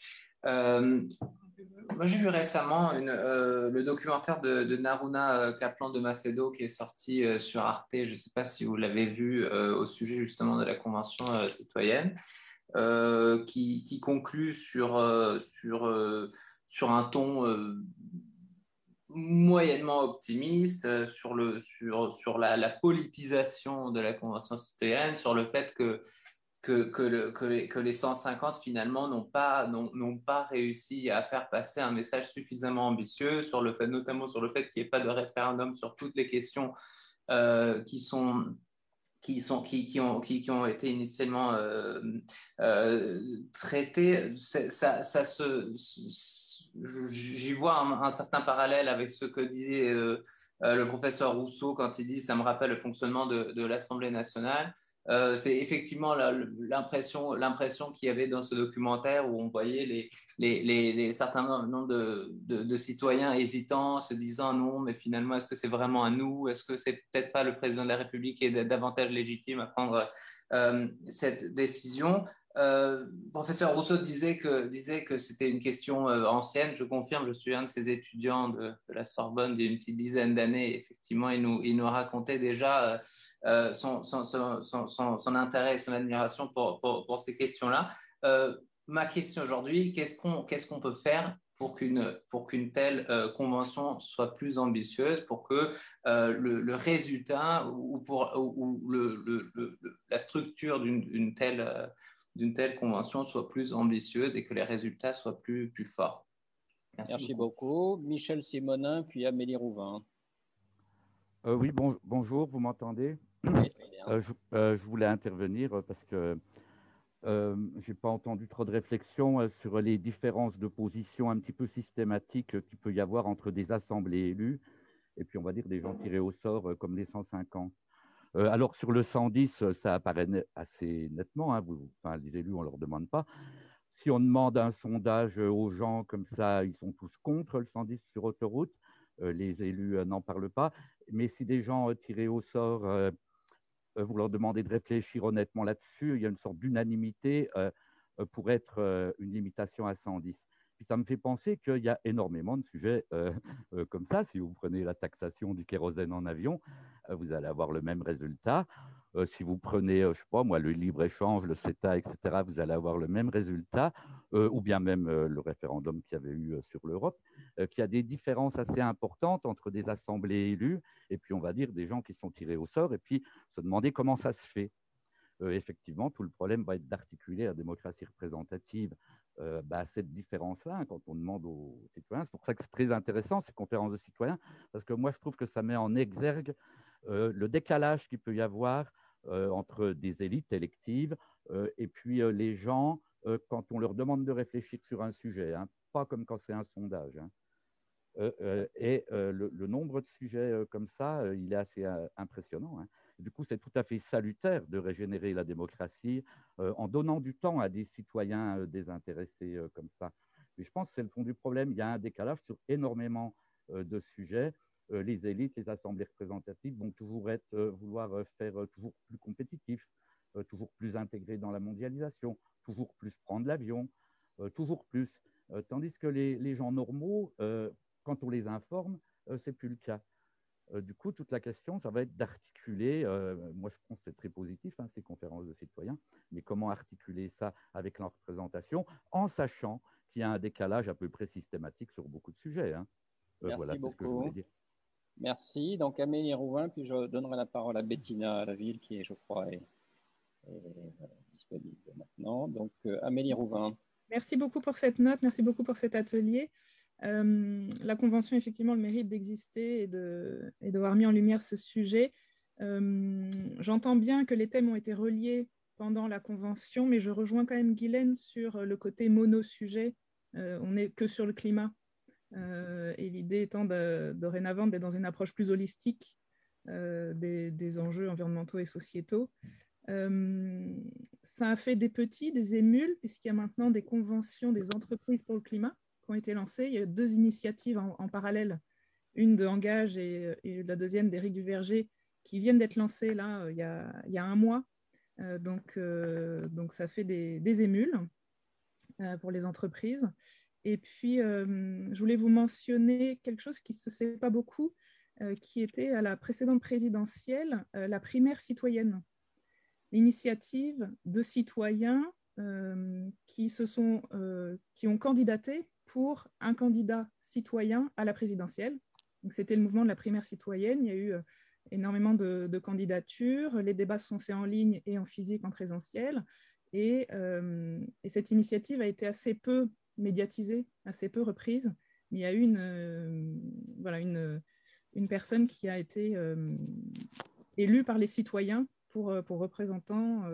moi, j'ai vu récemment le documentaire de, Naruna Kaplan de Macedo qui est sorti sur Arte. Je ne sais pas si vous l'avez vu au sujet justement de la Convention citoyenne, qui, qui, conclut sur, sur sur un ton euh, moyennement optimiste, euh, sur, le, sur, sur la, politisation de la Convention citoyenne, sur le fait que, que, que, le, que, les, que les, 150 finalement n'ont pas, n'ont, pas réussi à faire passer un message suffisamment ambitieux, sur le fait, notamment sur le fait qu'il n'y ait pas de référendum sur toutes les questions euh, qui sont qui, sont, qui, qui, ont, qui, qui ont été initialement traitées, ça, ça se, j'y vois un, certain parallèle avec ce que disait euh, euh, le professeur Rousseau quand il dit ça me rappelle le fonctionnement de, l'Assemblée nationale. Euh, c'est effectivement l'impression, qu'il y avait dans ce documentaire où on voyait les, certains nombres de, de, citoyens hésitants, se disant non, mais finalement, est-ce que c'est vraiment à nous? Est-ce que c'est peut-être pas le président de la République qui est davantage légitime à prendre cette décision? Euh, professeur Rousseau disait que, disait que c'était une question euh, ancienne. Je confirme, je suis un de ces étudiants de, la Sorbonne d'une petite dizaine d'années. Effectivement, il nous, il nous racontait déjà euh, son, son, son, son, intérêt et son admiration pour, pour, ces questions-là. ma question aujourd'hui, qu'est-ce qu'on qu'est-ce qu'on peut faire pour qu'une pour qu'une telle convention soit plus ambitieuse, pour que le, résultat ou pour ou, le, la structure d'une telle d'une telle convention soit plus ambitieuse et que les résultats soient plus plus forts. Merci, beaucoup. Michel Simonin, puis Amélie Rouvin. Euh, oui, bon, bonjour, vous m'entendez? Euh, euh, je, voulais intervenir parce que je n'ai pas entendu trop de réflexions sur les différences de position un petit peu systématiques qu'il peut y avoir entre des assemblées élues et puis on va dire des gens tirés au sort comme les 150. Alors sur le 110, ça apparaît assez nettement, hein, vous, les élus, on ne leur demande pas si on demande un sondage aux gens comme ça, ils sont tous contre le 110 sur autoroute. Euh, les élus euh, n'en parlent pas. Mais si des gens euh, tirés au sort, vous leur demandez de réfléchir honnêtement là-dessus, il y a une sorte d'unanimité pour être une limitation à 110. Ça me fait penser qu'il y a énormément de sujets comme ça. Si vous prenez la taxation du kérosène en avion, vous allez avoir le même résultat. Euh, si vous prenez, euh, je sais pas moi, le libre-échange, le CETA, etc., vous allez avoir le même résultat, euh, ou bien même le référendum qu'il y avait eu sur l'Europe, qu'il y a des différences assez importantes entre des assemblées élues et puis on va dire des gens qui sont tirés au sort, et puis se demander comment ça se fait. effectivement, tout le problème va être d'articuler la démocratie représentative bah, cette différence-là hein, quand on demande aux citoyens. C'est pour ça que c'est très intéressant ces conférences de citoyens, parce que moi je trouve que ça met en exergue le décalage qu'il peut y avoir euh, entre des élites électives euh, et puis euh, les gens quand on leur demande de réfléchir sur un sujet, hein, pas comme quand c'est un sondage. Hein. et le, nombre de sujets comme ça, il est assez impressionnant. Du coup, c'est tout à fait salutaire de régénérer la démocratie en donnant du temps à des citoyens désintéressés comme ça. Mais je pense que c'est le fond du problème. Il y a un décalage sur énormément de sujets euh, les élites, les assemblées représentatives vont toujours euh, vouloir euh, faire toujours plus compétitif, toujours plus intégré dans la mondialisation, toujours plus prendre l'avion, toujours plus. tandis que les, gens normaux, quand on les informe, c'est plus le cas. Du coup, toute la question, ça va être d'articuler, moi je pense que c'est très positif, hein, ces conférences de citoyens, mais comment articuler ça avec leur représentation en sachant qu'il y a un décalage à peu près systématique sur beaucoup de sujets. Hein. voilà, c'est ce que je voulais dire. Merci. Donc Amélie Rouvin, puis je donnerai la parole à Bettina Laville, qui est, je crois, est, disponible maintenant. Donc euh, Amélie Rouvin. Merci beaucoup pour cette note, merci beaucoup pour cet atelier. Euh, la Convention, effectivement, le mérite d'exister et de, d'avoir mis en lumière ce sujet. Euh, j'entends bien que les thèmes ont été reliés pendant la Convention, mais je rejoins quand même Guylaine sur le côté mono-sujet. on n'est que sur le climat. Euh, et l'idée étant dorénavant d'être dans une approche plus holistique euh, des, enjeux environnementaux et sociétaux. Euh, ça a fait des petits, des émules, puisqu'il y a maintenant des conventions des entreprises pour le climat ont été lancées. Il y a deux initiatives en, parallèle, une de Engage et, la deuxième d'Éric Duverger, qui viennent d'être lancées là il y a, un mois. donc, donc ça fait des, émules pour les entreprises. Et puis, euh, je voulais vous mentionner quelque chose qui ne se sait pas beaucoup, euh, qui était à la précédente présidentielle, euh, la primaire citoyenne. L'initiative de citoyens qui, se sont, qui ont candidaté pour un candidat citoyen à la présidentielle. C'était le mouvement de la primaire citoyenne. Il y a eu énormément de, candidatures. Les débats se sont faits en ligne et en physique, en présentiel. Et, et cette initiative a été assez peu médiatisée, assez peu reprise. Il y a eu une, euh, personne qui a été euh, élue par les citoyens pour, euh, pour représentant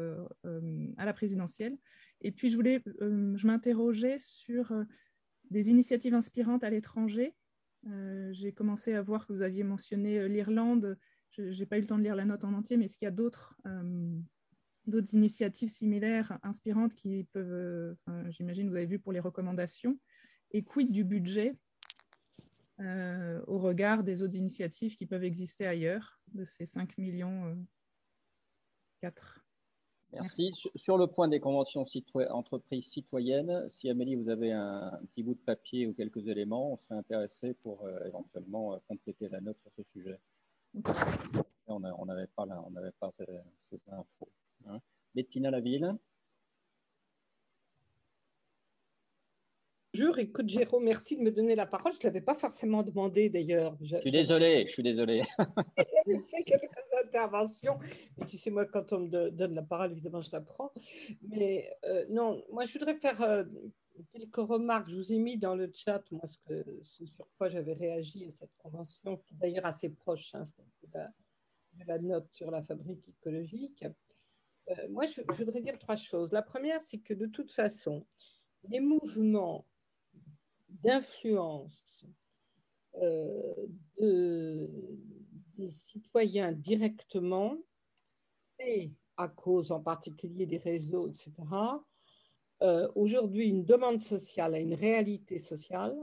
à la présidentielle. Et puis, je, voulais, je m'interrogeais sur des initiatives inspirantes à l'étranger. J'ai commencé à voir que vous aviez mentionné l'Irlande. Je n'ai pas eu le temps de lire la note en entier, mais est-ce qu'il y a d'autres d'autres initiatives similaires, inspirantes qui peuvent, j'imagine, vous avez vu pour les recommandations, et quid du budget euh, au regard des autres initiatives qui peuvent exister ailleurs, de ces 5 millions euh, 4 Merci. Sur le point des conventions entreprises citoyennes, si Amélie, vous avez un, petit bout de papier ou quelques éléments, on serait intéressé pour euh, éventuellement euh, compléter la note sur ce sujet. On n'avait pas, on pas ces, ces infos. Hein. Bettina Laville. Bonjour, écoute Jérôme, merci de me donner la parole. Je ne l'avais pas forcément demandé d'ailleurs. Je, suis désolé, je suis désolé. J'avais fait quelques interventions, mais tu sais, moi, quand on me donne la parole, évidemment, je la prends. Mais euh, non, moi, je voudrais faire euh, quelques remarques. Je vous ai mis dans le chat, moi, ce, que, sur quoi j'avais réagi à cette convention, qui est d'ailleurs assez proche hein, de, la, note sur la fabrique écologique. Euh, moi, je, je voudrais dire trois choses. La première, c'est que de toute façon, les mouvements d'influence euh, de, des citoyens directement, c'est à cause en particulier des réseaux, etc. Euh, aujourd'hui, une demande sociale a une réalité sociale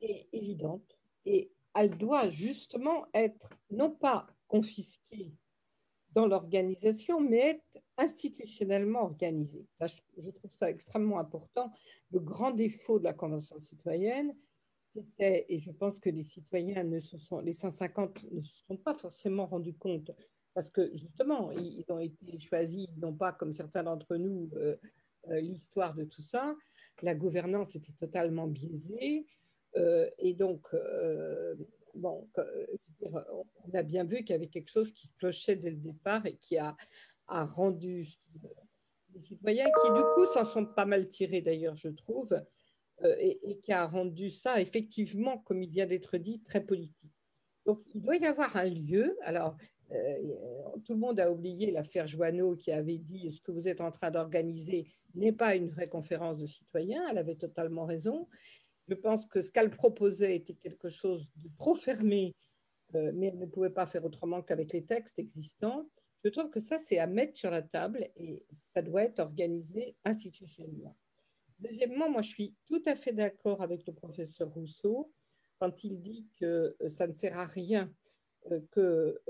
est évidente et elle doit justement être non pas confisquée dans l'organisation, mais être institutionnellement organisée. je, trouve ça extrêmement important. Le grand défaut de la Convention citoyenne, c'était, et je pense que les citoyens, ne se sont, les 150 ne se sont pas forcément rendus compte, parce que justement, ils ont été choisis, non pas comme certains d'entre nous, euh, euh, l'histoire de tout ça. La gouvernance était totalement biaisée. Euh, et donc, bon, on a bien vu qu'il y avait quelque chose qui clochait dès le départ et qui a, rendu les citoyens, qui du coup s'en sont pas mal tirés d'ailleurs, je trouve, euh, et, qui a rendu ça effectivement, comme il vient d'être dit, très politique. Donc il doit y avoir un lieu. Alors, euh, tout le monde a oublié l'affaire Joanneau qui avait dit ce que vous êtes en train d'organiser n'est pas une vraie conférence de citoyens. Elle avait totalement raison. Je pense que ce qu'elle proposait était quelque chose de trop fermé, euh, mais elle ne pouvait pas faire autrement qu'avec les textes existants. Je trouve que ça, c'est à mettre sur la table et ça doit être organisé institutionnellement. Deuxièmement, moi, je suis tout à fait d'accord avec le professeur Rousseau quand il dit que euh, ça ne sert à rien euh, que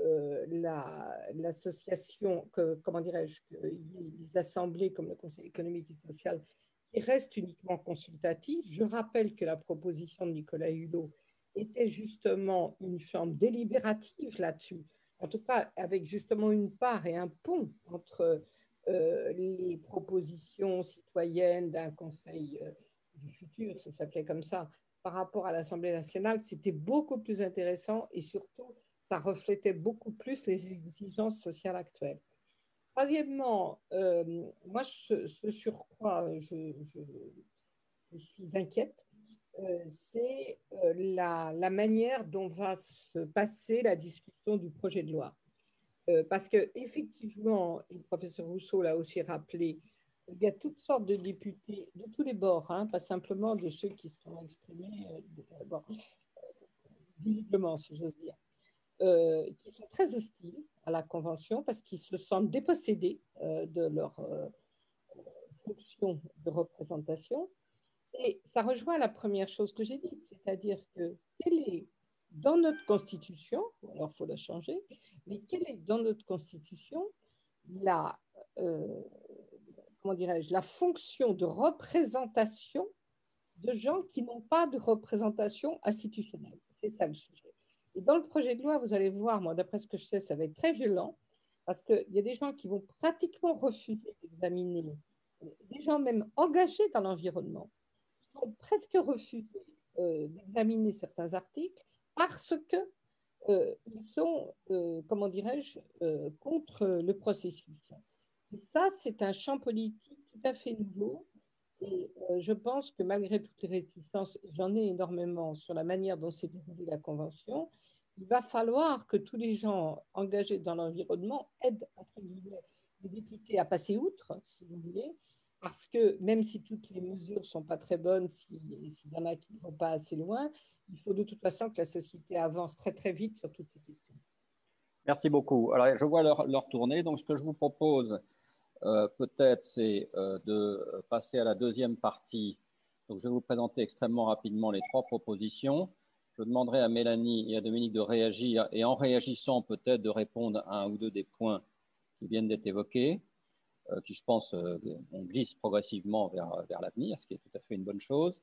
l'association, que, comment dirais-je, les assemblées comme le Conseil économique et social il reste uniquement consultatif. Je rappelle que la proposition de Nicolas Hulot était justement une chambre délibérative là-dessus, en tout cas avec justement une part et un pont entre euh, les propositions citoyennes d'un conseil euh, du futur, ça s'appelait comme ça, par rapport à l'Assemblée nationale, c'était beaucoup plus intéressant et surtout, ça reflétait beaucoup plus les exigences sociales actuelles. Troisièmement, euh, moi, ce, sur quoi je, suis inquiète, euh, c'est euh, la, manière dont va se passer la discussion du projet de loi. parce qu'effectivement, et le professeur Rousseau l'a aussi rappelé, il y a toutes sortes de députés de tous les bords, hein, pas simplement de ceux qui sont exprimés visiblement, si j'ose dire, qui sont très hostiles à la Convention parce qu'ils se sentent dépossédés euh, de leur euh, fonction de représentation. Et ça rejoint la première chose que j'ai dite, c'est-à-dire que quelle est dans notre Constitution, alors il faut la changer, mais quelle est dans notre Constitution la, euh, comment la fonction de représentation de gens qui n'ont pas de représentation institutionnelle? C'est ça le sujet. Et dans le projet de loi, vous allez voir, moi, d'après ce que je sais, ça va être très violent, parce qu'il y a des gens qui vont pratiquement refuser d'examiner, des gens même engagés dans l'environnement, qui vont presque refuser euh, d'examiner certains articles parce que euh, ils sont, euh, comment dirais-je, contre le processus. Et ça, c'est un champ politique tout à fait nouveau. Et je pense que malgré toutes les réticences, j'en ai énormément sur la manière dont s'est déroulée la Convention, il va falloir que tous les gens engagés dans l'environnement aident, les députés à passer outre, si vous voulez, parce que même si toutes les mesures ne sont pas très bonnes, s'il y en a qui ne vont pas assez loin, il faut de toute façon que la société avance très très vite sur toutes ces questions. Merci beaucoup. Alors, je vois leur, leur tournée. Donc, ce que je vous propose, euh, peut-être, c'est euh, de passer à la deuxième partie. Donc, je vais vous présenter extrêmement rapidement les trois propositions je demanderai à Mélanie et à Dominique de réagir et en réagissant peut-être de répondre à un ou deux des points qui viennent d'être évoqués, euh, qui je pense euh, on glisse progressivement vers, vers l'avenir, ce qui est tout à fait une bonne chose.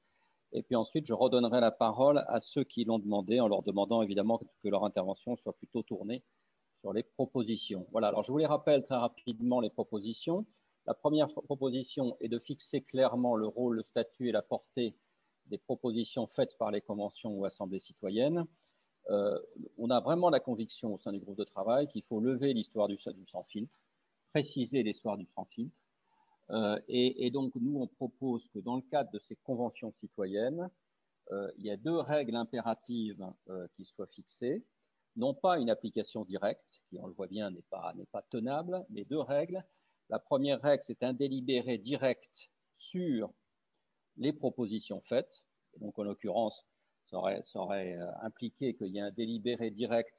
Et puis ensuite, je redonnerai la parole à ceux qui l'ont demandé en leur demandant évidemment que leur intervention soit plutôt tournée sur les propositions. Voilà, alors je vous les rappelle très rapidement les propositions. La première proposition est de fixer clairement le rôle, le statut et la portée des propositions faites par les conventions ou assemblées citoyennes, on a vraiment la conviction au sein du groupe de travail qu'il faut lever l'histoire du, du sans filtre, préciser l'histoire du sans filtre, et, et, donc, nous, on propose que dans le cadre de ces conventions citoyennes, il y a deux règles impératives qui soient fixées non pas une application directe, qui on le voit bien n'est pas, tenable, mais deux règles. La première règle, c'est un délibéré direct sur les propositions faites. Donc, en l'occurrence, ça aurait, euh, impliqué qu'il y ait un délibéré direct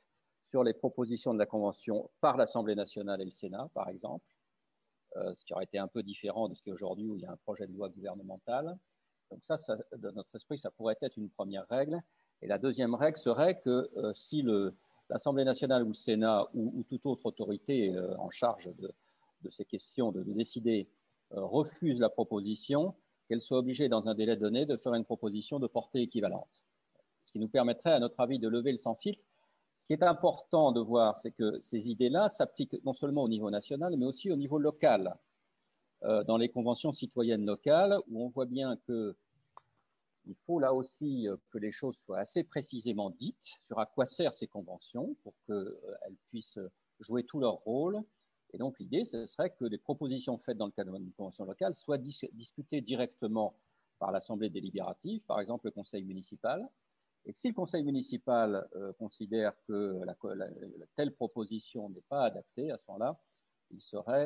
sur les propositions de la Convention par l'Assemblée nationale et le Sénat, par exemple, euh, ce qui aurait été un peu différent de ce qui aujourd'hui où il y a un projet de loi gouvernemental. Donc ça, ça, dans notre esprit, ça pourrait être une première règle. Et la deuxième règle serait que euh, si l'Assemblée nationale ou le Sénat ou, toute autre autorité euh, en charge de, ces questions de, décider euh, refuse la proposition, qu'elle soit obligée dans un délai donné de faire une proposition de portée équivalente. Ce qui nous permettrait, à notre avis, de lever le sans-filtre. Ce qui est important de voir, c'est que ces idées-là s'appliquent non seulement au niveau national, mais aussi au niveau local. dans les conventions citoyennes locales, où on voit bien que il faut là aussi euh, que les choses soient assez précisément dites sur à quoi servent ces conventions pour qu'elles euh, puissent jouer tout leur rôle. Et donc l'idée, ce serait que les propositions faites dans le cadre d'une convention locale soient discutées directement par l'Assemblée délibérative, par exemple le conseil municipal, et si le conseil municipal euh, considère que telle proposition n'est pas adaptée, à ce moment-là, il,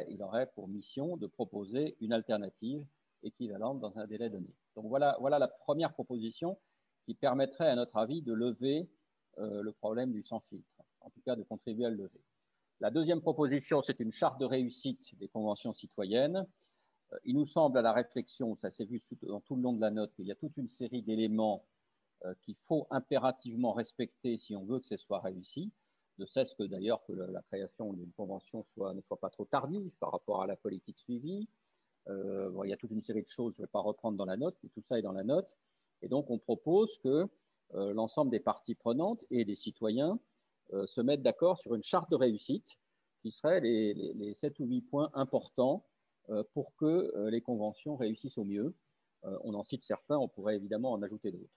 il aurait pour mission de proposer une alternative équivalente dans un délai donné. Donc voilà, la première proposition qui permettrait, à notre avis, de lever euh, le problème du sans-filtre, en tout cas de contribuer à le lever. La deuxième proposition, c'est une charte de réussite des conventions citoyennes. Euh, il nous semble à la réflexion, ça s'est vu dans tout le long de la note, qu'il y a toute une série d'éléments euh, qu'il faut impérativement respecter si on veut que ce soit réussi. Ne cesse que d'ailleurs que la création d'une convention soit, ne soit pas trop tardive par rapport à la politique suivie, euh, il y a toute une série de choses, je ne vais pas reprendre dans la note, mais tout ça est dans la note. Et donc, on propose que euh, l'ensemble des parties prenantes et des citoyens euh, se mettent d'accord sur une charte de réussite qui serait les, les, 7 ou 8 points importants pour que les conventions réussissent au mieux. on en cite certains, on pourrait évidemment en ajouter d'autres.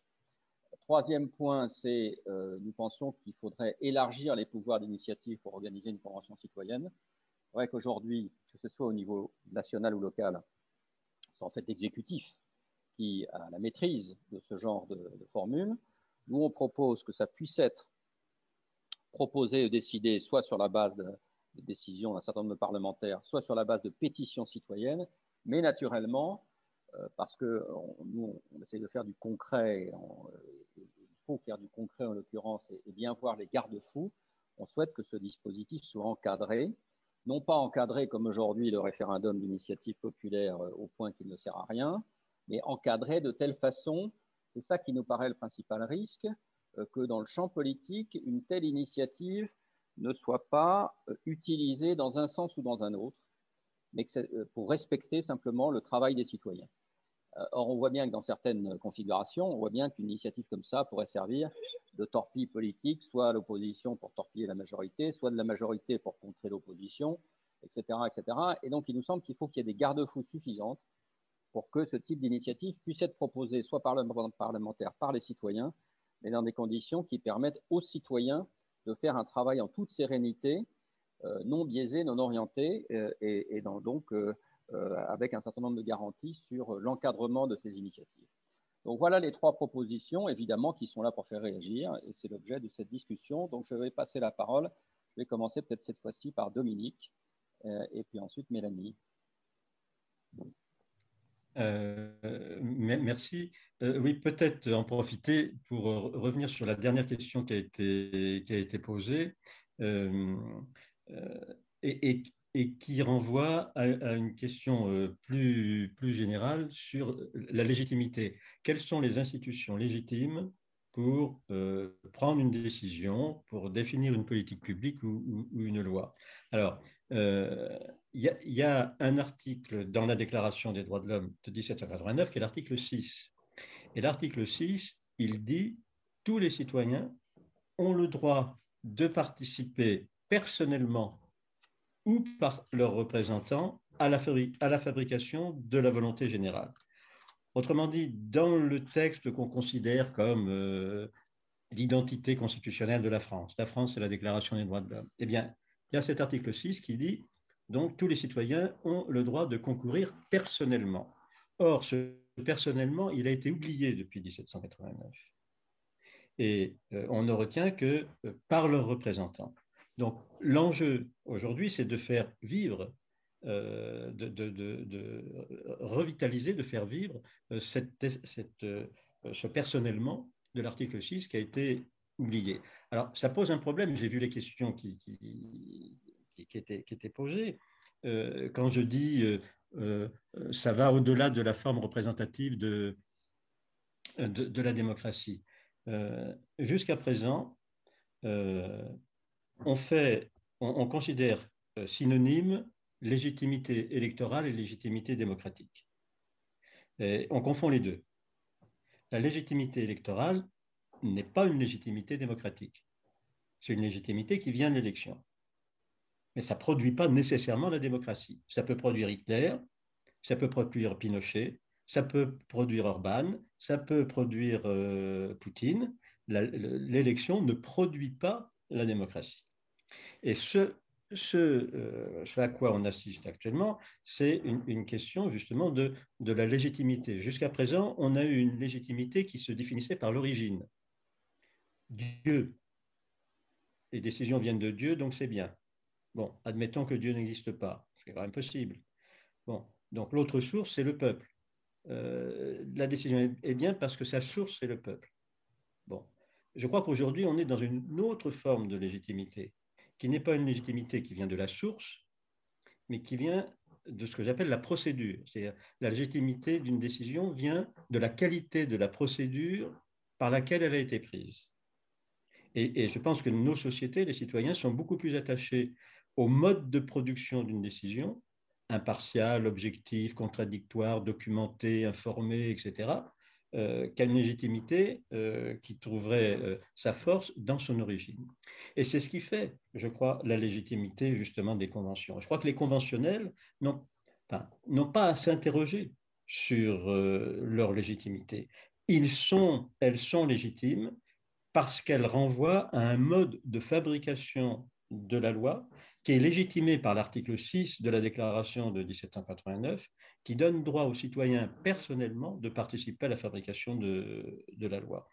Troisième point, c'est nous pensons qu'il faudrait élargir les pouvoirs d'initiative pour organiser une convention citoyenne. Vrai qu'aujourd'hui, que ce soit au niveau national ou local, c'est en fait l'exécutif qui a la maîtrise de ce genre de, de formule. Nous, on propose que ça puisse être proposé et décidé soit sur la base de, décisions d'un certain nombre de parlementaires, soit sur la base de pétitions citoyennes, mais naturellement, euh, parce que nous, on essaie de faire du concret, euh, il faut faire du concret en l'occurrence et bien voir les garde-fous, on souhaite que ce dispositif soit encadré non pas encadré comme aujourd'hui le référendum d'initiative populaire euh, au point qu'il ne sert à rien, mais encadré de telle façon, c'est ça qui nous paraît le principal risque, euh, que dans le champ politique, une telle initiative ne soit pas euh, utilisée dans un sens ou dans un autre, mais pour respecter simplement le travail des citoyens. Or, on voit bien que dans certaines configurations, on voit bien qu'une initiative comme ça pourrait servir de torpille politique, soit l'opposition pour torpiller la majorité, soit de la majorité pour contrer l'opposition, etc., etc. Et donc, il nous semble qu'il faut qu'il y ait des garde-fous suffisantes pour que ce type d'initiative puisse être proposé soit par le parlementaire, par les citoyens, mais dans des conditions qui permettent aux citoyens de faire un travail en toute sérénité, euh, non biaisé, non orienté, euh, et, donc euh, avec un certain nombre de garanties sur l'encadrement de ces initiatives. Donc voilà les trois propositions, évidemment, qui sont là pour faire réagir, et c'est l'objet de cette discussion. Donc je vais passer la parole. Je vais commencer peut-être cette fois-ci par Dominique, euh, et puis ensuite Mélanie. Euh, merci. Euh, oui, peut-être en profiter pour revenir sur la dernière question qui a été, posée. Et qui renvoie à, une question euh, plus, plus générale sur la légitimité. Quelles sont les institutions légitimes pour euh, prendre une décision, pour définir une politique publique ou, une loi? Alors, euh, il y, a un article dans la Déclaration des droits de l'homme de 1789 qui est l'article 6. Et l'article 6, il dit tous les citoyens ont le droit de participer personnellement ou par leurs représentants à la, fabrication de la volonté générale. Autrement dit, dans le texte qu'on considère comme euh, l'identité constitutionnelle de la France, la France c'est la Déclaration des droits de l'homme, eh bien, il y a cet article 6 qui dit donc tous les citoyens ont le droit de concourir personnellement. Or, ce personnellement, il a été oublié depuis 1789. Et euh, on ne retient que euh, par leurs représentants. Donc, l'enjeu aujourd'hui, c'est de faire vivre, euh, de, revitaliser, de faire vivre ce personnellement de l'article 6 qui a été oublié. Alors, ça pose un problème. J'ai vu les questions qui, étaient, posées. quand je dis euh, ça va au-delà de la forme représentative de, la démocratie. Euh, jusqu'à présent, euh, on, fait, on, considère synonyme légitimité électorale et légitimité démocratique. on confond les deux. La légitimité électorale n'est pas une légitimité démocratique. C'est une légitimité qui vient de l'élection mais ça ne produit pas nécessairement la démocratie. Ça peut produire Hitler, ça peut produire Pinochet, ça peut produire Orban, ça peut produire euh, Poutine. L'élection ne produit pas la démocratie. Et ce, euh, ce, à quoi on assiste actuellement, c'est une, question justement de, de la légitimité. Jusqu'à présent, on a eu une légitimité qui se définissait par l'origine. Dieu. Les décisions viennent de Dieu, donc c'est bien. Bon, admettons que Dieu n'existe pas, c'est quand possible. Bon, donc l'autre source, c'est le peuple. Euh, la décision est bien parce que sa source, c'est le peuple. Bon, je crois qu'aujourd'hui, on est dans une autre forme de légitimité, qui n'est pas une légitimité qui vient de la source, mais qui vient de ce que j'appelle la procédure. C'est-à-dire la légitimité d'une décision vient de la qualité de la procédure par laquelle elle a été prise. Et, et je pense que nos sociétés, les citoyens, sont beaucoup plus attachés au mode de production d'une décision, impartial, objectif, contradictoire, documenté, informé, etc., qu'à une légitimité euh, qui trouverait euh, sa force dans son origine. Et c'est ce qui fait, je crois, la légitimité justement des conventions. Je crois que les conventionnels n'ont pas à s'interroger sur leur légitimité. Ils sont, elles sont légitimes parce qu'elles renvoient à un mode de fabrication de la loi qui est légitimé par l'article 6 de la Déclaration de 1789, qui donne droit aux citoyens personnellement de participer à la fabrication de, la loi.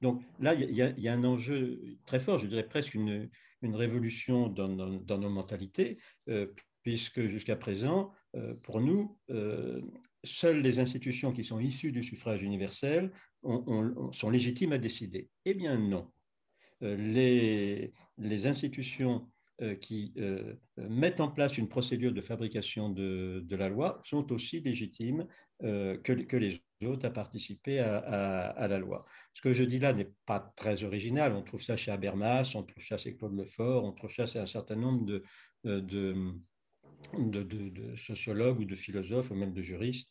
Donc là, il y, a un enjeu très fort, je dirais presque une, révolution dans, nos mentalités, euh, puisque jusqu'à présent, euh, pour nous, euh, seules les institutions qui sont issues du suffrage universel sont légitimes à décider. Eh bien non. les, les institutions qui euh, mettent en place une procédure de fabrication de, la loi sont aussi légitimes euh, que, les autres à participer à, la loi. Ce que je dis là n'est pas très original. On trouve ça chez Habermas, on trouve ça chez Claude Lefort, on trouve ça chez un certain nombre de, sociologues ou de philosophes ou même de juristes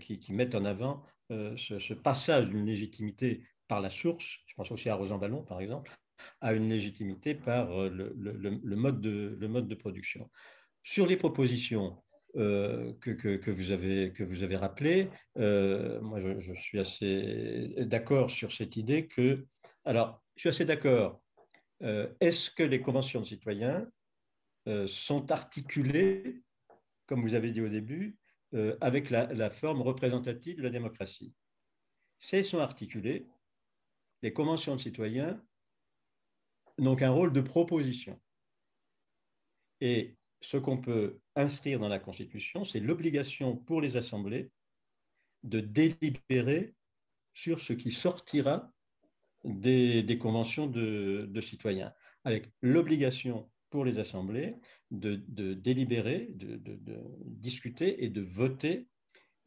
qui, qui, mettent en avant ce, ce, passage d'une légitimité par la source, je pense aussi à Rosan Ballon par exemple, à une légitimité par euh, le, mode, de, production. Sur les propositions euh, que, vous avez, que euh, moi je, suis assez d'accord sur cette idée que, alors je suis assez d'accord, est-ce que les conventions de citoyens sont articulées, comme vous avez dit au début, avec la, la, forme représentative de la démocratie? Si elles sont articulées, les conventions de citoyens donc un rôle de proposition. Et ce qu'on peut inscrire dans la Constitution, c'est l'obligation pour les assemblées de délibérer sur ce qui sortira des, conventions de, citoyens, avec l'obligation pour les assemblées de, délibérer, de, discuter et de voter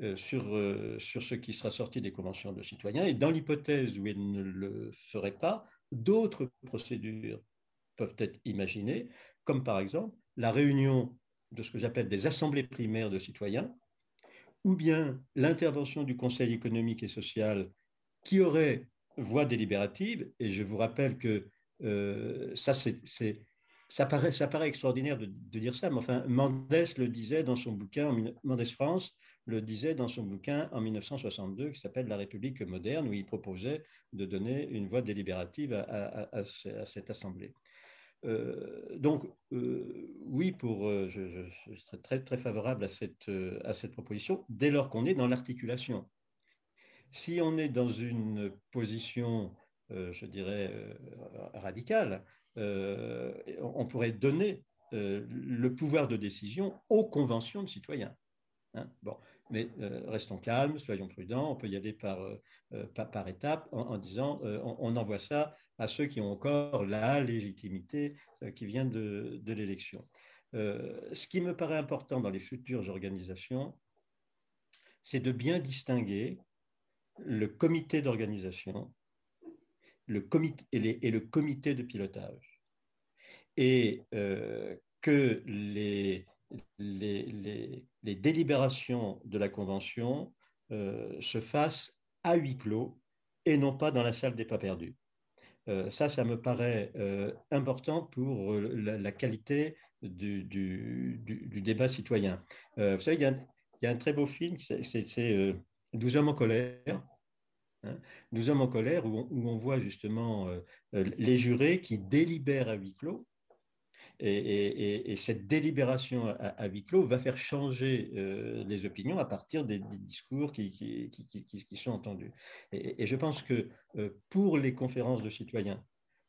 euh, sur, euh, sur ce qui sera sorti des conventions de citoyens. Et dans l'hypothèse où elles ne le feraient pas, d'autres procédures peuvent être imaginées, comme par exemple la réunion de ce que j'appelle des assemblées primaires de citoyens, ou bien l'intervention du Conseil économique et social qui aurait voix délibérative, et je vous rappelle que euh, ça, c'est ça paraît, extraordinaire de, dire ça, mais enfin, Mendès le disait dans son bouquin, Mendès France le disait dans son bouquin en 1962 qui s'appelle La République moderne, où il proposait de donner une voix délibérative à, cette assemblée. Euh, donc, euh, oui, pour, euh, je, serais très, très favorable à cette, à cette proposition dès lors qu'on est dans l'articulation. Si on est dans une position, je dirais, radicale, on pourrait donner le pouvoir de décision aux conventions de citoyens. Hein. bon, mais restons calmes, soyons prudents, on peut y aller par, par, étapes en, disant on, envoie ça à ceux qui ont encore la légitimité qui vient de, de l'élection. ce qui me paraît important dans les futures organisations, c'est de bien distinguer le comité d'organisation le comité, et, le comité de pilotage. Et euh, que les, les, les, délibérations de la Convention euh, se fassent à huis clos et non pas dans la salle des pas perdus. Euh, ça, ça me paraît important pour la, qualité du, du, du, débat citoyen. vous savez, il y, a, un très beau film, c'est 12 hommes en colère, Hein. Nous sommes en colère où on, voit justement euh, euh, les jurés qui délibèrent à huis clos. Et, cette délibération à, huis clos va faire changer euh, les opinions à partir des, discours qui, sont entendus. Et, je pense que pour les conférences de citoyens,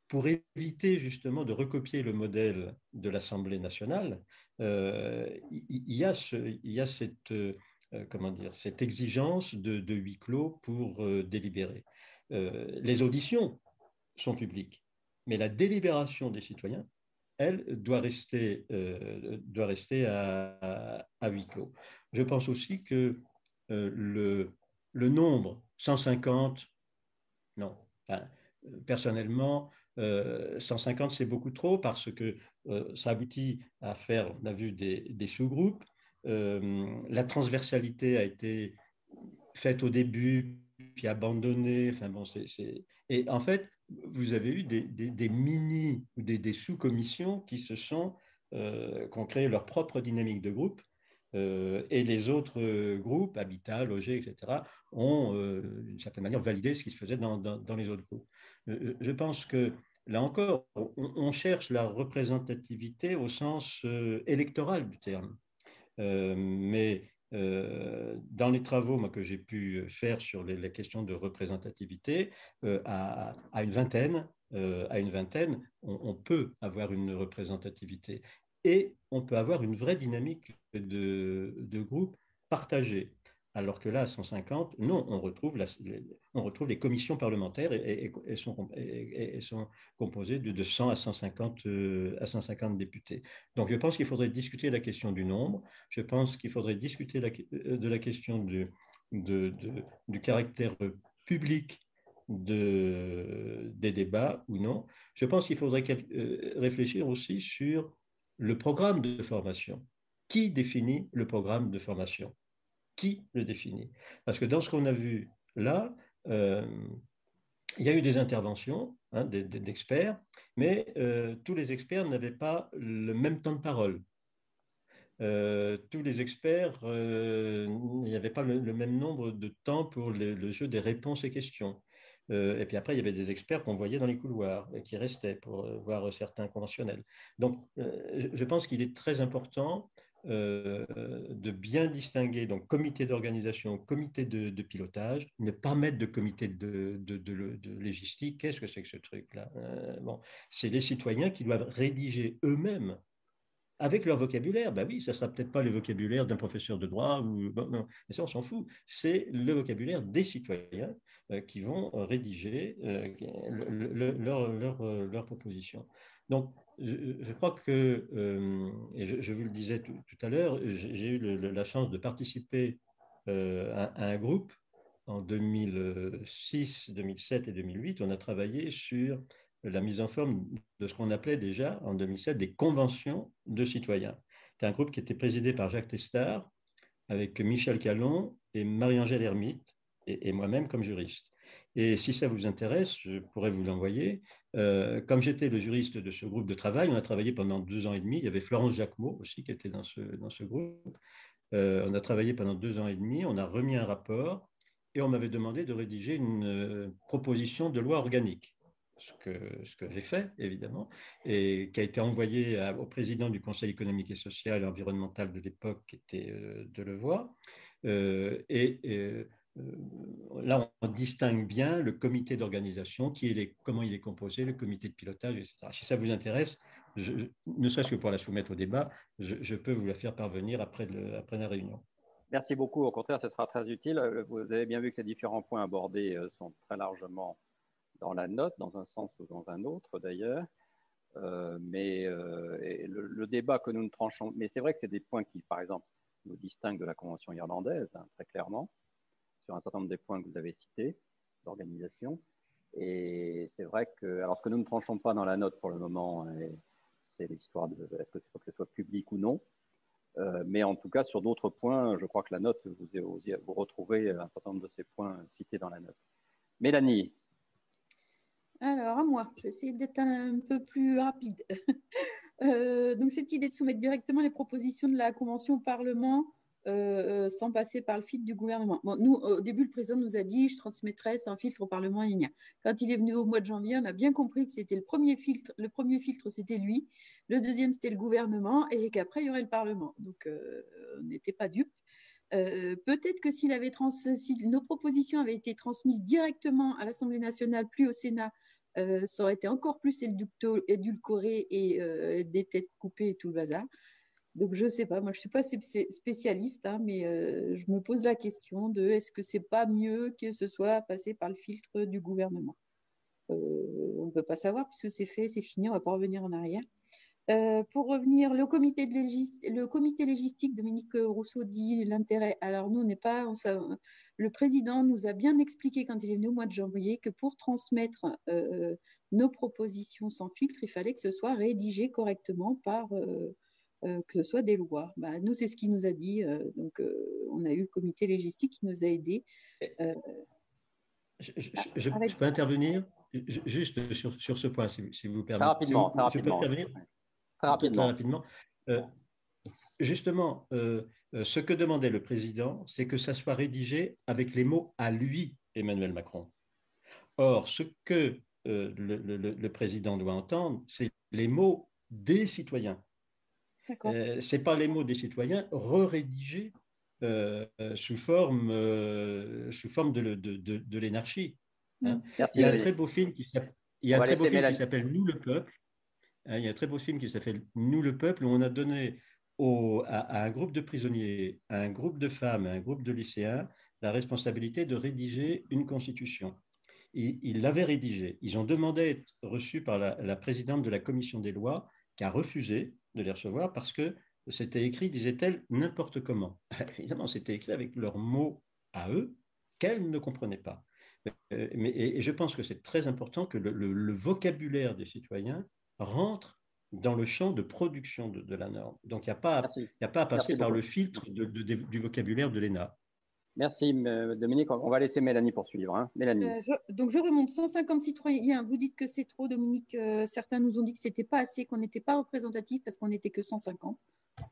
pour éviter justement de recopier le modèle de l'Assemblée nationale, il, y a cette comment dire, cette exigence de, huis clos pour euh, délibérer. Euh, les auditions sont publiques, mais la délibération des citoyens, elle, doit rester, doit rester à, huis clos. Je pense aussi que le, le, nombre 150, non, personnellement, 150 c'est beaucoup trop parce que ça aboutit à faire, on a vu, des, sous-groupes euh, la transversalité a été faite au début, puis abandonnée. Enfin bon, Et en fait, vous avez eu des, mini ou des, sous-commissions qui se sont, euh, qui ont créé leur propre dynamique de groupe. Euh, et les autres groupes, Habitat, Loger, etc., ont d'une certaine manière validé ce qui se faisait dans, les autres groupes. je pense que là encore, on, cherche la représentativité au sens électoral du terme. Euh, mais euh, dans les travaux que j'ai pu faire sur les, questions de représentativité, euh, à, une vingtaine, à une vingtaine on, peut avoir une représentativité et on peut avoir une vraie dynamique de, de groupe partagée. Alors que là, à 150, non, on retrouve, les, commissions parlementaires et, sont, sont, composées de, 100 à 150, euh, à 150 députés. Donc je pense qu'il faudrait discuter la question du nombre, je pense qu'il faudrait discuter euh, de la question de, du caractère public des débats ou non. Je pense qu'il faudrait euh, réfléchir aussi sur le programme de formation. Qui définit le programme de formation? Qui le définit Parce que dans ce qu'on a vu là, euh, il y a eu des interventions hein, d'experts, mais euh, tous les experts n'avaient pas le même temps de parole. Euh, tous les experts, il n'y avait pas le, même nombre de temps pour le, jeu des réponses et questions. et puis après, il y avait des experts qu'on voyait dans les couloirs et qui restaient pour voir certains conventionnels. Donc, je pense qu'il est très important euh, de bien distinguer donc comité d'organisation, comité de, pilotage, ne pas mettre de comité de, de, légistique. Qu'est-ce que c'est que ce truc-là euh, bon, C'est les citoyens qui doivent rédiger eux-mêmes avec leur vocabulaire. Ben oui, ça ne sera peut-être pas le vocabulaire d'un professeur de droit, ou, mais ça on s'en fout. C'est le vocabulaire des citoyens qui vont rédiger leur, leur, leur, proposition. Donc, je, crois que, euh, et je, vous le disais tout, à l'heure, j'ai eu la chance de participer euh, à, un groupe en 2006, 2007 et 2008. On a travaillé sur la mise en forme de ce qu'on appelait déjà en 2007 des conventions de citoyens. C'était un groupe qui était présidé par Jacques Testard, avec Michel Callon et Marie-Angèle Hermite, et, moi-même comme juriste. Et si ça vous intéresse, je pourrais vous l'envoyer. Euh, comme j'étais le juriste de ce groupe de travail, on a travaillé pendant deux ans et demi. Il y avait Florence Jacquemot aussi qui était dans ce, dans ce groupe. Euh, on a travaillé pendant deux ans et demi. On a remis un rapport et on m'avait demandé de rédiger une euh, proposition de loi organique. Ce que, ce que j'ai fait, évidemment, et qui a été envoyé au président du Conseil économique et social et environnemental de l'époque, qui était Delevoye. et euh, là, on distingue bien le comité d'organisation, qui est comment il est composé, le comité de pilotage, etc. Si ça vous intéresse, ne serait-ce que pour la soumettre au débat, je, peux vous la faire parvenir après, la réunion. Merci beaucoup. Au contraire, ce sera très utile. Euh, vous avez bien vu que les différents points abordés euh, sont très largement dans la note, dans un sens ou dans un autre d'ailleurs. mais le, débat que nous ne tranchons, mais c'est vrai que c'est des points qui, par exemple, nous distinguent de la Convention irlandaise, hein, très clairement sur un certain nombre des points que vous avez cités d'organisation. Et c'est vrai que, alors ce que nous ne tranchons pas dans la note pour le moment, c'est l'histoire de est-ce que faut que ce soit public ou non. Euh, mais en tout cas, sur d'autres points, je crois que la note, vous, retrouvez un certain nombre de ces points cités dans la note. Mélanie. Alors, à moi, je vais essayer d'être un peu plus rapide. Euh, donc, cette idée de soumettre directement les propositions de la Convention au Parlement, euh, euh, sans passer par le filtre du gouvernement. nous, au début, le président nous a dit je transmettrai sans filtre au Parlement lignien. Quand il est venu au mois de janvier, on a bien compris que c'était le premier filtre. Le premier filtre, c'était lui. Le deuxième, c'était le gouvernement et qu'après, il y aurait le Parlement. Donc, euh, on n'était pas dupes. Peut-être que si nos propositions avaient été transmises directement à l'Assemblée nationale, puis au Sénat, ça aurait été encore plus édulcoré et des têtes coupées et tout le bazar. Donc, je ne sais pas, moi, je ne suis pas spécialiste, hein, mais euh, je me pose la question de est-ce que c'est pas mieux que ce soit passé par le filtre du gouvernement? Euh, On ne peut pas savoir puisque c'est fait, c'est fini, on ne va pas revenir en arrière. Euh, pour revenir, le comité, le comité légistique, Dominique Rousseau dit l'intérêt. Alors, nous, on n'est pas. le président nous a bien expliqué quand il est venu au mois de janvier que pour transmettre nos propositions sans filtre, il fallait que ce soit rédigé correctement par que ce soit des lois. Bah, nous, c'est ce qu'il nous a dit. Euh, donc, euh, on a eu le comité légistique qui nous a aidés. Je, peux intervenir? Juste sur, sur, ce point, si, vous permettez. rapidement. très rapidement. Je peux intervenir très rapidement. rapidement. justement, ce que demandait le président, c'est que ça soit rédigé avec les mots à lui, Emmanuel Macron. Or, ce que le, le, président doit entendre, c'est les mots des citoyens. Euh, ce n'est pas les mots des citoyens re-rédigés euh, sous forme, euh, sous forme de, de, de, l'énarchie. Hein. Mm. Il y a un très beau film qui s'appelle Nous le peuple. Hein, il y a un très beau film qui s'appelle Nous le peuple où on a donné au, à, un groupe de prisonniers, à un groupe de femmes, à un groupe de lycéens la responsabilité de rédiger une constitution. Et, ils l'avaient rédigée. Ils ont demandé à être reçus par la, la présidente de la commission des lois qui a refusé de les recevoir parce que c'était écrit, disait-elle, n'importe comment. Évidemment, c'était écrit avec leurs mots à eux qu'elle ne comprenait pas. Euh, mais, et, je pense que c'est très important que le, vocabulaire des citoyens rentre dans le champ de production de, la norme. Donc, il n'y a, pas, a pas à passer par le filtre du vocabulaire de l'ENA. Merci Dominique. On va laisser Mélanie poursuivre. Hein. Mélanie. Euh, donc je remonte 150 citoyens. Vous dites que c'est trop, Dominique. Euh, certains nous ont dit que c'était pas assez, qu'on n'était pas représentatif parce qu'on n'était que 150.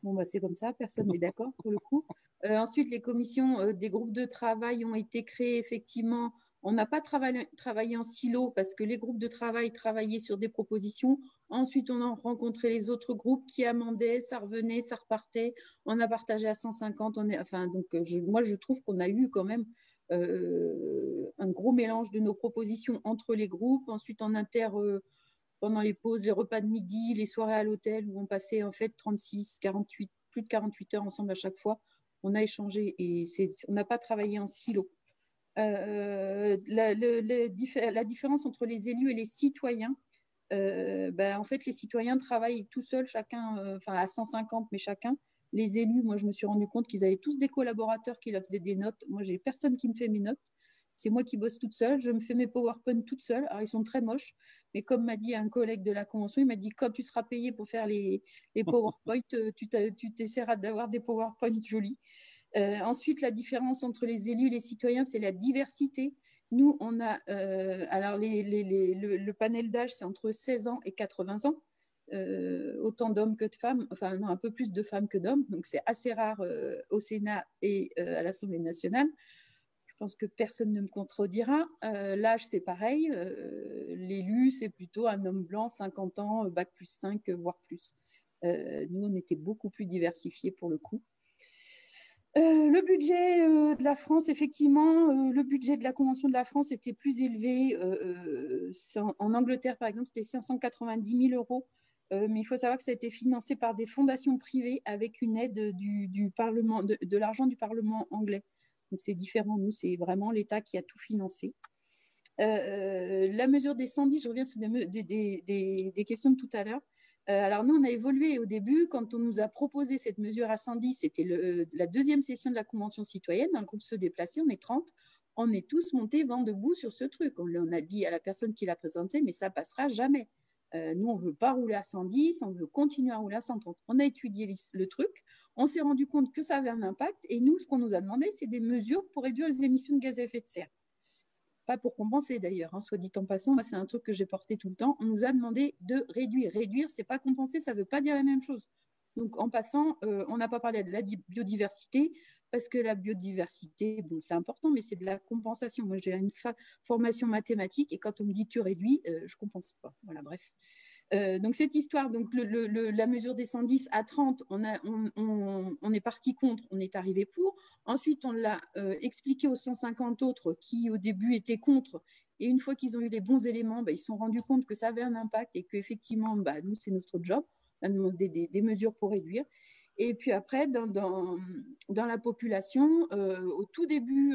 Bon, bah, c'est comme ça, personne n'est d'accord pour le coup. Euh, ensuite, les commissions des groupes de travail ont été créées effectivement on n'a pas travaillé, en silo parce que les groupes de travail travaillaient sur des propositions. Ensuite, on a rencontré les autres groupes qui amendaient, ça revenait, ça repartait. On a partagé à 150. On est, enfin, donc, moi, je trouve qu'on a eu quand même euh, un gros mélange de nos propositions entre les groupes. Ensuite, en inter, euh, pendant les pauses, les repas de midi, les soirées à l'hôtel où on passait en fait 36, 48, plus de 48 heures ensemble à chaque fois. On a échangé et on n'a pas travaillé en silo. Euh, la, la, différence entre les élus et les citoyens, euh, ben, en fait, les citoyens travaillent tout seuls, chacun, euh, enfin à 150, mais chacun. Les élus, moi, je me suis rendu compte qu'ils avaient tous des collaborateurs qui leur faisaient des notes. Moi, j'ai personne qui me fait mes notes. C'est moi qui bosse toute seule. Je me fais mes PowerPoint toute seule. Alors, ils sont très moches. Mais comme m'a dit un collègue de la convention, il m'a dit quand tu seras payé pour faire les, les PowerPoint, tu t'essaieras d'avoir des PowerPoint jolis. Euh, ensuite, la différence entre les élus et les citoyens, c'est la diversité. Nous, on a, alors le, panel d'âge, c'est entre 16 ans et 80 ans. autant d'hommes que de femmes, enfin non, un peu plus de femmes que d'hommes, donc c'est assez rare au Sénat et à l'Assemblée nationale. Je pense que personne ne me contredira. L'âge, c'est pareil. L'élu, c'est plutôt un homme blanc, 50 ans, bac plus 5, voire plus. nous, on était beaucoup plus diversifiés pour le coup. Euh, le budget euh, de la France, effectivement, euh, le budget de la Convention de la France était plus élevé. En, Angleterre, par exemple, c'était 590 000 euros. mais il faut savoir que ça a été financé par des fondations privées avec une aide du, Parlement, de, l'argent du Parlement anglais. Donc c'est différent. Nous, c'est vraiment l'État qui a tout financé. la mesure des 110, je reviens sur des questions de tout à l'heure. Euh, alors nous, on a évolué au début, quand on nous a proposé cette mesure à 110, c'était la deuxième session de la Convention citoyenne, le groupe Se déplacer, on est 30, on est tous montés vent debout sur ce truc. On, a dit à la personne qui l'a présenté, mais ça passera jamais. Euh, nous, on ne veut pas rouler à 110, on veut continuer à rouler à 130. On a étudié le truc, on s'est rendu compte que ça avait un impact, et nous, ce qu'on nous a demandé, c'est des mesures pour réduire les émissions de gaz à effet de serre pas pour compenser d'ailleurs, hein, soit dit en passant, c'est un truc que j'ai porté tout le temps. On nous a demandé de réduire. Réduire, c'est pas compenser, ça veut pas dire la même chose. Donc en passant, euh, on n'a pas parlé de la biodiversité parce que la biodiversité, bon, c'est important, mais c'est de la compensation. Moi, j'ai une formation mathématique et quand on me dit tu réduis, je euh, je compense pas. Voilà, bref. Euh, donc cette histoire, donc la mesure des 110 à 30, on, est parti contre, on est arrivé pour. Ensuite, on l'a euh, expliqué aux 150 autres qui au début étaient contre. Et une fois qu'ils ont eu les bons éléments, bah, ils se sont rendus compte que ça avait un impact et qu'effectivement, bah, nous, c'est notre job. On a demandé des, mesures pour réduire. Et puis après, dans, la population, euh, au tout début,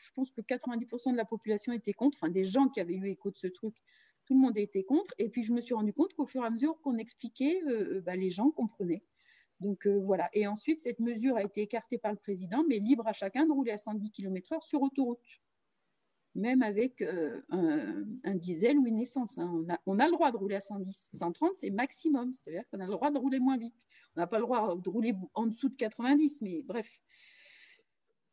je pense que 90% de la population était contre, enfin des gens qui avaient eu écho de ce truc tout le monde était contre. Et puis, je me suis rendu compte qu'au fur et à mesure qu'on expliquait, euh, euh, bah, les gens comprenaient. Donc euh, voilà. Et ensuite, cette mesure a été écartée par le président, mais libre à chacun de rouler à 110 km/h sur autoroute, même avec un, diesel ou une essence. Hein. On, a, on, a, le droit de rouler à 110. 130, c'est maximum. C'est-à-dire qu'on a le droit de rouler moins vite. On n'a pas le droit de rouler en dessous de 90, mais bref.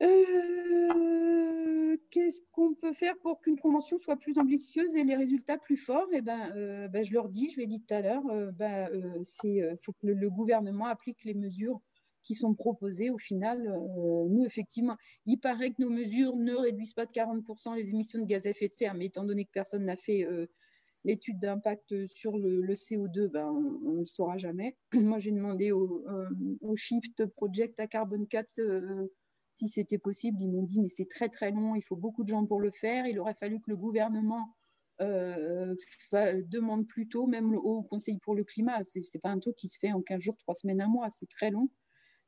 Euh, qu'est-ce qu'on peut faire pour qu'une convention soit plus ambitieuse et les résultats plus forts? Eh ben, euh, ben, je leur dis, je l'ai dit tout à l'heure, euh, ben, c'est faut que le, gouvernement applique les mesures qui sont proposées. Au final, nous, effectivement, il paraît que nos mesures ne réduisent pas de 40% les émissions de gaz à effet de serre, mais étant donné que personne n'a fait l'étude d'impact sur le, CO2, ben, on ne le saura jamais. Moi, j'ai demandé au, au, Shift Project à Carbon 4 si c'était possible. Ils m'ont dit, mais c'est très très long, il faut beaucoup de gens pour le faire. Il aurait fallu que le gouvernement euh, demande plus tôt, même Haut Conseil pour le climat. Ce n'est pas un truc qui se fait en 15 jours, 3 semaines, un mois, c'est très long.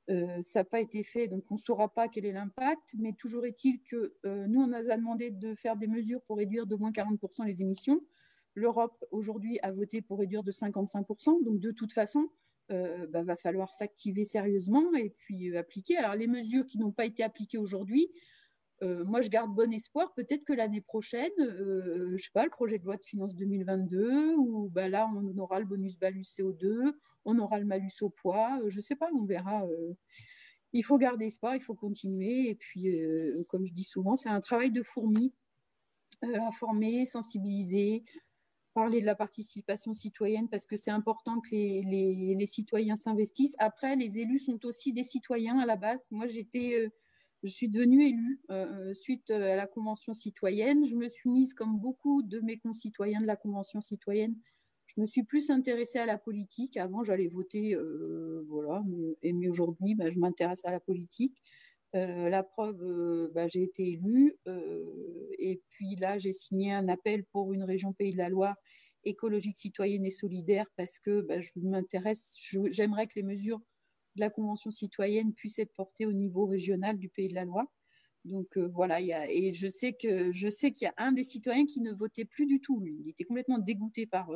Euh, ça n'a pas été fait, donc on ne saura pas quel est l'impact, mais toujours est-il que euh, nous, on a demandé de faire des mesures pour réduire de moins 40% les émissions. L'Europe, aujourd'hui, a voté pour réduire de 55%, donc de toute façon, euh, bah, va falloir s'activer sérieusement et puis euh, appliquer. Alors les mesures qui n'ont pas été appliquées aujourd'hui, euh, moi je garde bon espoir. Peut-être que l'année prochaine, je sais pas, le projet de loi de finances 2022, ou bah, là on aura le bonus balus CO2, on aura le malus au poids, je sais pas, on verra. il faut garder espoir, il faut continuer. Et puis, comme je dis souvent, c'est un travail de fourmi. informer, sensibiliser, parler de la participation citoyenne parce que c'est important que les, citoyens s'investissent. Après, les élus sont aussi des citoyens à la base. Moi, j'étais, euh, je suis devenue élue euh, suite à la Convention citoyenne. Je me suis mise, comme beaucoup de mes concitoyens de la Convention citoyenne, je me suis plus intéressée à la politique. Avant, j'allais voter, euh, voilà, mais, aujourd'hui, bah, je m'intéresse à la politique. Euh, la preuve, euh, bah, j'ai été élue euh, et puis là, j'ai signé un appel pour une région Pays de la Loire écologique, citoyenne et solidaire parce que bah, je m'intéresse, j'aimerais que les mesures de la Convention citoyenne puissent être portées au niveau régional du Pays de la Loire. Donc voilà, et je sais que je sais qu'il y a un des citoyens qui ne votait plus du tout. Lui. Il était complètement dégoûté par,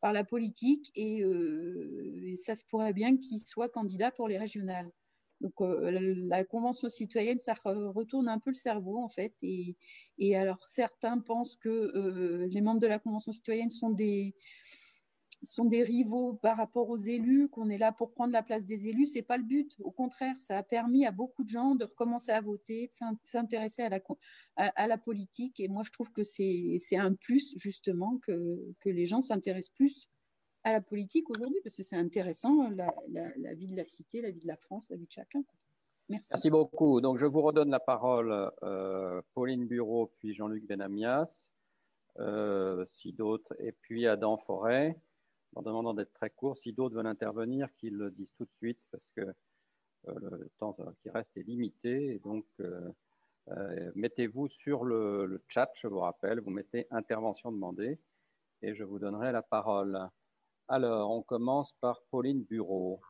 par la politique et, et ça se pourrait bien qu'il soit candidat pour les régionales. Donc, euh, la, Convention citoyenne, ça retourne un peu le cerveau, en fait. Et, alors, certains pensent que euh, les membres de la Convention citoyenne sont des, sont des rivaux par rapport aux élus, qu'on est là pour prendre la place des élus, c'est pas le but. Au contraire, ça a permis à beaucoup de gens de recommencer à voter, de s'intéresser à la, à, la politique. Et moi, je trouve que c'est un plus, justement, que, que les gens s'intéressent plus à la politique aujourd'hui, parce que c'est intéressant, la, vie de la cité, la vie de la France, la vie de chacun. Merci. Merci beaucoup. Donc, je vous redonne la parole, euh, Pauline Bureau, puis Jean-Luc Benamias, euh, si d'autres, et puis Adam Forêt en demandant d'être très court. Si d'autres veulent intervenir, qu'ils le disent tout de suite parce que euh, le temps qui reste est limité. Donc, euh, euh, mettez-vous sur le, chat, je vous rappelle, vous mettez intervention demandée et je vous donnerai la parole. Alors, on commence par Pauline Bureau.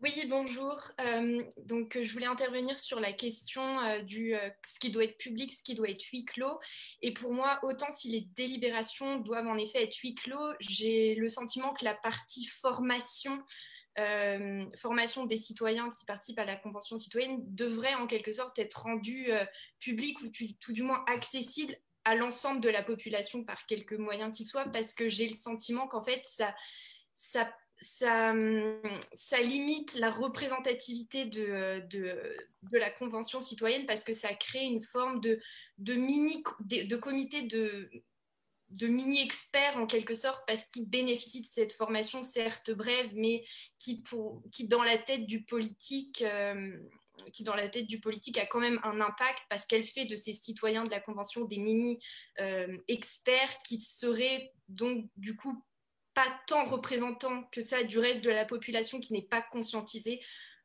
Oui, bonjour. Euh, donc, je voulais intervenir sur la question euh, du euh, ce qui doit être public, ce qui doit être huis clos. Et pour moi, autant si les délibérations doivent en effet être huis clos, j'ai le sentiment que la partie formation, formation des citoyens qui participent à la convention citoyenne devrait en quelque sorte être rendue publique ou tout du moins accessible à l'ensemble de la population par quelques moyens qui soient, parce que j'ai le sentiment qu'en fait, ça, ça ça, limite la représentativité de, de, de, la Convention citoyenne parce que ça crée une forme de, de mini de, de comité de, de mini-experts en quelque sorte parce qu'ils bénéficient de cette formation certes brève mais qui, pour, qui dans la tête du politique euh, qui dans la tête du politique a quand même un impact parce qu'elle fait de ces citoyens de la Convention des mini-experts euh, qui seraient donc du coup pas tant représentant que ça du reste de la population qui n'est pas conscientisée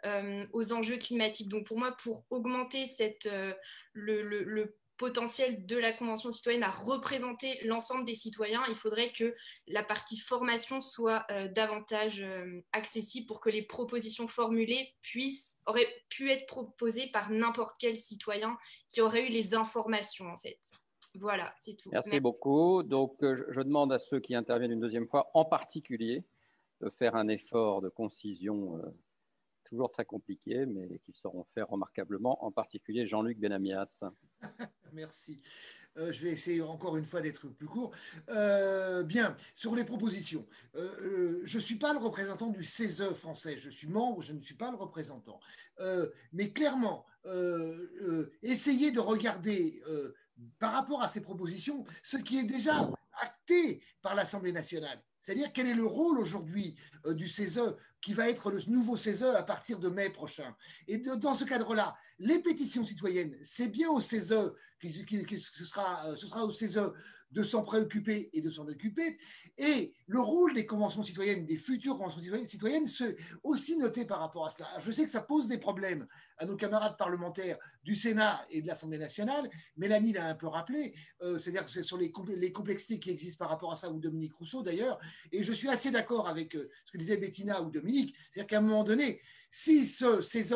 euh, aux enjeux climatiques. Donc pour moi, pour augmenter cette, euh, le, potentiel de la Convention citoyenne à représenter l'ensemble des citoyens, il faudrait que la partie formation soit euh, davantage accessible pour que les propositions formulées puissent, auraient pu être proposées par n'importe quel citoyen qui aurait eu les informations en fait. Voilà, c'est tout. Merci, beaucoup. Donc, euh, je demande à ceux qui interviennent une deuxième fois, en particulier, de faire un effort de concision euh, toujours très compliqué, mais qui seront faits remarquablement, en particulier Jean-Luc Benamias. Merci. Euh, je vais essayer encore une fois d'être plus court. bien, sur les propositions, je ne suis pas le représentant du CESE français, je suis membre, je ne suis pas le représentant. mais clairement, essayez de regarder par rapport à ces propositions ce qui est déjà acté par l'Assemblée nationale. C'est-à-dire quel est le rôle aujourd'hui euh, du CESE qui va être le nouveau CESE à partir de mai prochain? Et dans ce cadre-là, les pétitions citoyennes, c'est bien au CESE, ce, sera, euh, ce sera au CESE de s'en préoccuper et de s'en occuper. Et le rôle des conventions citoyennes, des futures conventions citoyennes, c'est aussi noté par rapport à cela. je sais que ça pose des problèmes à nos camarades parlementaires du Sénat et de l'Assemblée nationale. Mélanie l'a un peu rappelé, euh, c'est-à-dire sur les, complexités qui existent par rapport à ça, ou Dominique Rousseau d'ailleurs. Et je suis assez d'accord avec euh, ce que disait Bettina ou Dominique, c'est-à-dire qu'à un moment donné, si ce, ces,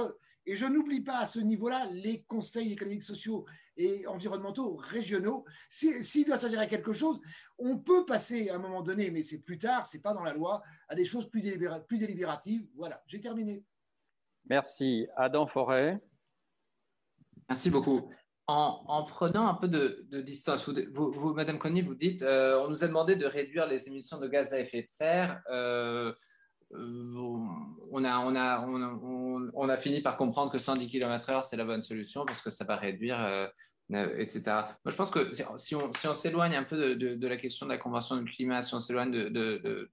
et je n'oublie pas à ce niveau-là les conseils économiques, sociaux et environnementaux régionaux. S'il doit s'agir à quelque chose, on peut passer à un moment donné, mais c'est plus tard, c'est pas dans la loi, à des choses plus, plus délibératives. Voilà, j'ai terminé. Merci. Adam Forêt. Merci beaucoup. En, prenant un peu de, distance, vous, Madame Conny, vous dites, euh, on nous a demandé de réduire les émissions de gaz à effet de serre. Euh, euh, on, a, on, a, on, a, fini par comprendre que 110 km/h, c'est la bonne solution parce que ça va réduire, euh, euh, etc. Moi, je pense que si on s'éloigne un peu de, la question de la Convention du climat, si on s'éloigne de,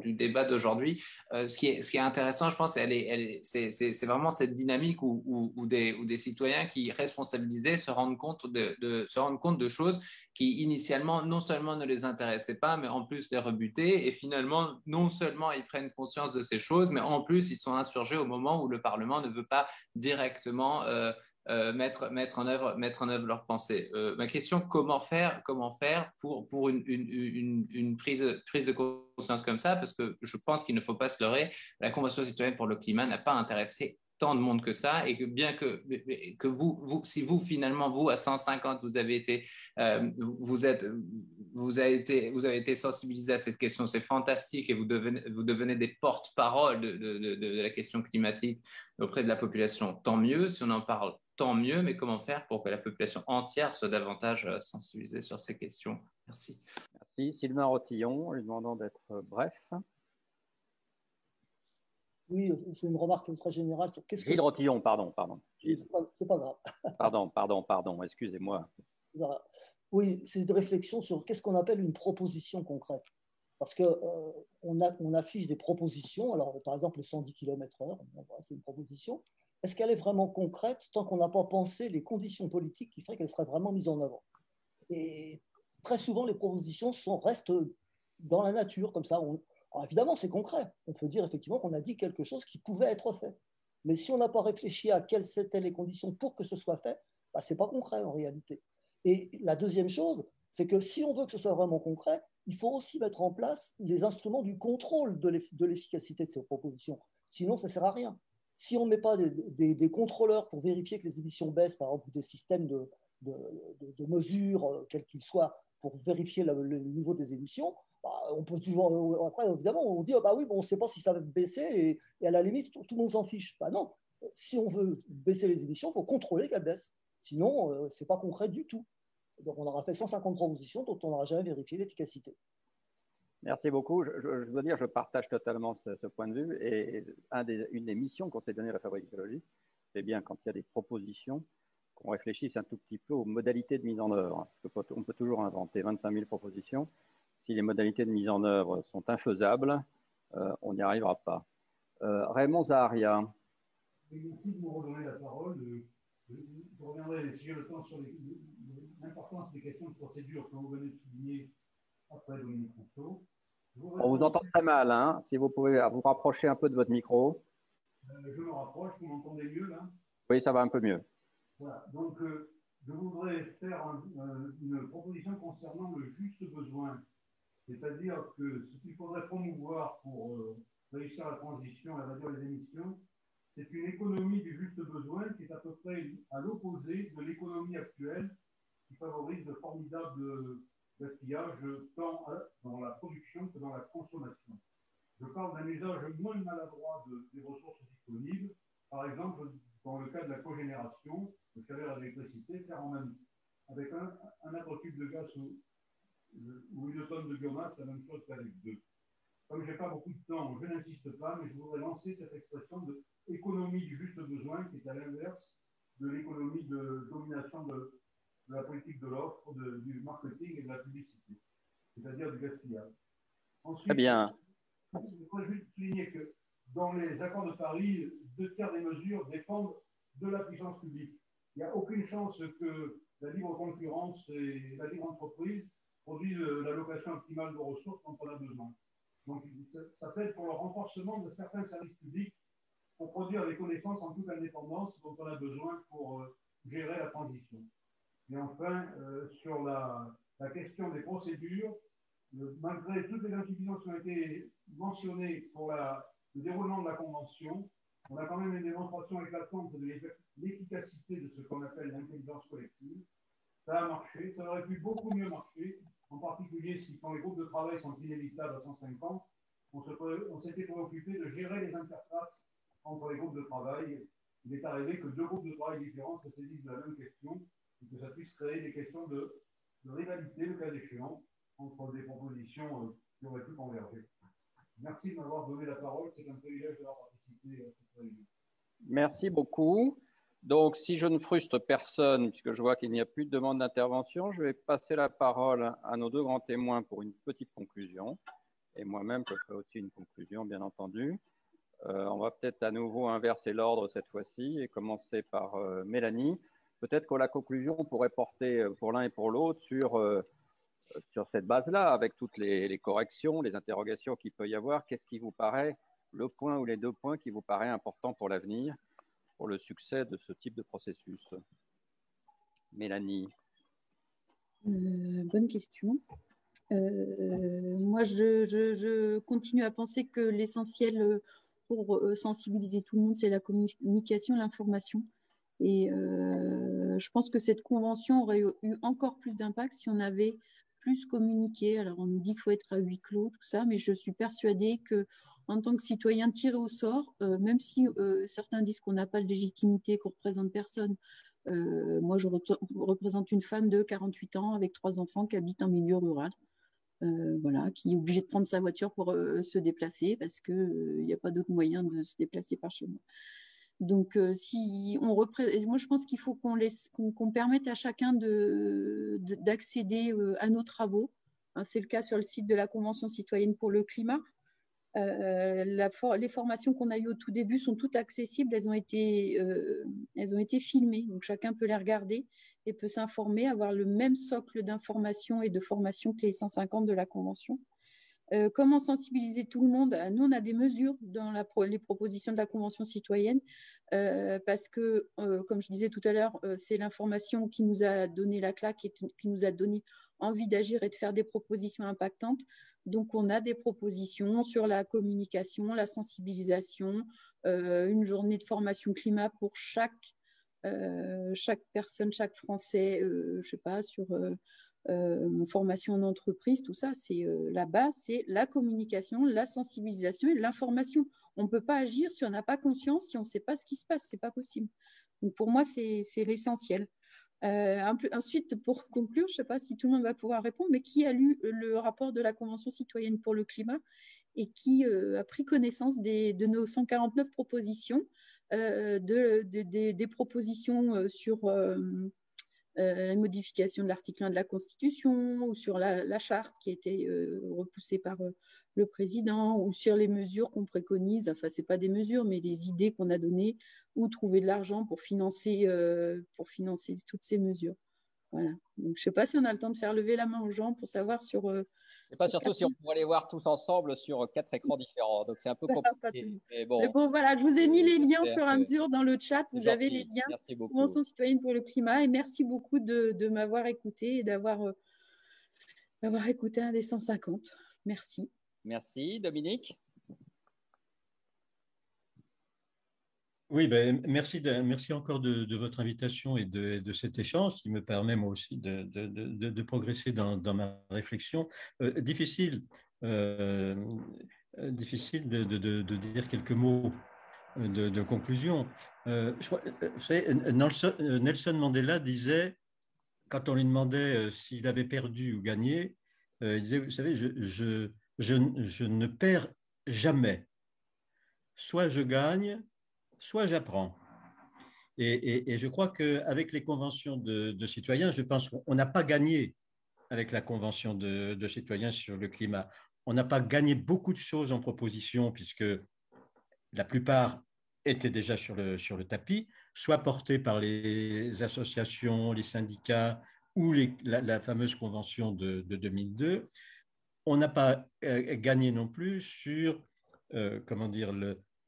du débat d'aujourd'hui. Euh, ce, qui est, ce qui est intéressant, je pense, elle est, c'est, vraiment cette dynamique où, où, des, des, citoyens qui, responsabilisés, se rendent, compte de, se rendent compte de choses qui, initialement, non seulement ne les intéressaient pas, mais en plus les rebutaient. Et finalement, non seulement ils prennent conscience de ces choses, mais en plus, ils sont insurgés au moment où le Parlement ne veut pas directement euh, euh, mettre, mettre, en œuvre, mettre en œuvre leurs pensées. Euh, ma question, comment faire, comment faire pour, pour une, une, une, prise, prise de conscience comme ça? Parce que je pense qu'il ne faut pas se leurrer, la Convention citoyenne pour le climat n'a pas intéressé tant de monde que ça. Et que bien que, que vous, vous si vous finalement vous à 150 vous avez été euh, vous êtes vous avez été vous avez été sensibilisé à cette question c'est fantastique et vous devenez vous devenez des porte-parole de, de, de, la question climatique auprès de la population tant mieux. Si on en parle tant mieux, mais comment faire pour que la population entière soit davantage euh, sensibilisée sur ces questions? Merci. Merci. Sylvain Rotillon, lui demandant d'être bref. Oui, c'est une remarque très générale. Qu'est-ce Gilles Rotillon, pardon, pardon. C'est pas, pas, grave. pardon, pardon, pardon, excusez-moi. Oui, c'est une réflexion sur qu'est-ce qu'on appelle une proposition concrète. Parce qu'on euh, on affiche des propositions, alors par exemple les 110 km/h, c'est une proposition. Est-ce qu'elle est vraiment concrète tant qu'on n'a pas pensé les conditions politiques qui feraient qu'elle serait vraiment mise en avant? Et très souvent, les propositions restent dans la nature, comme ça. évidemment, c'est concret. On peut dire effectivement qu'on a dit quelque chose qui pouvait être fait. Mais si on n'a pas réfléchi à quelles étaient les conditions pour que ce soit fait, bah, ce n'est pas concret en réalité. Et la deuxième chose, c'est que si on veut que ce soit vraiment concret, il faut aussi mettre en place les instruments du contrôle de l'efficacité de ces propositions. Sinon, ça ne sert à rien. Si on ne met pas des, contrôleurs pour vérifier que les émissions baissent, par exemple, des systèmes de, de, mesures, euh, quels qu'ils soient, pour vérifier le, niveau des émissions, bah, on peut toujours. Euh, après, évidemment, on dit ah bah oui, bon, on ne sait pas si ça va baisser et, à la limite, tout, le monde s'en fiche. Bah non, si on veut baisser les émissions, il faut contrôler qu'elles baissent. Sinon, euh, ce n'est pas concret du tout. Donc, on aura fait 150 propositions dont on n'aura jamais vérifié l'efficacité. Merci beaucoup. Je, dois dire, je partage totalement ce, point de vue. Et une des missions qu'on s'est donné à la Fabrique écologique, c'est bien quand il y a des propositions, qu'on réfléchisse un tout petit peu aux modalités de mise en œuvre. on peut toujours inventer 25 000 propositions. Si les modalités de mise en œuvre sont infaisables, euh, on n'y arrivera pas. Euh, Raymond Zaharia. Merci de me redonner la parole. Je, reviendrai, si j'ai le temps, sur l'importance des questions de procédure que vous venez de souligner après Dominique Rousseau. On vous entend très mal, hein si vous pouvez vous rapprocher un peu de votre micro. Euh, je me rapproche, vous m'entendez mieux là? Oui, ça va un peu mieux. Voilà, donc euh, je voudrais faire euh, une proposition concernant le juste besoin. C'est-à-dire que ce qu'il faudrait promouvoir pour réussir la transition et réduire les émissions, c'est une économie du juste besoin qui est à peu près à l'opposé de l'économie actuelle qui favorise de formidables gaspillage tant dans la production que dans la consommation. Je parle d'un usage moins maladroit des ressources disponibles, par exemple dans le cas de la cogénération, le à l'électricité, faire en même avec un, un cube de gaz ou, ou, une tonne de biomasse, la même chose qu'avec deux. Comme je n'ai pas beaucoup de temps, je n'insiste pas, mais je voudrais lancer cette expression de économie du juste besoin, qui est à l'inverse de l'économie de domination de, de la politique de l'offre, du marketing et de la publicité, c'est-à-dire du gaspillage. Ensuite, Très bien. Je voudrais juste souligner que dans les accords de Paris, deux tiers des mesures dépendent de la puissance publique. Il n'y a aucune chance que la libre concurrence et la libre entreprise produisent l'allocation optimale de ressources dont on a besoin. Donc, ça fait pour le renforcement de certains services publics pour produire les connaissances en toute indépendance dont on a besoin pour euh, gérer la transition. Et enfin, euh, sur la, question des procédures, malgré toutes les insuffisances qui ont été mentionnées pour le déroulement de la Convention, on a quand même une démonstration éclatante de l'efficacité de ce qu'on appelle l'intelligence collective. Ça a marché, ça aurait pu beaucoup mieux marcher, en particulier si quand les groupes de travail sont inévitables à 150, on s'était préoccupé de gérer les interfaces entre les groupes de travail. Il est arrivé que deux groupes de travail différents se saisissent de la même question que ça puisse créer des questions de, rivalité, le cas échéant, entre des propositions euh, qui auraient pu converger. Merci de m'avoir donné la parole. C'est un privilège d'avoir participé à cette réunion. Merci beaucoup. Donc, si je ne frustre personne, puisque je vois qu'il n'y a plus de demande d'intervention, je vais passer la parole à nos deux grands témoins pour une petite conclusion. Et moi-même, je ferai aussi une conclusion, bien entendu. Euh, on va peut-être à nouveau inverser l'ordre cette fois-ci et commencer par euh, Mélanie peut-être que la conclusion pourrait porter euh, pour l'un et pour l'autre sur, euh, sur cette base-là, avec toutes les, corrections, les interrogations qu'il peut y avoir. Qu'est-ce qui vous paraît le point ou les deux points qui vous paraît important pour l'avenir, pour le succès de ce type de processus? Mélanie. Euh, bonne question. moi, je, je, continue à penser que l'essentiel pour sensibiliser tout le monde, c'est la communication, l'information. Et euh, je pense que cette convention aurait eu encore plus d'impact si on avait plus communiqué. Alors, on nous dit qu'il faut être à huis clos, tout ça, mais je suis persuadée que en tant que citoyen tiré au sort, euh, même si euh, certains disent qu'on n'a pas de légitimité, qu'on représente personne, moi je représente une femme de 48 ans avec trois enfants qui habitent en milieu rural. voilà, qui est obligé de prendre sa voiture pour se déplacer parce qu'il n'y a pas d'autre moyen de se déplacer par chez moi. Donc, si on moi je pense qu'il faut qu'on laisse, qu'on permette à chacun d'accéder à nos travaux. Hein, c'est le cas sur le site de la Convention citoyenne pour le climat. Euh, les formations qu'on a eues au tout début sont toutes accessibles, elles ont, été, euh, elles ont été filmées, donc chacun peut les regarder et peut s'informer, avoir le même socle d'informations et de formation que les 150 de la Convention. Euh, comment sensibiliser tout le monde? Nous, on a des mesures dans les propositions de la Convention citoyenne parce que, comme je disais tout à l'heure, c'est l'information qui nous a donné la claque et qui nous a donné envie d'agir et de faire des propositions impactantes. Donc, on a des propositions sur la communication, la sensibilisation, euh, une journée de formation climat pour chaque, euh, chaque personne, chaque Français, euh, je sais pas, sur formation en entreprise, tout ça, c'est la base, c'est la communication, la sensibilisation et l'information. On ne peut pas agir si on n'a pas conscience, si on ne sait pas ce qui se passe, c'est pas possible. Donc, pour moi, c'est l'essentiel. Euh, ensuite, pour conclure, je ne sais pas si tout le monde va pouvoir répondre, mais qui a lu le rapport de la Convention citoyenne pour le climat et qui euh, a pris connaissance de nos 149 propositions, euh, des propositions sur la modification de l'article 1 de la Constitution ou sur la, charte qui a été repoussée par le président ou sur les mesures qu'on préconise, enfin ce pas des mesures, mais les idées qu'on a données, ou trouver de l'argent euh, pour financer toutes ces mesures. Voilà. Donc, je ne sais pas si on a le temps de faire lever la main aux gens pour savoir sur. Euh, sais pas surtout si on pourrait les voir tous ensemble sur quatre écrans différents. Donc, c'est un peu compliqué. Mais bon, voilà, je vous ai mis les liens au fur et à mesure dans le chat. Vous avez les liens. Merci beaucoup. Convention citoyenne pour le climat. Et merci beaucoup de, de m'avoir écouté et d'avoir euh, écouté un des 150. Merci. Merci. Dominique Oui, ben, merci, encore de, votre invitation et de, cet échange qui me permet moi aussi de, progresser dans, ma réflexion. Euh, difficile, euh, difficile de, dire quelques mots de, conclusion. Euh, vous savez, Nelson, Mandela disait, quand on lui demandait s'il avait perdu ou gagné, il disait, vous savez, je, ne perds jamais. Soit je gagne, soit j'apprends. Et, je crois qu'avec les conventions de, citoyens, je pense qu'on n'a pas gagné avec la convention de, citoyens sur le climat. On n'a pas gagné beaucoup de choses en proposition, puisque la plupart étaient déjà sur le, tapis, soit portées par les associations, les syndicats ou la, fameuse convention de, de 2002 on n'a pas euh, gagné non plus sur euh, comment dire,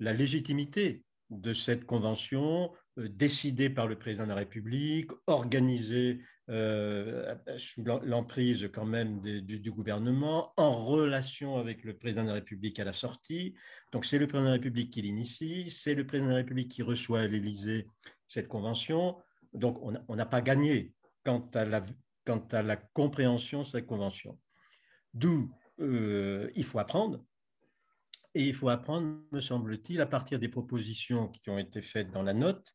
la légitimité de cette convention euh, décidée par le président de la République, organisée sous l'emprise quand même du, gouvernement, en relation avec le président de la République à la sortie. Donc c'est le président de la République qui l'initie, c'est le président de la République qui reçoit à l'Élysée cette convention. Donc on n'a pas gagné quant à, la, quant à la compréhension de cette convention. D'où euh, il faut apprendre. Et il faut apprendre, me semble-t-il, à partir des propositions qui ont été faites dans la note.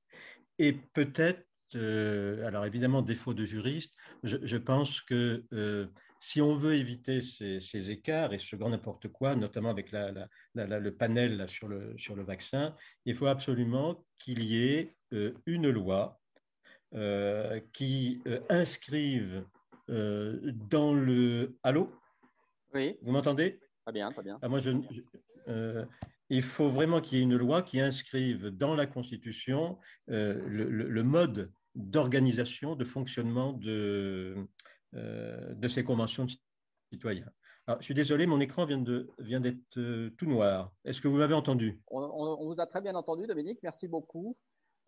Et peut-être, euh, alors évidemment, défaut de juriste, je, pense que euh, si on veut éviter ces, écarts et ce grand n'importe quoi, notamment avec le panel sur, le, sur le vaccin, il faut absolument qu'il y ait une loi qui inscrive dans le... Allô? Oui. Vous m'entendez? Très bien, très bien. Ah, moi, je, euh, il faut vraiment qu'il y ait une loi qui inscrive dans la Constitution euh, le, mode d'organisation, de fonctionnement de, euh, de ces conventions de citoyens. Je suis désolé, mon écran vient d'être vient tout noir. Est-ce que vous m'avez entendu? On, on, vous a très bien entendu, Dominique. Merci beaucoup.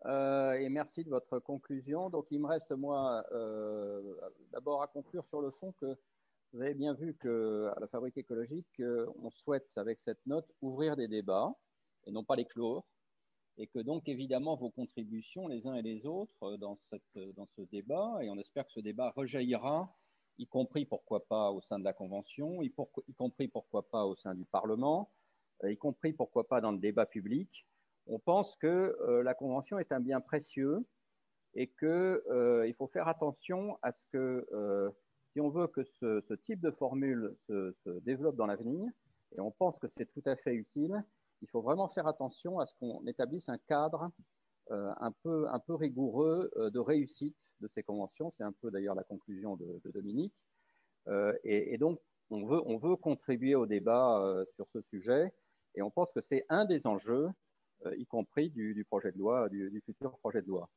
et merci de votre conclusion. Donc, il me reste, moi, d'abord à conclure sur le fond que vous avez bien vu qu'à la Fabrique écologique, euh, on souhaite, avec cette note, ouvrir des débats et non pas les clore. Et que donc, évidemment, vos contributions, les uns et les autres, euh, dans, cette, dans ce débat, et on espère que ce débat rejaillira, y compris, pourquoi pas, au sein de la Convention, y, compris, pourquoi pas, au sein du Parlement, euh, y compris, pourquoi pas, dans le débat public. On pense que la Convention est un bien précieux et qu'il il faut faire attention à ce que si on veut que ce, type de formule se, développe dans l'avenir, et on pense que c'est tout à fait utile, il faut vraiment faire attention à ce qu'on établisse un cadre euh, un, peu, rigoureux euh, de réussite de ces conventions. C'est un peu d'ailleurs la conclusion de, Dominique. Euh, et, donc, on veut, on veut contribuer au débat sur ce sujet, et on pense que c'est un des enjeux, y compris du, projet de loi, du, du, futur projet de loi,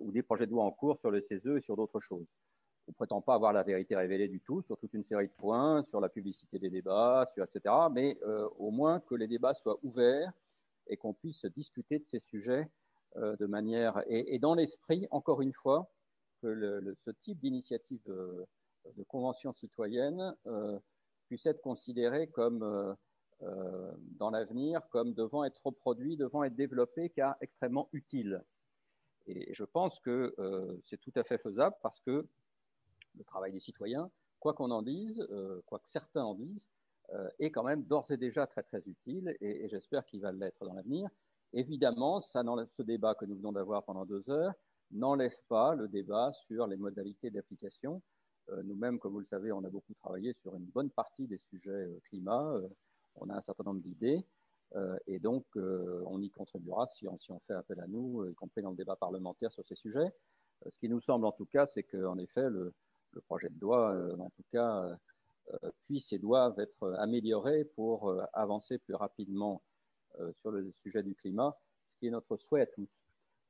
ou des projets de loi en cours sur le CESE et sur d'autres choses on ne prétend pas avoir la vérité révélée du tout sur toute une série de points, sur la publicité des débats, sur, etc. Mais euh, au moins que les débats soient ouverts et qu'on puisse discuter de ces sujets euh, de manière et, dans l'esprit, encore une fois, que ce type d'initiative de, convention citoyenne euh, puisse être considéré comme dans l'avenir comme devant être reproduit, devant être développé, car extrêmement utile. Et je pense que c'est tout à fait faisable parce que le travail des citoyens, quoi qu'on en dise, euh, quoi que certains en disent, euh, est quand même d'ores et déjà très très utile et, j'espère qu'il va l'être dans l'avenir. Évidemment, ça ce débat que nous venons d'avoir pendant deux heures n'enlève pas le débat sur les modalités d'application. Euh, nous-mêmes, comme vous le savez, on a beaucoup travaillé sur une bonne partie des sujets climat. on a un certain nombre d'idées. et donc, on y contribuera si on, si on, fait appel à nous, y compris dans le débat parlementaire sur ces sujets. ce qui nous semble en tout cas, c'est qu'en effet, le, le projet de loi, euh, en tout cas, euh, euh, puisse et doivent être améliorés pour avancer plus rapidement sur le sujet du climat, ce qui est notre souhait à tous.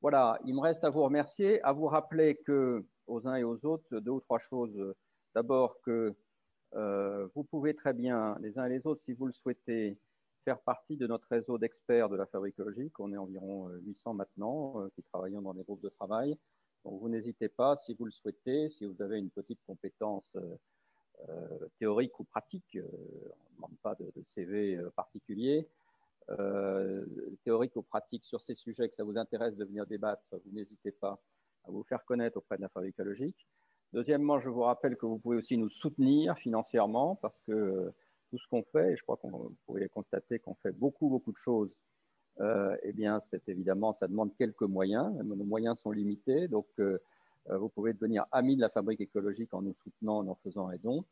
Voilà, il me reste à vous remercier, à vous rappeler que aux uns et aux autres deux ou trois choses. D'abord que vous pouvez très bien, les uns et les autres, si vous le souhaitez, faire partie de notre réseau d'experts de la fabrique écologique. On est environ 800 maintenant qui travaillent dans des groupes de travail. Donc vous n'hésitez pas, si vous le souhaitez, si vous avez une petite compétence euh, euh, théorique ou pratique, euh, on ne demande pas de, CV particulier, théorique ou pratique sur ces sujets que ça vous intéresse de venir débattre, vous n'hésitez pas à vous faire connaître auprès de la fabrique écologique. Deuxièmement, je vous rappelle que vous pouvez aussi nous soutenir financièrement parce que tout ce qu'on fait, et je crois qu'on pouvez constater qu'on fait beaucoup, beaucoup de choses euh, eh bien, c'est évidemment, ça demande quelques moyens. Nos moyens sont limités, donc euh, euh, vous pouvez devenir ami de la fabrique écologique en nous soutenant, en en faisant un don.